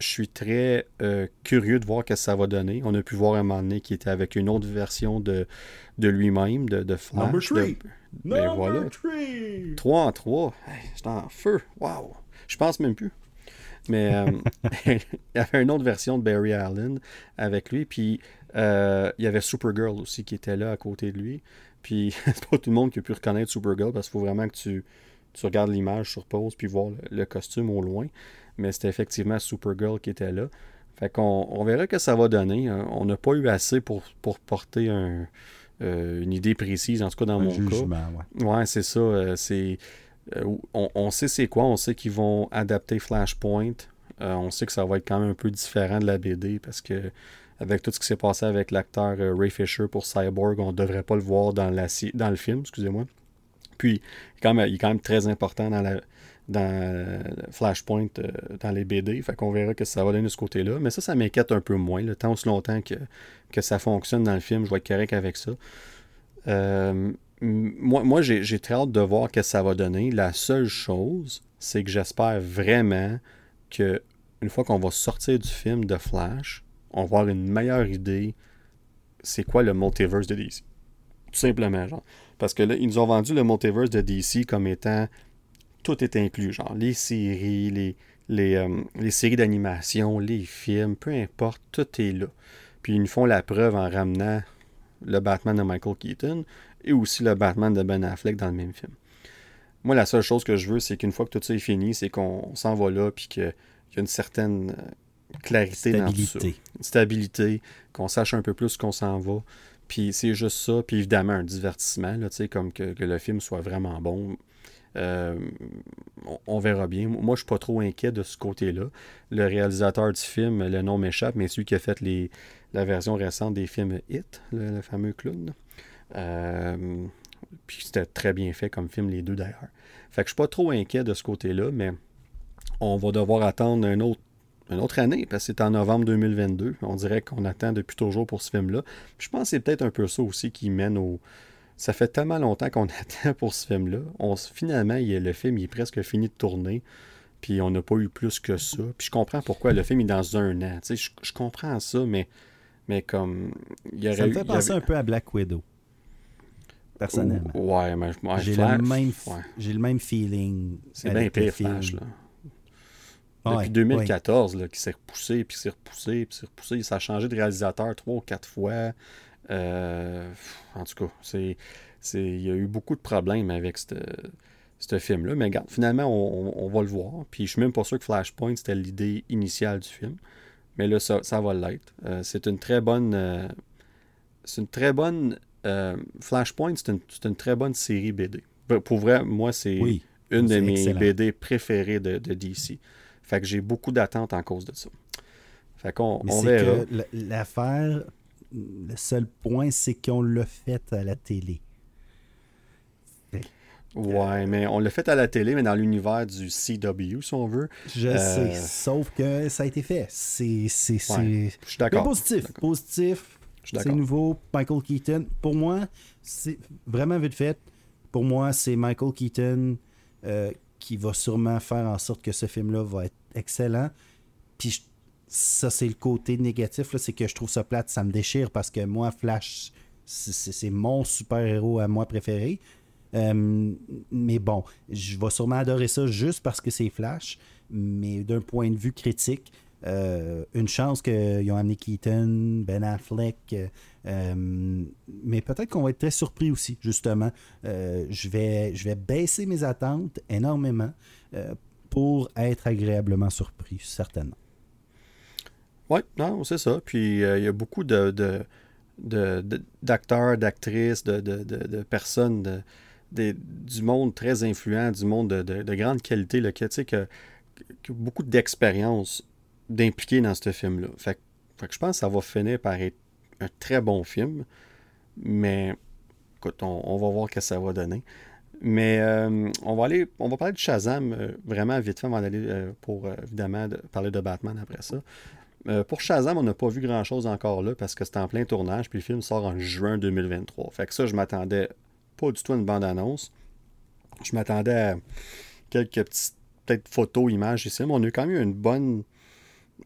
je suis très euh, curieux de voir ce que ça va donner. On a pu voir un moment donné qui était avec une autre version de, de lui-même, de, de Flash. Number three. Ben voilà. 3 en 3. J'étais en feu. Waouh. Je pense même plus. Mais il y avait une autre version de Barry Allen avec lui. Puis euh, il y avait Supergirl aussi qui était là à côté de lui. Puis c'est pas tout le monde qui a pu reconnaître Supergirl parce qu'il faut vraiment que tu, regardes l'image sur pause puis voir le, costume au loin. Mais c'était effectivement Supergirl qui était là. Fait qu'on on verra que ça va donner. Hein. On n'a pas eu assez pour, pour porter euh, une idée précise, en tout cas dans mon cas. Ouais, ouais c'est ça. Euh, c'est, on, on, sait c'est quoi. On sait qu'ils vont adapter Flashpoint. on sait que ça va être quand même un peu différent de la BD parce que avec tout ce qui s'est passé avec l'acteur euh, Ray Fisher pour Cyborg, on ne devrait pas le voir dans, le film, excusez-moi. Puis, il est, quand même, très important dans, la, dans Flashpoint, euh, dans les BD. Fait qu'on verra que ça va donner de ce côté-là. Mais ça, ça m'inquiète un peu moins. Le temps aussi longtemps que, que ça fonctionne dans le film, je vais être correct avec ça. Euh, moi, j'ai très hâte de voir ce que ça va donner. La seule chose, c'est que j'espère vraiment que une fois qu'on va sortir du film de Flash, on va avoir une meilleure idée c'est quoi le multiverse de DC. Tout simplement, genre. Parce que là, ils nous ont vendu le multiverse de DC comme étant tout est inclus, genre les séries, les, les, euh, les séries d'animation, les films, peu importe, tout est là. Puis ils nous font la preuve en ramenant le Batman de Michael Keaton et aussi le Batman de Ben Affleck dans le même film. Moi, la seule chose que je veux, c'est qu'une fois que tout ça est fini, c'est qu'on s'en va là, puis qu'il y a une certaine euh, clarité Stabilité. dans tout ça. Stabilité, qu'on sache un peu plus qu'on s'en va. Puis c'est juste ça. Puis évidemment, un divertissement, là, comme que, le film soit vraiment bon. Euh, on, verra bien. Moi, je suis pas trop inquiet de ce côté-là. Le réalisateur du film, le nom m'échappe, mais celui qui a fait les, la version récente des films Hit, le, fameux clown. Euh, puis c'était très bien fait comme film, les deux d'ailleurs. Fait que je suis pas trop inquiet de ce côté-là, mais on va devoir attendre un autre une autre année, parce que c'est en novembre 2022. On dirait qu'on attend depuis toujours pour ce film-là. Je pense que c'est peut-être un peu ça aussi qui mène au. Ça fait tellement longtemps qu'on attend pour ce film-là. Finalement, il, le film il est presque fini de tourner. Puis on n'a pas eu plus que ça. Puis je comprends pourquoi le film est dans un an. Je, je comprends ça, mais, mais comme. Il y aurait ça me fait penser un peu à Black Widow. Personnellement. Ouais, mais j'ai le, même, j'ai le même feeling. C'est bien pire, Flash, là. Depuis 2014, là, qui s'est repoussé, puis s'est repoussé, puis s'est repoussé. Ça a changé de réalisateur trois ou quatre fois. Euh, en tout cas, c'est, il y a eu beaucoup de problèmes avec ce film-là. Mais regarde, finalement, on, va le voir. Puis je suis même pas sûr que Flashpoint, c'était l'idée initiale du film. Mais là, ça, ça va l'être. Euh, c'est une très bonne... Euh, c'est une très bonne... Flashpoint, c'est une, très bonne série BD. Pour vrai, moi, c'est une de mes BD préférées de DC. Fait que j'ai beaucoup d'attentes en cause de ça. Fait qu'on on verra. L'affaire, le seul point, c'est qu'on l'a fait à la télé. Ouais, mais on l'a fait à la télé, mais dans l'univers du CW, si on veut. Je euh, sais, sauf que ça a été fait. C'est c'est je suis d'accord. positif. Positif. C'est nouveau. Michael Keaton. Pour moi, c'est vraiment vite fait. pour moi, c'est Michael Keaton qui va sûrement faire en sorte que ce film-là va être excellent. Puis ça, c'est le côté négatif, c'est que je trouve ça plate, ça me déchire parce que moi, Flash, c'est mon super-héros à moi préféré. Euh, mais bon, je vais sûrement adorer ça juste parce que c'est Flash. Mais d'un point de vue critique, euh, une chance qu'ils ont amené Keaton, Ben Affleck. Euh, mais peut-être qu'on va être très surpris aussi, justement. je, vais, je vais baisser mes attentes énormément pour être agréablement surpris, certainement. Oui, non, c'est ça. Puis il y a beaucoup de, d'acteurs, d'actrices, de, de, personnes du monde très influent, du monde de, grande qualité, là, qui, a beaucoup d'expérience d'impliquer dans ce film-là. Fait, je pense que ça va finir par être un très bon film. Mais écoute, on, va voir ce que ça va donner. Mais euh, on va aller, on va parler de Shazam euh, vraiment vite fait avant d'aller euh, pour évidemment parler de Batman après ça. Pour Shazam, on n'a pas vu grand-chose encore là parce que c'est en plein tournage, puis le film sort en juin 2023. Fait que ça, je m'attendais pas du tout une bande-annonce. Je m'attendais à quelques petites peut-être photos, images ici, mais on a eu quand même une bonne,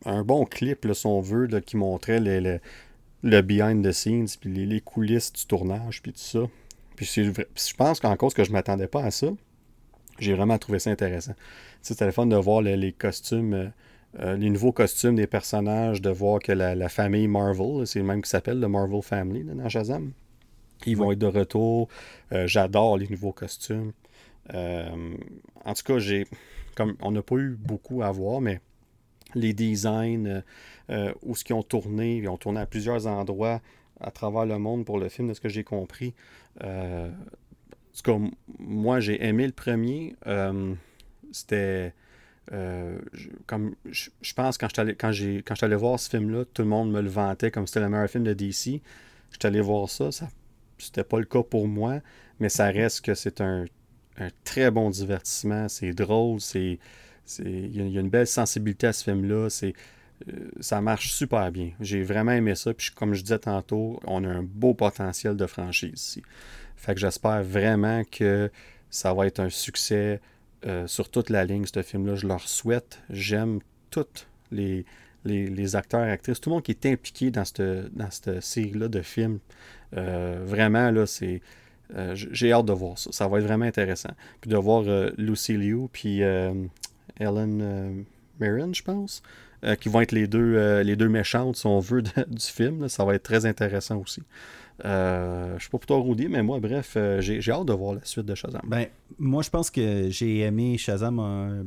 un bon clip, si on veut, qui montrait le behind the scenes, puis les, coulisses du tournage, puis tout ça. Puis je pense qu'en cause que je m'attendais pas à ça, j'ai vraiment trouvé ça intéressant. C'était le fun de voir les costumes euh, euh, les nouveaux costumes des personnages, de voir que la, famille Marvel, c'est le même qui s'appelle le Marvel Family dans Shazam, ils vont être de retour. Euh, j'adore les nouveaux costumes. Euh, en tout cas, j'ai comme on n'a pas eu beaucoup à voir, mais les designs, où ce qu'ils ont tourné, ils ont tourné à plusieurs endroits à travers le monde pour le film, de ce que j'ai compris. en tout cas, moi, j'ai aimé le premier. C'était euh, je, comme je, pense quand je quand j'ai quand allé voir ce film-là, tout le monde me le vantait comme c'était le meilleur film de DC. Je suis allé voir ça, ça c'était pas le cas pour moi, mais ça reste que c'est un, très bon divertissement, c'est drôle, c'est il y, a une belle sensibilité à ce film-là, euh, ça marche super bien. J'ai vraiment aimé ça, puis comme je disais tantôt, on a un beau potentiel de franchise ici. Fait que j'espère vraiment que ça va être un succès euh, sur toute la ligne, ce film-là. Je leur souhaite. J'aime tous les, les, acteurs actrices, tout le monde qui est impliqué dans cette, dans cette série-là de films. Euh, vraiment, là, c'est. Euh, j'ai hâte de voir ça. Ça va être vraiment intéressant. Puis de voir Lucy Liu puis Ellen Mirren, je pense, qui vont être les deux, les deux méchantes, si on veut, du film. Ça va être très intéressant aussi. Euh, je suis pas pour toi, Rudy, mais moi, bref, euh, j'ai hâte de voir la suite de Shazam. Ben, moi, je pense que j'ai aimé Shazam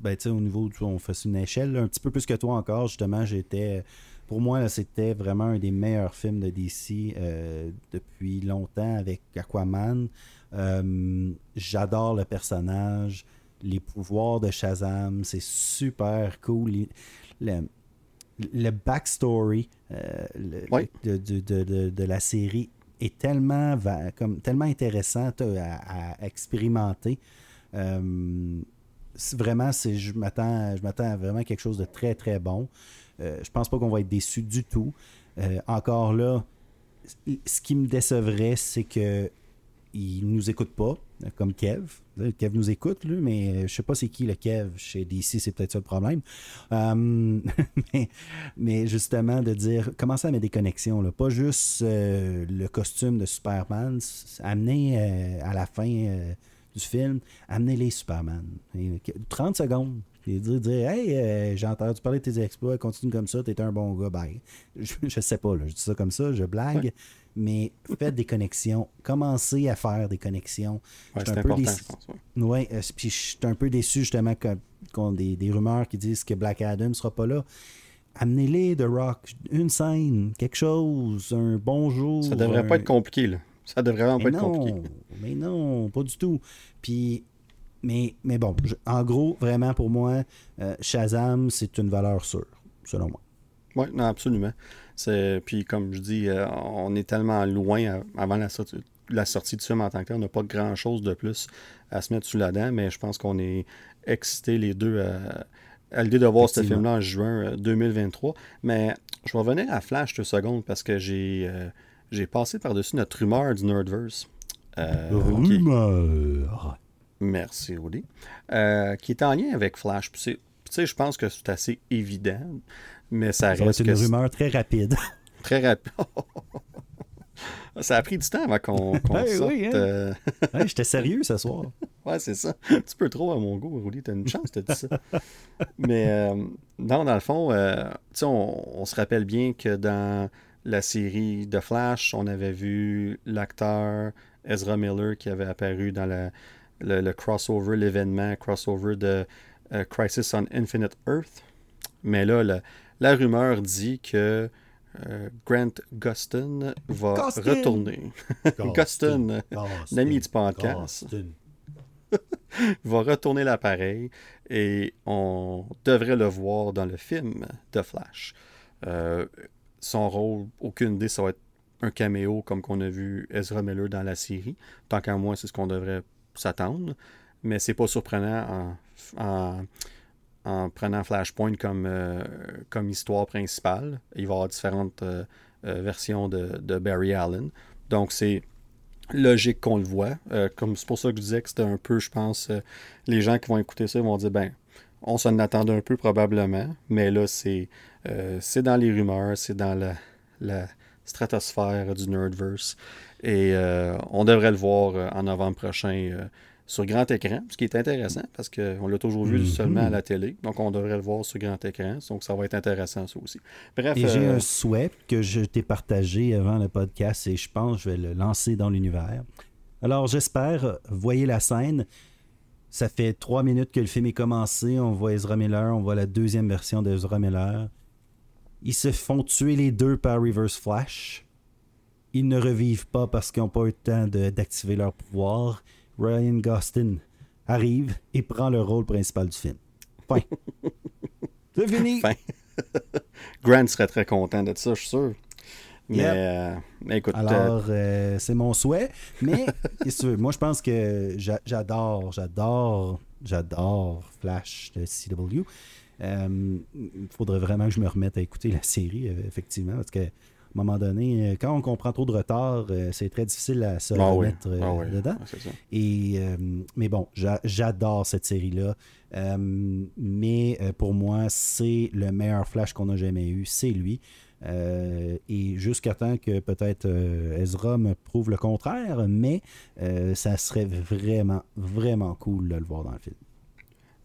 ben, au niveau, on fait une échelle, un petit peu plus que toi encore. Justement, j'étais. Pour moi, c'était vraiment un des meilleurs films de DC euh, depuis longtemps avec Aquaman. J'adore le personnage, les pouvoirs de Shazam, c'est super cool backstory euh, de, la série est tellement, comme, tellement intéressant à, expérimenter. Euh, vraiment, je m'attends, je m'attends à vraiment quelque chose de très, très bon. Euh, je pense pas qu'on va être déçu du tout. encore là, ce qui me décevrait, c'est que il nous écoute pas, comme Kev. Kev nous écoute, lui, mais je sais pas c'est qui le Kev chez DC, c'est peut-être ça le problème. Euh, mais, justement, de dire, commencer à mettre des connexions, là. pas juste euh, le costume de Superman, amener euh, à la fin du film, amener les Superman. 30 secondes. Et dire, dire Hey, j'ai entendu parler de tes exploits, continue comme ça, t'es un bon gars, bye. Je, je sais pas, là, je dis ça comme ça, je blague mais faites des connexions. Commencez à faire des connexions. Ouais, c'est important, déçu... Ouais, euh, puis je suis un peu déçu justement qu'on des, des rumeurs qui disent que Black Adam ne sera pas là. Amenez-les de Rock, une scène, quelque chose, un bonjour. Ça devrait pas être compliqué, là. Ça devrait vraiment pas être compliqué. Mais non, pas du tout. Puis, mais, mais bon, en gros, vraiment pour moi, euh, Shazam, c'est une valeur sûre, selon moi. Oui, non, absolument. Puis comme je dis, euh, on est tellement loin avant la sortie, la sortie du film en tant que tel. On n'a pas grand-chose de plus à se mettre sous la dent, mais je pense qu'on est excités les deux à, l'idée de voir ce film-là en juin 2023. Euh, mais je vais revenir à Flash deux secondes parce que j'ai euh, j'ai passé par-dessus notre rumeur du Nerdverse. Rumeur. Merci, Rudy. qui est en lien avec Flash. Tu sais, je pense que c'est assez évident, mais ça, ça reste. C'est une rumeur très rapide. Très rapide. Ça a pris du temps avant qu'on qu sorte. Oui, hein? euh... J'étais sérieux ce soir. ouais, c'est ça. Un petit peu trop à mon goût, Rudy. T'as une chance de dire ça. Mais euh, non, dans le fond, euh, on, on, se rappelle bien que dans la série de Flash, on avait vu l'acteur Ezra Miller qui avait apparu dans la, le, le crossover, l'événement crossover de uh, Crisis on Infinite Earth. Mais là, la, la rumeur dit que euh, Grant Gustin va Gustin. retourner. Gustin, l'ami du podcast, va retourner l'appareil et on devrait le voir dans le film de Flash. Euh, son rôle, aucune idée, ça va être un caméo comme qu'on a vu Ezra Miller dans la série. Tant qu'à moi, c'est ce qu'on devrait s'attendre. Mais c'est pas surprenant en, en en prenant Flashpoint comme, euh, comme histoire principale. Il va y avoir différentes euh, euh, versions de, de, Barry Allen. Donc, c'est logique qu'on le voit. comme c'est pour ça que je disais que c'était un peu, je pense, les gens qui vont écouter ça vont dire, ben, on s'en attendait un peu probablement, mais là, c'est c'est dans les rumeurs, c'est dans la, la, stratosphère du Nerdverse. Et on devrait le voir en novembre prochain sur grand écran, ce qui est intéressant parce qu'on l'a toujours vu Mhm. seulement à la télé. Donc, on devrait le voir sur grand écran. Donc, ça va être intéressant, ça aussi. Bref. Et j'ai euh, un souhait que je t'ai partagé avant le podcast et je pense que je vais le lancer dans l'univers. Alors, j'espère, voyez la scène. Ça fait trois minutes que le film est commencé. On voit Ezra Miller, on voit la deuxième version d'Ezra Miller. Ils se font tuer les deux par Reverse Flash. Ils ne revivent pas parce qu'ils n'ont pas eu le temps d'activer leur pouvoir. Ryan Gostin arrive et prend le rôle principal du film. Fin. C'est fini. Fin. Grant serait très content de ça, je suis sûr. Mais, Yep. euh, mais écoute, euh, Alors, euh, c'est mon souhait. Mais, qu'est-ce que tu veux? Moi, je pense que j'a- j'adore, j'adore, j'adore Flash de CW. Il faudrait vraiment que je me remette à écouter la série, euh, effectivement, parce que à un moment donné, euh, quand on comprend trop de retard, euh, c'est très difficile à se ah remettre euh, ah oui, dedans. Et, euh, mais bon, j'a- j'adore cette série-là. Euh, mais euh, pour moi, c'est le meilleur Flash qu'on a jamais eu. C'est lui. Euh, et jusqu'à temps que peut-être euh, Ezra me prouve le contraire, mais euh, ça serait vraiment, vraiment cool de le voir dans le film.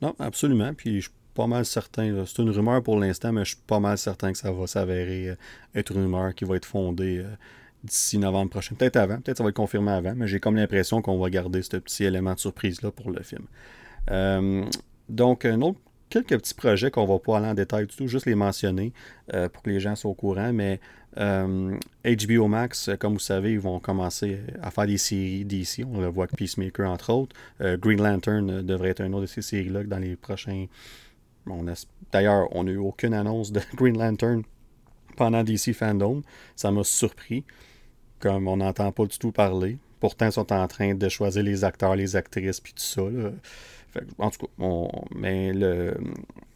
Non, absolument. Puis je pas mal certain. C'est une rumeur pour l'instant, mais je suis pas mal certain que ça va s'avérer euh, être une rumeur qui va être fondée euh, d'ici novembre prochain. Peut-être avant, peut-être ça va être confirmé avant, mais j'ai comme l'impression qu'on va garder ce petit élément de surprise-là pour le film. Euh, donc, un autre, quelques petits projets qu'on va pas aller en détail du tout, juste les mentionner pour que les gens soient au courant, mais HBO Max, comme vous savez, ils vont commencer à faire des séries d'ici. On le voit avec Peacemaker, entre autres. Green Lantern devrait être une autre de ces séries-là dans les prochains. D'ailleurs, on n'a eu aucune annonce de Green Lantern pendant DC Fandom. Ça m'a surpris. Comme on n'entend pas du tout parler. Pourtant, ils sont en train de choisir les acteurs, les actrices, puis tout ça. en tout cas, mais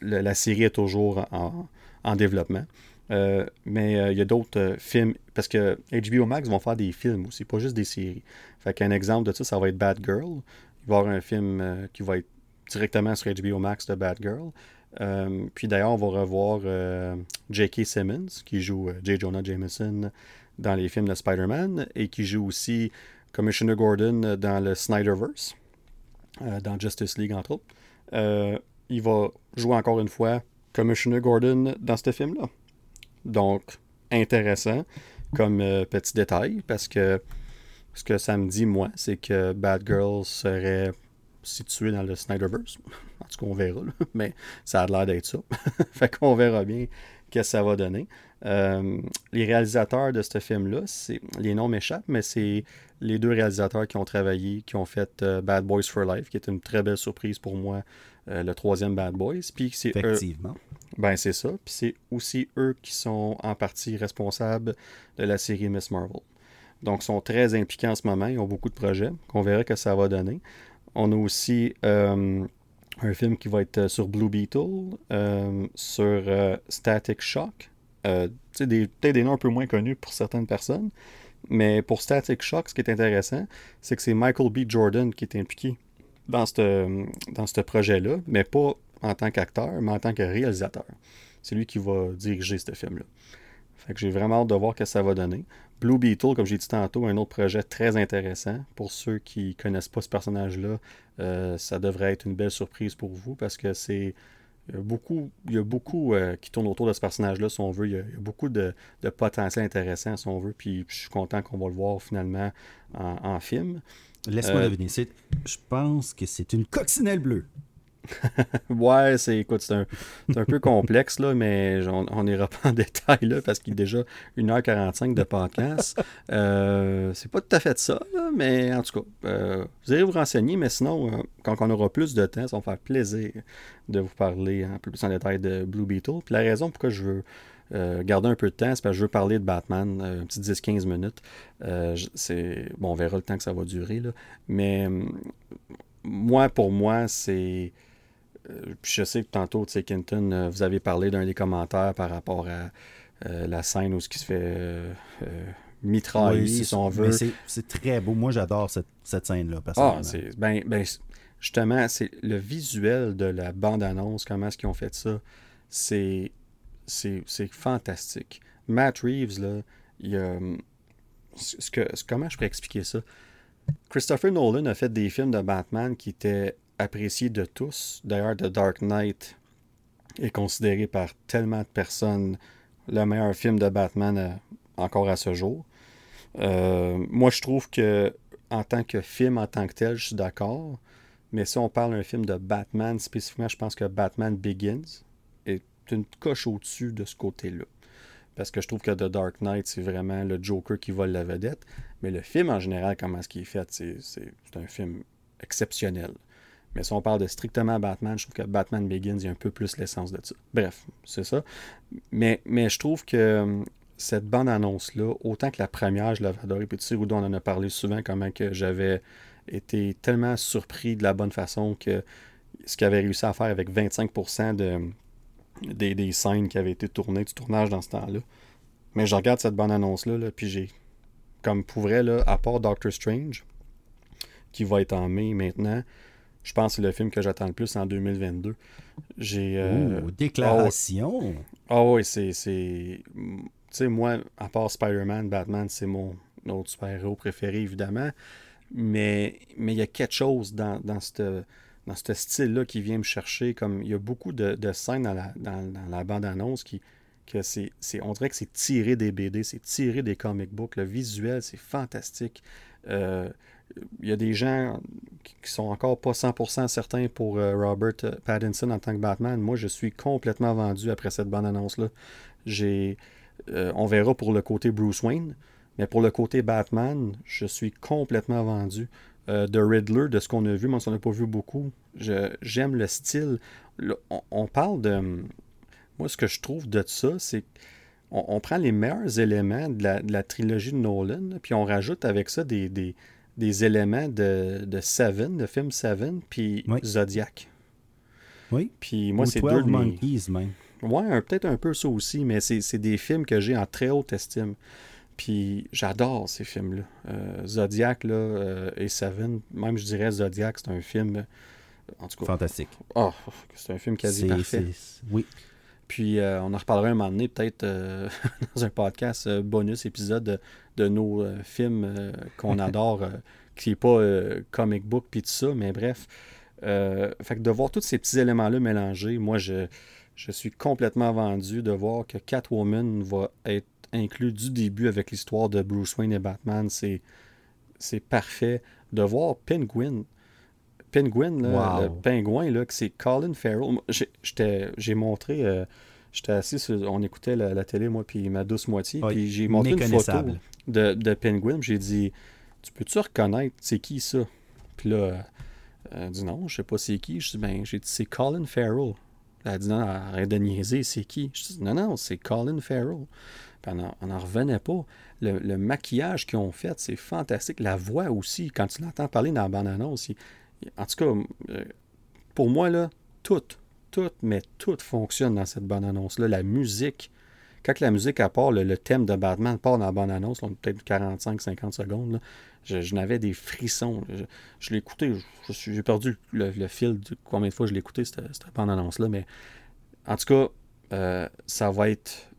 la série est toujours en, en développement. Euh, mais euh, il y a d'autres euh, films, parce que HBO Max vont faire des films aussi, pas juste des séries. Fait qu'un exemple de ça, ça va être Bad Girl. Il va y avoir un film qui va être directement sur HBO Max de Bad Girl. Euh, puis d'ailleurs, on va revoir euh, J.K. Simmons, qui joue euh, J. Jonah Jameson dans les films de Spider-Man, et qui joue aussi Commissioner Gordon dans le Snyderverse, dans Justice League, entre autres. Il va jouer encore une fois Commissioner Gordon dans ce film-là. Donc, intéressant comme petit détail, parce que ce que ça me dit, moi, c'est que Bad Girl serait situé dans le Snyderverse. En tout cas, on verra, là. mais ça a l'air d'être ça. fait qu'on verra bien que ça va donner. Euh, les réalisateurs de ce film-là, c'est les noms m'échappent, mais c'est les deux réalisateurs qui ont travaillé, qui ont fait euh, Bad Boys for Life, qui est une très belle surprise pour moi, euh, le troisième Bad Boys. Puis c'est eux- Effectivement. ben c'est ça. Puis c'est aussi eux qui sont en partie responsables de la série Miss Marvel. Donc, ils sont très impliqués en ce moment. Ils ont beaucoup de projets qu'on verra que ça va donner. On a aussi euh, un film qui va être sur Blue Beetle, euh, sur euh, Static Shock. Euh, des- peut-être des noms un peu moins connus pour certaines personnes. Mais pour Static Shock, ce qui est intéressant, c'est que c'est Michael B. Jordan qui est impliqué dans ce projet-là, mais pas en tant qu'acteur, mais en tant que réalisateur. C'est lui qui va diriger ce film-là. J'ai vraiment hâte de voir ce que ça va donner. Blue Beetle, comme j'ai dit tantôt, un autre projet très intéressant. Pour ceux qui connaissent pas ce personnage-là, euh, ça devrait être une belle surprise pour vous parce que c'est il y a beaucoup, il y a beaucoup euh, qui tourne autour de ce personnage-là, si on veut. Il y a, beaucoup de, potentiel intéressant, si on veut. Puis je suis content qu'on va le voir finalement en, film. Laisse-moi euh, deviner. Je pense que c'est une coccinelle bleue. ouais, c'est écoute, c'est un, peu complexe, là, mais on n'ira pas en détail là, parce qu'il est déjà 1h45 de podcast. Euh, c'est pas tout à fait ça, mais en tout cas, euh, vous allez vous renseigner, mais sinon, euh, quand on aura plus de temps, ça va faire plaisir de vous parler un peu plus en détail de Blue Beetle. Puis la raison pourquoi je veux garder un peu de temps, c'est parce que je veux parler de Batman, un petit 10-15 minutes. bon, on verra le temps que ça va durer, là. mais moi, pour moi, c'est euh, je sais que tantôt, tu sais, Kenton, euh, vous avez parlé d'un des commentaires par rapport à euh, la scène où ce qui se fait mitrailler, si on veut. C'est très beau. Moi, j'adore cette, scène-là, Ah, ben, ben, justement, c'est le visuel de la bande-annonce, comment est-ce qu'ils ont fait ça, c'est fantastique. Matt Reeves, là, il a... Ce que, comment je pourrais expliquer ça? Christopher Nolan a fait des films de Batman qui étaient apprécié de tous. D'ailleurs, The Dark Knight est considéré par tellement de personnes le meilleur film de Batman euh, encore à ce jour. Euh, moi, je trouve que en tant que film, en tant que tel, je suis d'accord. Mais si on parle d'un film de Batman spécifiquement, je pense que Batman Begins est une coche au-dessus de ce côté-là. Parce que je trouve que The Dark Knight, c'est vraiment le Joker qui vole la vedette. Mais le film en général, comment est-ce qu'il est fait, c'est un film exceptionnel. Mais si on parle de strictement Batman, je trouve que Batman Begins, il y a un peu plus l'essence de ça. Bref, c'est ça. Mais, mais je trouve que euh, cette bande-annonce-là, autant que la première, je l'avais adorée. Puis tu sais, on en a parlé souvent, comment que j'avais été tellement surpris de la bonne façon que ce qu'il avait réussi à faire avec 25% de, des, des, scènes qui avaient été tournées, du tournage dans ce temps-là. Mais je regarde cette bande-annonce-là, là, puis j'ai, comme pour vrai, là, à part Doctor Strange, qui va être en mai maintenant, je pense que c'est le film que j'attends le plus en 2022. J'ai. Euh... déclaration! Ah oui, c'est. Tu sais, moi, à part Spider-Man, Batman, c'est mon autre super-héros préféré, évidemment. Mais mais il y a quelque chose dans, dans dans ce style-là qui vient me chercher. Comme il y a beaucoup de, de scènes dans la, dans, la bande-annonce qui. Que c'est, on dirait que c'est tiré des BD, c'est tiré des comic books. Le visuel, c'est fantastique. Euh, il y a des gens qui sont encore pas 100% certains pour euh, Robert Pattinson en tant que Batman. Moi, je suis complètement vendu après cette bande annonce-là. Euh, on verra pour le côté Bruce Wayne, mais pour le côté Batman, je suis complètement vendu. Euh, The Riddler, de ce qu'on a vu, mais on n'en a pas vu beaucoup. j'aime le style. on, parle de. Moi, ce que je trouve de ça, c'est qu'on on prend les meilleurs éléments de la, trilogie de Nolan, puis on rajoute avec ça des des éléments de, de Seven, de film Seven, puis Zodiac. Oui. Puis moi, c'est deux de Monkeys, même. Ouais, peut-être un peu ça aussi, mais c'est des films que j'ai en très haute estime. Puis j'adore ces films-là. Euh, Zodiac là, euh, et Seven, même je dirais Zodiac, c'est un film. En tout cas. Fantastique. Oh, c'est un film quasi parfait. Oui. Puis euh, on en reparlera un moment donné, peut-être dans un podcast bonus épisode de nos euh, films euh, qu'on adore, euh, qui n'est pas comic book puis tout ça, mais bref. fait que de voir tous ces petits éléments-là mélangés, moi, je, je suis complètement vendu de voir que Catwoman va être inclus du début avec l'histoire de Bruce Wayne et Batman. C'est, c'est parfait. De voir Penguin. Penguin, là, le pingouin, là, que c'est Colin Farrell. J'ai, montré. J'étais assis, on écoutait la, télé, moi, puis ma douce moitié, puis j'ai montré une photo de, de Penguin. J'ai dit, tu peux-tu reconnaître, c'est qui ça? Puis là, elle dit non, je sais pas c'est qui. Je dis, ben, j'ai dit, c'est Colin Farrell. Elle a dit, non, arrête de c'est qui? Je dis, non, non, c'est Colin Farrell. Puis on n'en revenait pas. Le, maquillage qu'ils ont fait, c'est fantastique. La voix aussi, quand tu l'entends parler dans la bande-annonce, en tout cas, euh, pour moi, là, tout, tout, mais tout fonctionne dans cette bande-annonce-là. La musique, quand la musique à part, le, thème de Batman part dans la bonne annonce, peut-être 45-50 secondes, je, n'avais des frissons. Je, l'ai écouté, j'ai perdu le, fil de combien de fois je l'ai écouté, cette, cette bande-annonce-là, mais en tout cas, euh, ça va être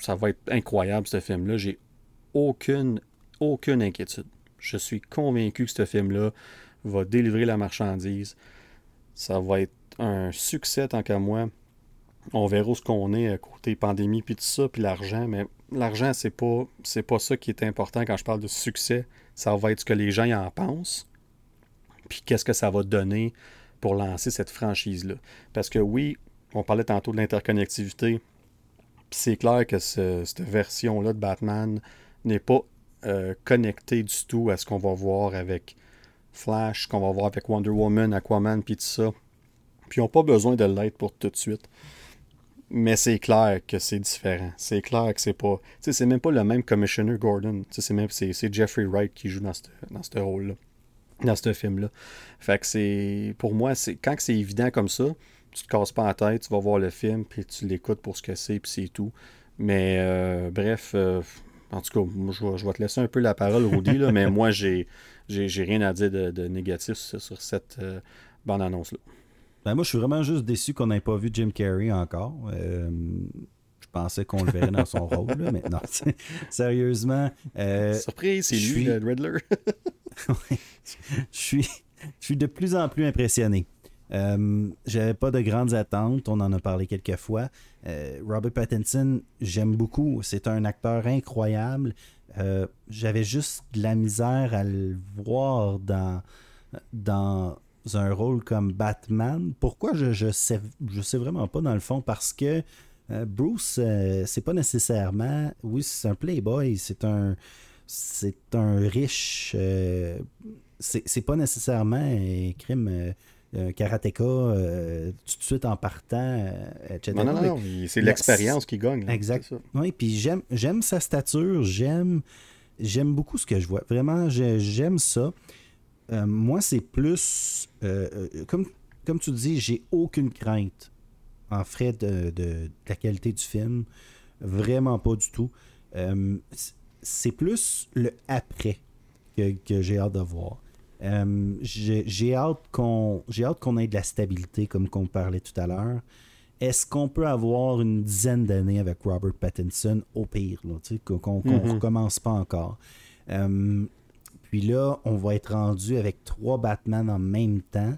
ça va être incroyable ce film-là. J'ai aucune, aucune inquiétude. Je suis convaincu que ce film-là va délivrer la marchandise. Ça va être un succès tant qu'à moi. On verra où ce qu'on est à côté pandémie puis tout ça, puis l'argent, mais l'argent, c'est pas pas ça qui est important quand je parle de succès. Ça va être ce que les gens en pensent. Puis qu'est-ce que ça va donner pour lancer cette franchise-là. Parce que oui, on parlait tantôt de l'interconnectivité. C'est clair que cette version-là de Batman n'est pas euh, connectée du tout à ce qu'on va voir avec Flash, qu'on va voir avec Wonder Woman, Aquaman, puis tout ça. Puis ils n'ont pas besoin de l'être pour tout de suite. Mais c'est clair que c'est différent. C'est clair que c'est pas. Tu sais, c'est même pas le même Commissioner Gordon. Tu sais, c'est même c'est Jeffrey Wright qui joue dans ce dans rôle-là. Dans ce film-là. Fait que c'est. Pour moi, c'est quand c'est évident comme ça, tu te casses pas la tête, tu vas voir le film, puis tu l'écoutes pour ce que c'est, puis c'est tout. Mais euh, bref, euh, en tout cas, je, vais, te laisser un peu la parole, Rudy, là, mais moi, j'ai, j'ai, rien à dire de, négatif sur, cette euh, bande-annonce-là. Ben moi, je suis vraiment juste déçu qu'on n'ait pas vu Jim Carrey encore. je pensais qu'on le verrait dans son rôle, là, mais non, sérieusement. Surprise, c'est lui, le Riddler. je, suis, je suis de plus en plus impressionné. Euh, j'avais pas de grandes attentes, on en a parlé quelques fois. Euh, Robert Pattinson, j'aime beaucoup, c'est un acteur incroyable. Euh, j'avais juste de la misère à le voir dans, dans un rôle comme Batman. Pourquoi je, je sais je sais vraiment pas dans le fond parce que Bruce c'est pas nécessairement oui c'est un playboy c'est un c'est un riche c'est pas nécessairement un crime un karatéka euh, tout de suite en partant, euh, etc. Non, non, non, c'est l'expérience qui gagne. exact. Oui, puis j'aime, j'aime sa stature, j'aime, j'aime beaucoup ce que je vois. Vraiment, j'aime ça. Euh, moi, c'est plus, comme, comme tu dis, j'ai aucune crainte en frais de, la qualité du film. Vraiment pas du tout. c'est plus le après que, que j'ai hâte de voir. Euh, j'ai hâte qu'on qu'on ait de la stabilité, comme qu'on parlait tout à l'heure. Est-ce qu'on peut avoir une dizaine d'années avec Robert Pattinson? Au pire, qu'on ne mm-hmm. recommence pas encore? Euh, puis là, on va être rendu avec trois Batman en même temps.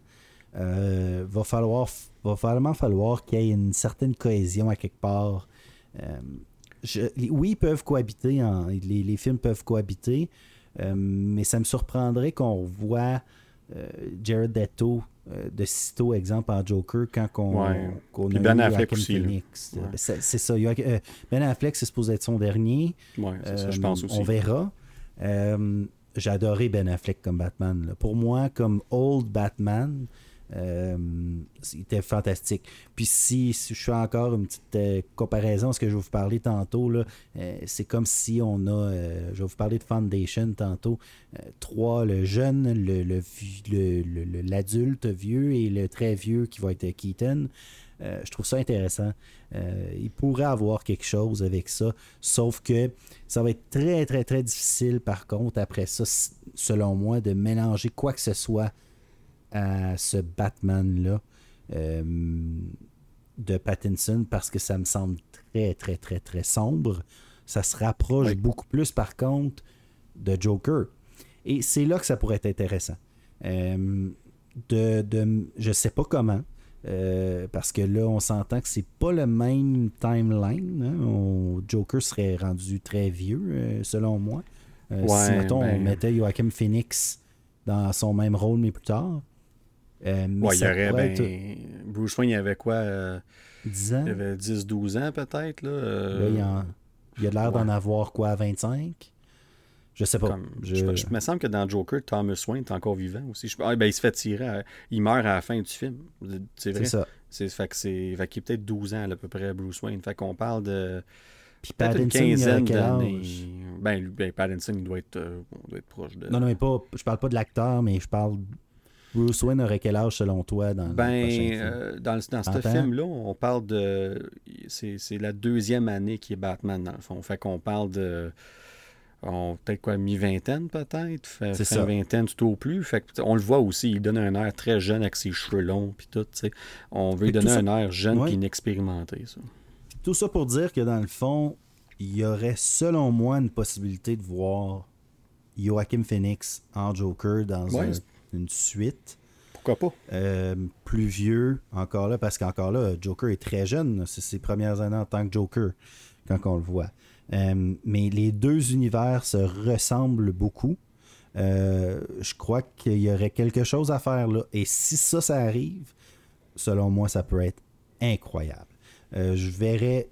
Euh, va falloir va vraiment falloir qu'il y ait une certaine cohésion à quelque part. oui, ils peuvent cohabiter, les, les, films peuvent cohabiter, euh, mais ça me surprendrait qu'on voit euh, Jared Leto euh, de sitôt exemple en Joker quand on, a Ben Affleck aussi. C'est ça. ben Affleck, c'est supposé être son dernier. Ouais, ça, je pense aussi. On verra. J'ai adoré Ben Affleck comme Batman. Pour moi, comme Old Batman, euh, c'était fantastique. Puis si, je fais encore une petite euh, comparaison à ce que je vais vous parler tantôt, là, euh, c'est comme si on a, je vais vous parler de Foundation tantôt, trois, le jeune, le, l'adulte vieux et le très vieux qui va être Keaton. Je trouve ça intéressant. il pourrait avoir quelque chose avec ça, sauf que ça va être très, très, très difficile, par contre, après ça, selon moi, de mélanger quoi que ce soit à ce Batman-là euh, de Pattinson parce que ça me semble très, très, très, très sombre. Ça se rapproche beaucoup plus, par contre, de Joker. Et c'est là que ça pourrait être intéressant. Euh, de, de, je sais pas comment, euh, parce que là, on s'entend que c'est pas le même timeline. Hein. Joker serait rendu très vieux, selon moi. si, mettons, on ben, mettait Joachim Phoenix dans son même rôle, mais plus tard. Euh, ouais, il y aurait, ben, Bruce Wayne, il avait quoi 10 euh, ans Il avait 10-12 ans peut-être. Là, euh, là, il, a l'air d'en avoir quoi 25 je sais pas. je... Je, me semble que dans Joker, Thomas Wayne est encore vivant aussi. Je... Ah, ben, il se fait tirer. Il meurt à la fin du film. C'est vrai. C'est ça. C'est, fait que c'est. Fait qu'il est peut-être 12 ans à peu près, Bruce Wayne. Fait qu'on parle de. Puis Pattinson, une quinzaine d'années. Ben, ben, Pattinson, il doit être, doit être proche de. Non, non, mais pas. Je parle pas de l'acteur, mais je parle Bruce Wayne aurait quel âge selon toi dans ben, le film? euh, dans, dans ce film-là, on parle de. C'est la deuxième année qui est Batman, dans le fond. Fait qu'on parle de. Peut-être quoi, mi-vingtaine, peut-être? Fin ça. vingtaine, tout au plus. Fait on le voit aussi, il donne un air très jeune avec ses cheveux longs, puis tout. sais. On veut lui donner un air jeune Ouais. inexpérimenté, ça. Tout ça pour dire que dans le fond, il y aurait selon moi une possibilité de voir Joaquin Phoenix en Joker dans Ouais. un- une suite. Pourquoi pas? Euh, plus vieux encore là, parce qu'encore là, Joker est très jeune. C'est ses premières années en tant que Joker quand on le voit. Euh, mais les deux univers se ressemblent beaucoup. Euh, je crois qu'il y aurait quelque chose à faire là. Et si ça, ça arrive, selon moi, ça peut être incroyable. Euh, je verrais,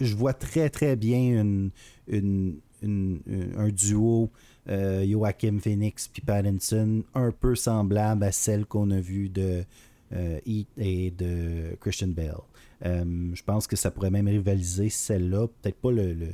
je vois très très bien un duo Joachim Phoenix puis Pattinson un peu semblable à celle qu'on a vue de Heat et de Christian Bale. Euh, je pense que ça pourrait même rivaliser celle-là. Peut-être pas le. le-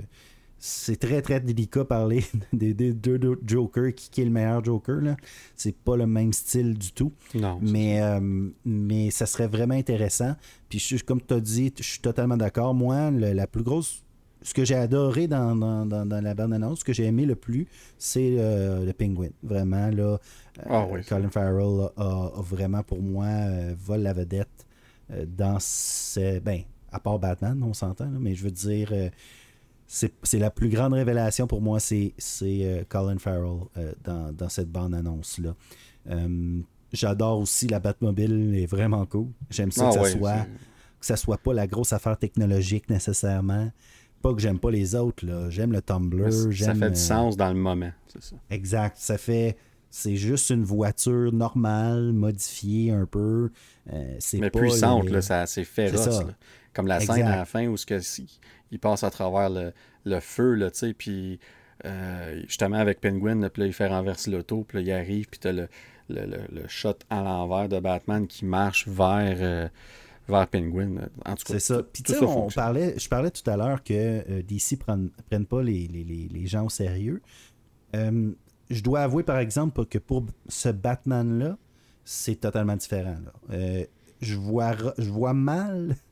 C'est très très délicat parler des, des deux deux Jokers qui, qui est le meilleur Joker. là. C'est pas le même style du tout. Non. Mais, euh, mais ça serait vraiment intéressant. Puis, je, comme tu as dit, je suis totalement d'accord. Moi, le- la plus grosse. Ce que j'ai adoré dans, dans, dans, dans la bande-annonce, ce que j'ai aimé le plus, c'est euh, le Penguin. Vraiment, là. euh, Ah oui. Colin Farrell a, a- a vraiment, pour moi, vole la vedette dans ce. Ben, à part Batman, on s'entend, mais je veux dire. euh, c'est la plus grande révélation pour moi, c'est euh, Colin Farrell euh, dans, dans cette bande-annonce-là. Euh, J'adore aussi la Batmobile, elle est vraiment cool. J'aime ça Ah que, ça ouais, soit, que ça soit pas la grosse affaire technologique nécessairement. Pas que j'aime pas les autres, là. J'aime le Tumblr, Ça j'aime... fait euh, du sens dans le moment, c'est ça. Exact. Ça fait. C'est juste une voiture normale, modifiée un peu. Euh, c'est Mais pas puissante, les- là, ça- c'est féroce. Là. Comme la Exact. scène à la fin où que, si- il passe à travers le, le feu, là, tu sais, puis euh, justement avec Penguin, là, puis là, il fait renverser l'auto, puis là, il arrive, puis t'as le, le, le, le shot à l'envers de Batman qui marche vers, euh, vers Penguin. En tout cas, C'est ça. Puis tu sais, on parlait, je parlais tout à l'heure que euh, DC prenne, prenne pas les, les- les- les gens au sérieux. Euh, je dois avouer, par exemple, que pour ce Batman-là, c'est totalement différent. là. Euh, je, vois, je vois mal.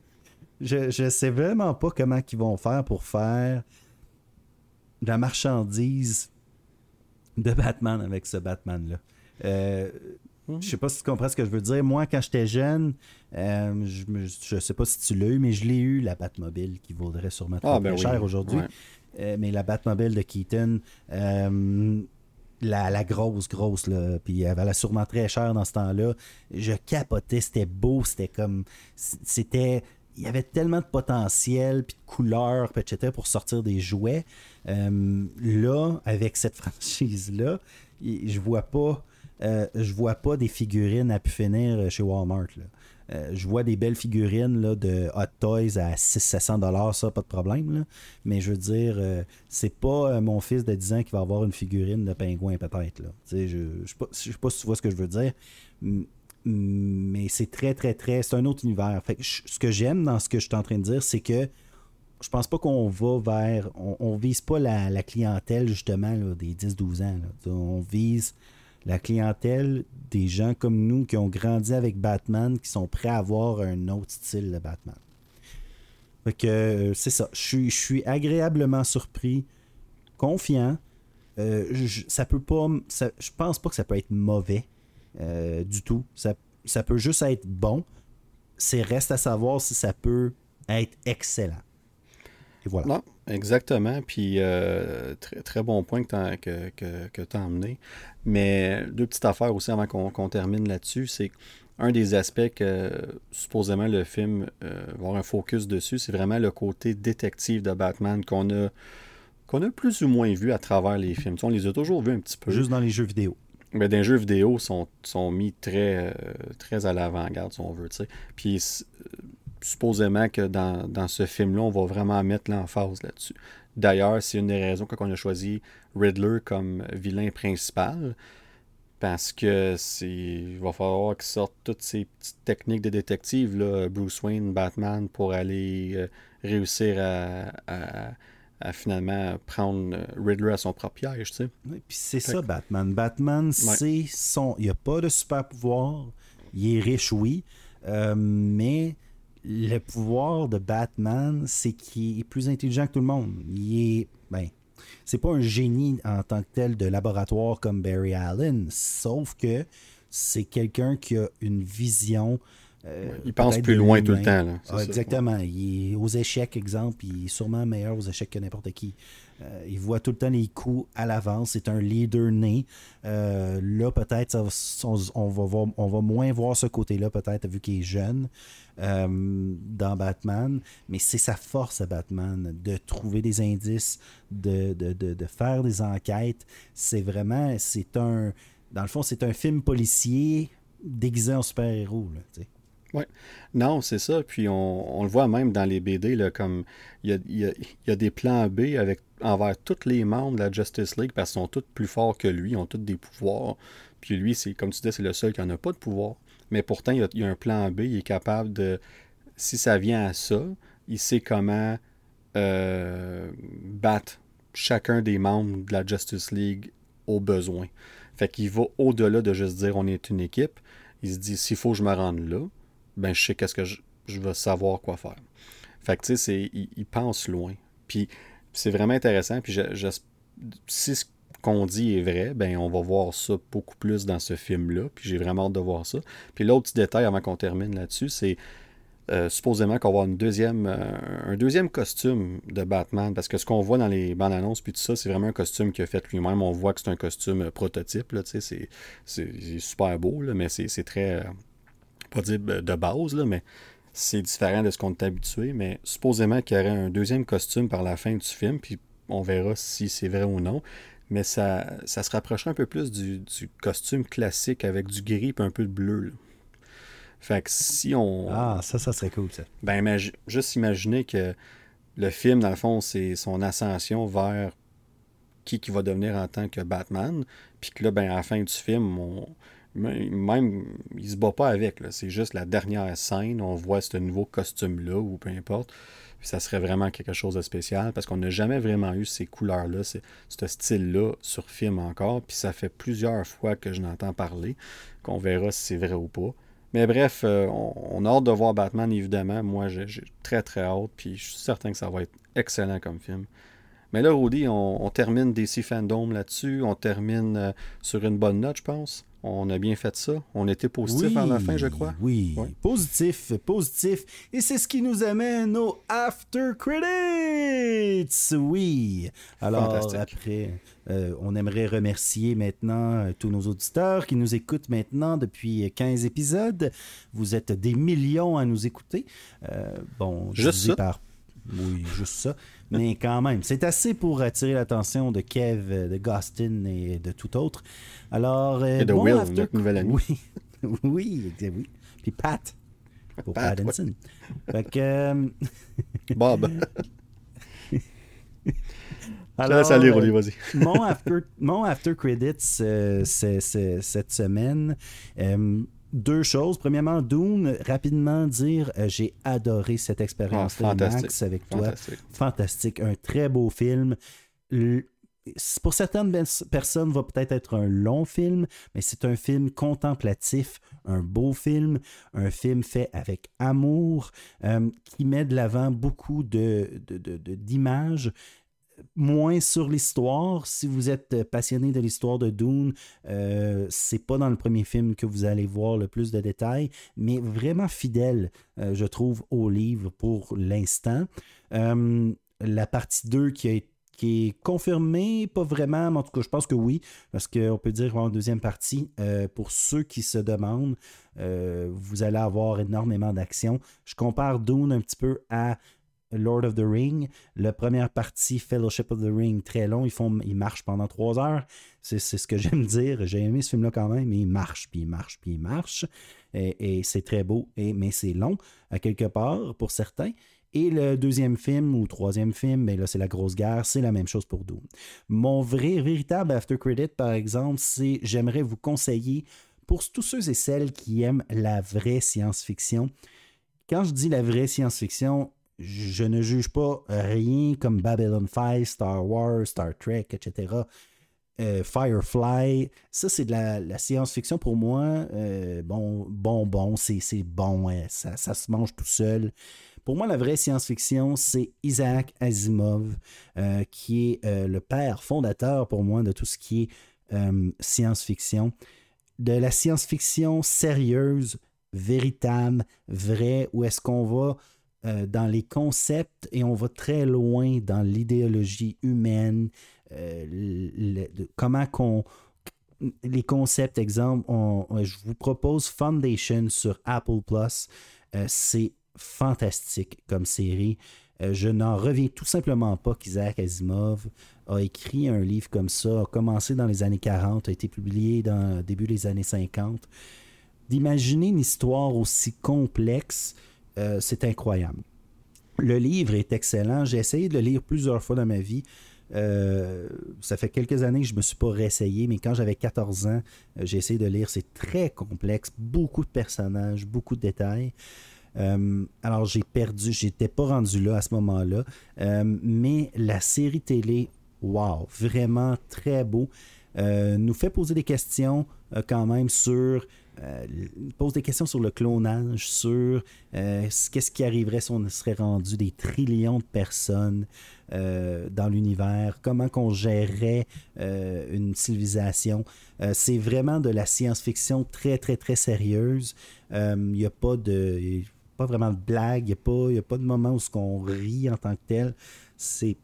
Je, je sais vraiment pas comment ils vont faire pour faire de la marchandise de Batman avec ce Batman-là. Euh, Mhm. je sais pas si tu comprends ce que je veux dire. Moi, quand j'étais jeune, euh, je, je sais pas si tu l'as eu, mais je l'ai eu, la Batmobile, qui vaudrait sûrement très, Ah, ben très oui. cher aujourd'hui. Ouais. Euh, mais la Batmobile de Keaton, la, grosse, grosse, là, puis elle valait sûrement très cher dans ce temps-là. Je capotais, c'était beau, c'était comme. C'était. Il y avait tellement de potentiel, puis de couleurs, etc., pour sortir des jouets. Euh, là, avec cette franchise-là, je vois pas. euh, je vois pas des figurines à pu finir chez Walmart. Là. Euh, je vois des belles figurines là, de Hot Toys à 600-700 dollars, ça, pas de problème. Mais je veux dire, euh, c'est pas euh, mon fils de 10 ans qui va avoir une figurine de pingouin, peut-être. Je je sais pas, si tu vois ce que je veux dire. Mais c'est très, très, très. C'est un autre univers. Ce que j'aime dans ce que je suis en train de dire, c'est que je pense pas qu'on va vers. On, on vise pas la, clientèle, justement, des 10-12 ans. On vise la clientèle des gens comme nous qui ont grandi avec Batman, qui sont prêts à avoir un autre style de Batman. Fait que euh, c'est ça. Je suis, agréablement surpris, confiant. Euh, je, ça pense pas que ça peut être mauvais euh, du tout. Ça, ça peut juste être bon. C'est reste à savoir si ça peut être excellent. Et voilà. Non, exactement. Puis, très, bon point que tu as, que, t'as emmené. Mais deux petites affaires aussi avant qu'on termine là-dessus. C'est un des aspects que supposément le film euh, va avoir un focus dessus, c'est vraiment le côté détective de Batman qu'on a, qu'on a plus ou moins vu à travers les films. Tu sais, on les a toujours vus un petit peu. Juste dans les jeux vidéo. Mais dans les jeux vidéo, sont, sont mis très, euh, très à l'avant-garde, si on veut. tu sais. Puis euh, supposément que dans, dans ce film-là, on va vraiment mettre l'emphase là-dessus. D'ailleurs, c'est une des raisons qu'on a choisi Riddler comme vilain principal. Parce que c'est. Il va falloir qu'il sorte toutes ces petites techniques de détective, là, Bruce Wayne, Batman, pour aller euh, réussir à, à- à finalement prendre Riddler à son propre piège, tu sais. puis c'est ça, Batman. Batman, c'est son... Il n'y a pas de super pouvoir. Il est riche, oui. mais le pouvoir de Batman, c'est qu'il est plus intelligent que tout le monde. Il est... Ben, c'est pas un génie en tant que tel de laboratoire comme Barry Allen, sauf que c'est quelqu'un qui a une vision. Euh, il pense plus loin tout le temps. Ah, exactement. Il est aux échecs, exemple, il est sûrement meilleur aux échecs que n'importe qui. Euh, il voit tout le temps les coups à l'avance. C'est un leader né. Euh, là, peut-être, on, va on va moins voir ce côté-là, peut-être, vu qu'il est jeune. Euh, dans Batman, mais c'est sa force à Batman de trouver des indices, de, de, faire des enquêtes. C'est vraiment, c'est un, dans le fond, c'est un film policier déguisé en super-héros. Oui. Non, c'est ça. Puis on, le voit même dans les BD, là, comme il y a, des plans B avec envers tous les membres de la Justice League parce qu'ils sont tous plus forts que lui, ils ont tous des pouvoirs. Puis lui, c'est comme tu disais, c'est le seul qui n'a pas de pouvoir mais pourtant, il y, a, un plan B, il est capable de, si ça vient à ça, il sait comment euh, battre chacun des membres de la Justice League au besoin. Fait qu'il va au-delà de juste dire on est une équipe. Il se dit s'il faut que je me rende là, ben je sais qu'est-ce que je, je vais savoir quoi faire. Fait que tu sais, il, pense loin. Puis c'est vraiment intéressant. Puis je, si ce qu'on dit est vrai, ben on va voir ça beaucoup plus dans ce film-là. Puis j'ai vraiment hâte de voir ça. Puis l'autre petit détail avant qu'on termine là-dessus, c'est euh, supposément qu'on va avoir une deuxième, euh, un deuxième costume de Batman. Parce que ce qu'on voit dans les bandes annonces, puis tout ça, c'est vraiment un costume qu'il a fait lui-même. On voit que c'est un costume euh, prototype. Là, c'est, c'est, super beau, mais c'est, très. pas dire de base, là, mais c'est différent de ce qu'on est habitué. Mais supposément qu'il y aurait un deuxième costume par la fin du film. Puis on verra si c'est vrai ou non mais ça, ça se rapprocherait un peu plus du, costume classique avec du gris et un peu de bleu. Fait que si on. Ah, ça, ça serait cool, ça. Ben, juste imaginer que le film, dans le fond, c'est son ascension vers qui qui va devenir en tant que Batman. Puis que là, ben, à la fin du film, on, même, il se bat pas avec. C'est juste la dernière scène. On voit ce nouveau costume-là, ou peu importe ça serait vraiment quelque chose de spécial parce qu'on n'a jamais vraiment eu ces couleurs-là, ce style-là sur film encore. Puis ça fait plusieurs fois que je n'entends parler, qu'on verra si c'est vrai ou pas. Mais bref, euh, on, a hâte de voir Batman, évidemment. Moi, j'ai très très hâte. Puis je suis certain que ça va être excellent comme film. Mais là, Rudy, on, on termine DC Fandom là-dessus. On termine euh, sur une bonne note, je pense. On a bien fait ça. On était positif à la fin, je crois. Oui, positif, positif. Et c'est ce qui nous amène au After Credits. Oui. Alors, après, euh, on aimerait remercier maintenant euh, tous nos auditeurs qui nous écoutent maintenant depuis 15 épisodes. Vous êtes des millions à nous écouter. Euh, bon, juste ça. Par... Oui, juste ça. Mais quand même, c'est assez pour attirer l'attention de Kev, de Gostin et de tout autre. Alors, euh, et de Will, notre nouvel ami. Oui, oui, oui. Puis Pat. Pour Pat, Pattinson. Fait que. Euh, Bob. Alors, salut, Rolly, vas-y. mon, after, mon after credits cette semaine. Euh, deux choses. Premièrement, Dune, rapidement dire, j'ai adoré cette expérience-là, ah, Max, avec toi. Fantastique. fantastique. Un très beau film pour certaines personnes, va peut-être être un long film, mais c'est un film contemplatif, un beau film, un film fait avec amour, euh, qui met de l'avant beaucoup de, d'images. Moins sur l'histoire. Si vous êtes passionné de l'histoire de Dune, euh, c'est pas dans le premier film que vous allez voir le plus de détails, mais vraiment fidèle, euh, je trouve, au livre pour l'instant. Euh, la partie 2 qui est confirmé, pas vraiment, mais en tout cas, je pense que oui, parce qu'on peut dire en deuxième partie, euh, pour ceux qui se demandent, euh, vous allez avoir énormément d'actions. Je compare Dune un petit peu à Lord of the Ring. La première partie, Fellowship of the Ring, très long. Ils, font, ils marchent pendant trois heures. C'est, ce que j'aime dire. J'ai aimé ce film-là quand même, mais il marche, puis il marche, puis il marche. Et, c'est très beau, et, mais c'est long à quelque part pour certains. Et le deuxième film ou troisième film, mais ben là c'est la grosse guerre, c'est la même chose pour Doom. Mon vrai, véritable after credit, par exemple, c'est j'aimerais vous conseiller pour tous ceux et celles qui aiment la vraie science-fiction. Quand je dis la vraie science-fiction, je ne juge pas rien comme Babylon 5, Star Wars, Star Trek, etc. Euh, Firefly, ça c'est de la, science-fiction pour moi. Euh, bon, bon, bon, c'est bon, ça, ça, se mange tout seul. Pour moi, la vraie science-fiction, c'est Isaac Asimov, euh, qui est le père fondateur pour moi de tout ce qui est science-fiction. De la science-fiction sérieuse, véritable, vraie, où est-ce qu'on va dans les concepts et on va très loin dans l'idéologie humaine, euh, comment qu'on les concepts, exemple, je vous propose Foundation sur Apple Plus. Euh, c'est fantastique comme série. Euh, je n'en reviens tout simplement pas qu'Isaac Asimov a écrit un livre comme ça, a commencé dans les années 40, a été publié dans début des années 50. D'imaginer une histoire aussi complexe, c'est incroyable. Le livre est excellent. J'ai essayé de le lire plusieurs fois dans ma vie. Euh, ça fait quelques années que je ne me suis pas réessayé, mais quand j'avais 14 ans, euh, j'ai essayé de lire. C'est très complexe, beaucoup de personnages, beaucoup de détails. Euh, alors j'ai perdu, j'étais pas rendu là à ce moment-là. mais la série télé, wow, vraiment très beau. nous fait poser des questions quand même sur euh, pose des questions sur le clonage, sur euh, qu'est-ce qui arriverait si on serait rendu des trillions de personnes euh, dans l'univers, comment qu'on gérerait une civilisation? c'est vraiment de la science-fiction très, très, très sérieuse. Il n'y a pas de... pas vraiment de blague, il n'y a, pas, a pas de moment où on rit en tant que tel. C'est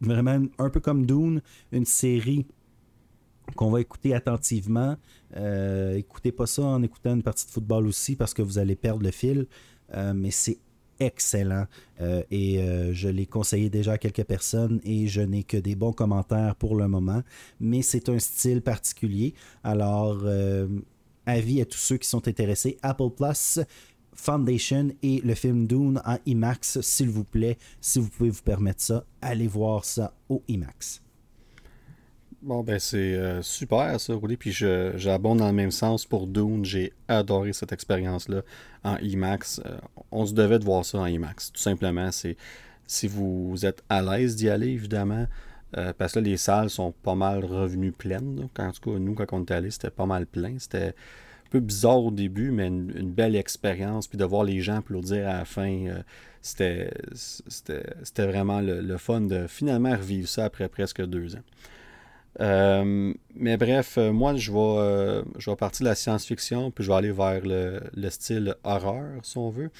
vraiment un peu comme Dune, une série qu'on va écouter attentivement. Euh, écoutez pas ça en écoutant une partie de football aussi parce que vous allez perdre le fil. Euh, mais c'est excellent euh, et je l'ai conseillé déjà à quelques personnes et je n'ai que des bons commentaires pour le moment. Mais c'est un style particulier. Alors, avis à tous ceux qui sont intéressés. Apple Plus. Foundation et le film Dune en IMAX, s'il vous plaît, si vous pouvez vous permettre ça, allez voir ça au IMAX. Bon, ben c'est euh, super ça, Rouli. Puis j'abonde dans le même sens pour Dune. J'ai adoré cette expérience-là en IMAX. Euh, on se devait de voir ça en IMAX. Tout simplement, c'est si vous êtes à l'aise d'y aller, évidemment. Euh, parce que là, les salles sont pas mal revenues pleines. En tout cas, nous, quand on est allé, c'était pas mal plein. C'était un peu bizarre au début, mais une, belle expérience. Puis de voir les gens applaudir à la fin, c'était vraiment le, fun de finalement revivre ça après presque deux ans. Euh, mais bref, euh, moi, je vais, euh, je vais partir de la science-fiction, puis je vais aller vers le, style horreur, si on veut.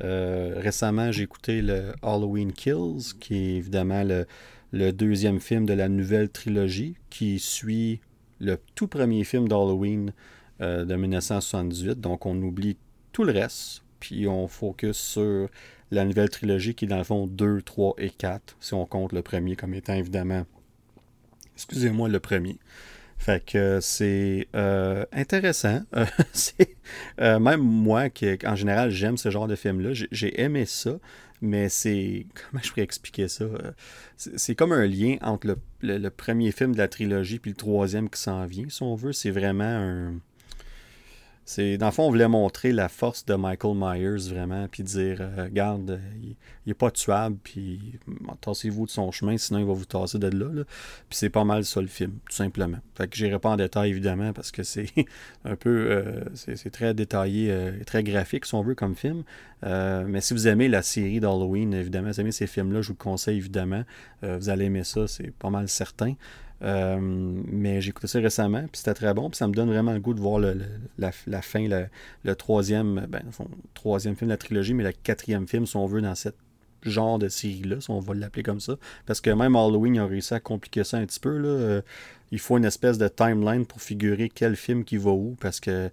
récemment, j'ai écouté le Halloween Kills, qui est évidemment le, le, deuxième film de la nouvelle trilogie, qui suit le tout premier film d'Halloween de 1978. Donc, on oublie tout le reste, puis on focus sur la nouvelle trilogie, qui est dans le fond 2, 3 et 4, si on compte le premier comme étant évidemment excusez-moi, le premier. Fait que c'est euh, intéressant. Euh, euh, même moi qui en général j'aime ce genre de film-là, j'ai aimé ça, mais c'est comment je pourrais expliquer ça C'est comme un lien entre le, premier film de la trilogie puis le troisième qui s'en vient, si on veut. C'est vraiment un c'est, dans le fond, on voulait montrer la force de Michael Myers vraiment, puis dire, euh, regarde, il, n'est est pas tuable, puis tassez-vous de son chemin, sinon il va vous tasser de là. Puis c'est pas mal ça le film, tout simplement. Fait que j'irai pas en détail évidemment parce que c'est un peu, euh, c'est, très détaillé, euh, très graphique si on veut comme film. mais si vous aimez la série d'Halloween, évidemment, si vous aimez ces films-là, je vous le conseille évidemment. vous allez aimer ça, c'est pas mal certain. Euh, mais j'ai écouté ça récemment, puis c'était très bon, puis ça me donne vraiment le goût de voir la, fin, le, troisième, ben, troisième film de la trilogie, mais le quatrième film, si on veut, dans cette genre de série-là, si on va l'appeler comme ça. Parce que même Halloween a réussi à compliquer ça un petit peu. Là. Euh, il faut une espèce de timeline pour figurer quel film qui va où, parce que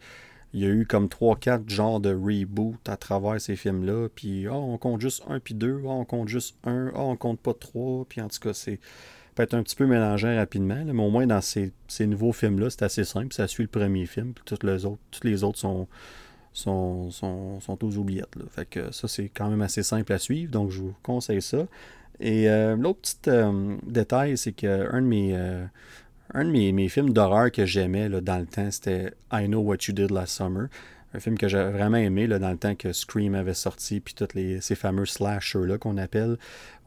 il y a eu comme 3-4 genres de reboot à travers ces films-là. Puis, oh, on compte juste un, puis deux. Oh, on compte juste un. Oh, on compte pas trois. Puis, en tout cas, c'est peut être un petit peu mélangé rapidement, mais au moins dans ces, nouveaux films-là, c'est assez simple. Ça suit le premier film, puis toutes les autres, toutes les autres sont, sont, sont, aux oubliettes. Fait que ça, c'est quand même assez simple à suivre, donc je vous conseille ça. Et euh, l'autre petit euh, détail, c'est qu'un de mes. Euh, un de mes, films d'horreur que j'aimais dans le temps, c'était I Know What You Did Last Summer. Un film que j'avais vraiment aimé là, dans le temps que Scream avait sorti, puis tous ces fameux slashers-là qu'on appelle,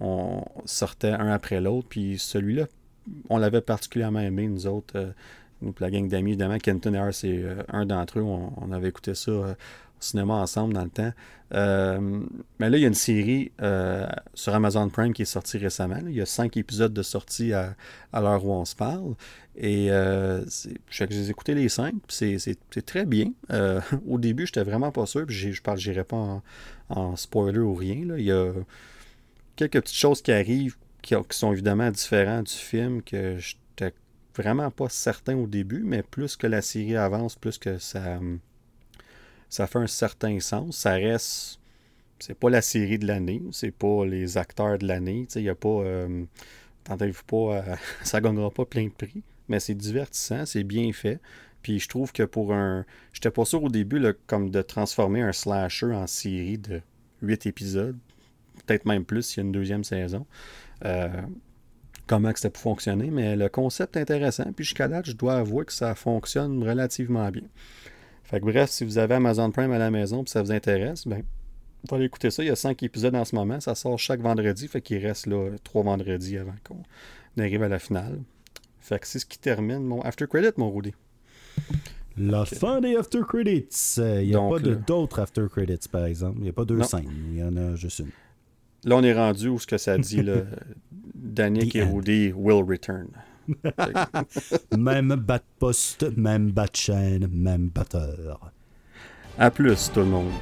on sortait un après l'autre, puis celui-là, on l'avait particulièrement aimé, nous autres, euh, nous, la gang d'amis, évidemment, Kenton et c'est euh, un d'entre eux, on, avait écouté ça euh, cinéma ensemble dans le temps. mais là, il y a une série sur Amazon Prime qui est sortie récemment. Il y a cinq épisodes de sortie à, l'heure où on se parle. Et euh, j'ai écouté les cinq, c'est très bien. Euh, au début, j'étais vraiment pas sûr, puis je parle, j'irai pas en, spoiler ou rien. Il y a quelques petites choses qui arrivent qui, sont évidemment différentes du film que j'étais vraiment pas certain au début, mais plus que la série avance, plus que ça, ça fait un certain sens. Ça reste. C'est pas la série de l'année, c'est pas les acteurs de l'année. Il n'y a pas. Euh, Tentez-vous pas, ça gagnera pas plein de prix mais c'est divertissant, c'est bien fait. Puis je trouve que pour un. J'étais pas sûr au début comme de transformer un slasher en série de 8 épisodes, peut-être même plus s'il y a une deuxième saison. Euh, comment que ça peut fonctionner, mais le concept est intéressant. Puis jusqu'à date, je dois avouer que ça fonctionne relativement bien. Fait que bref, si vous avez Amazon Prime à la maison et ça vous intéresse, ben, vous allez écouter ça. Il y a 5 épisodes en ce moment. Ça sort chaque vendredi. Fait qu'il reste là 3 vendredis avant qu'on arrive à la finale. Fait que c'est ce qui termine mon after credit, mon Rudy. La fin des after credits. Euh, il n'y a pas d'autres after credits, par exemple. Il n'y a pas deux scènes. Il y en a juste une. Là, on est rendu où ce que ça dit, là. Danick et Rudy will return. même bat poste, même bat chaîne, même batteur. À plus, tout le monde.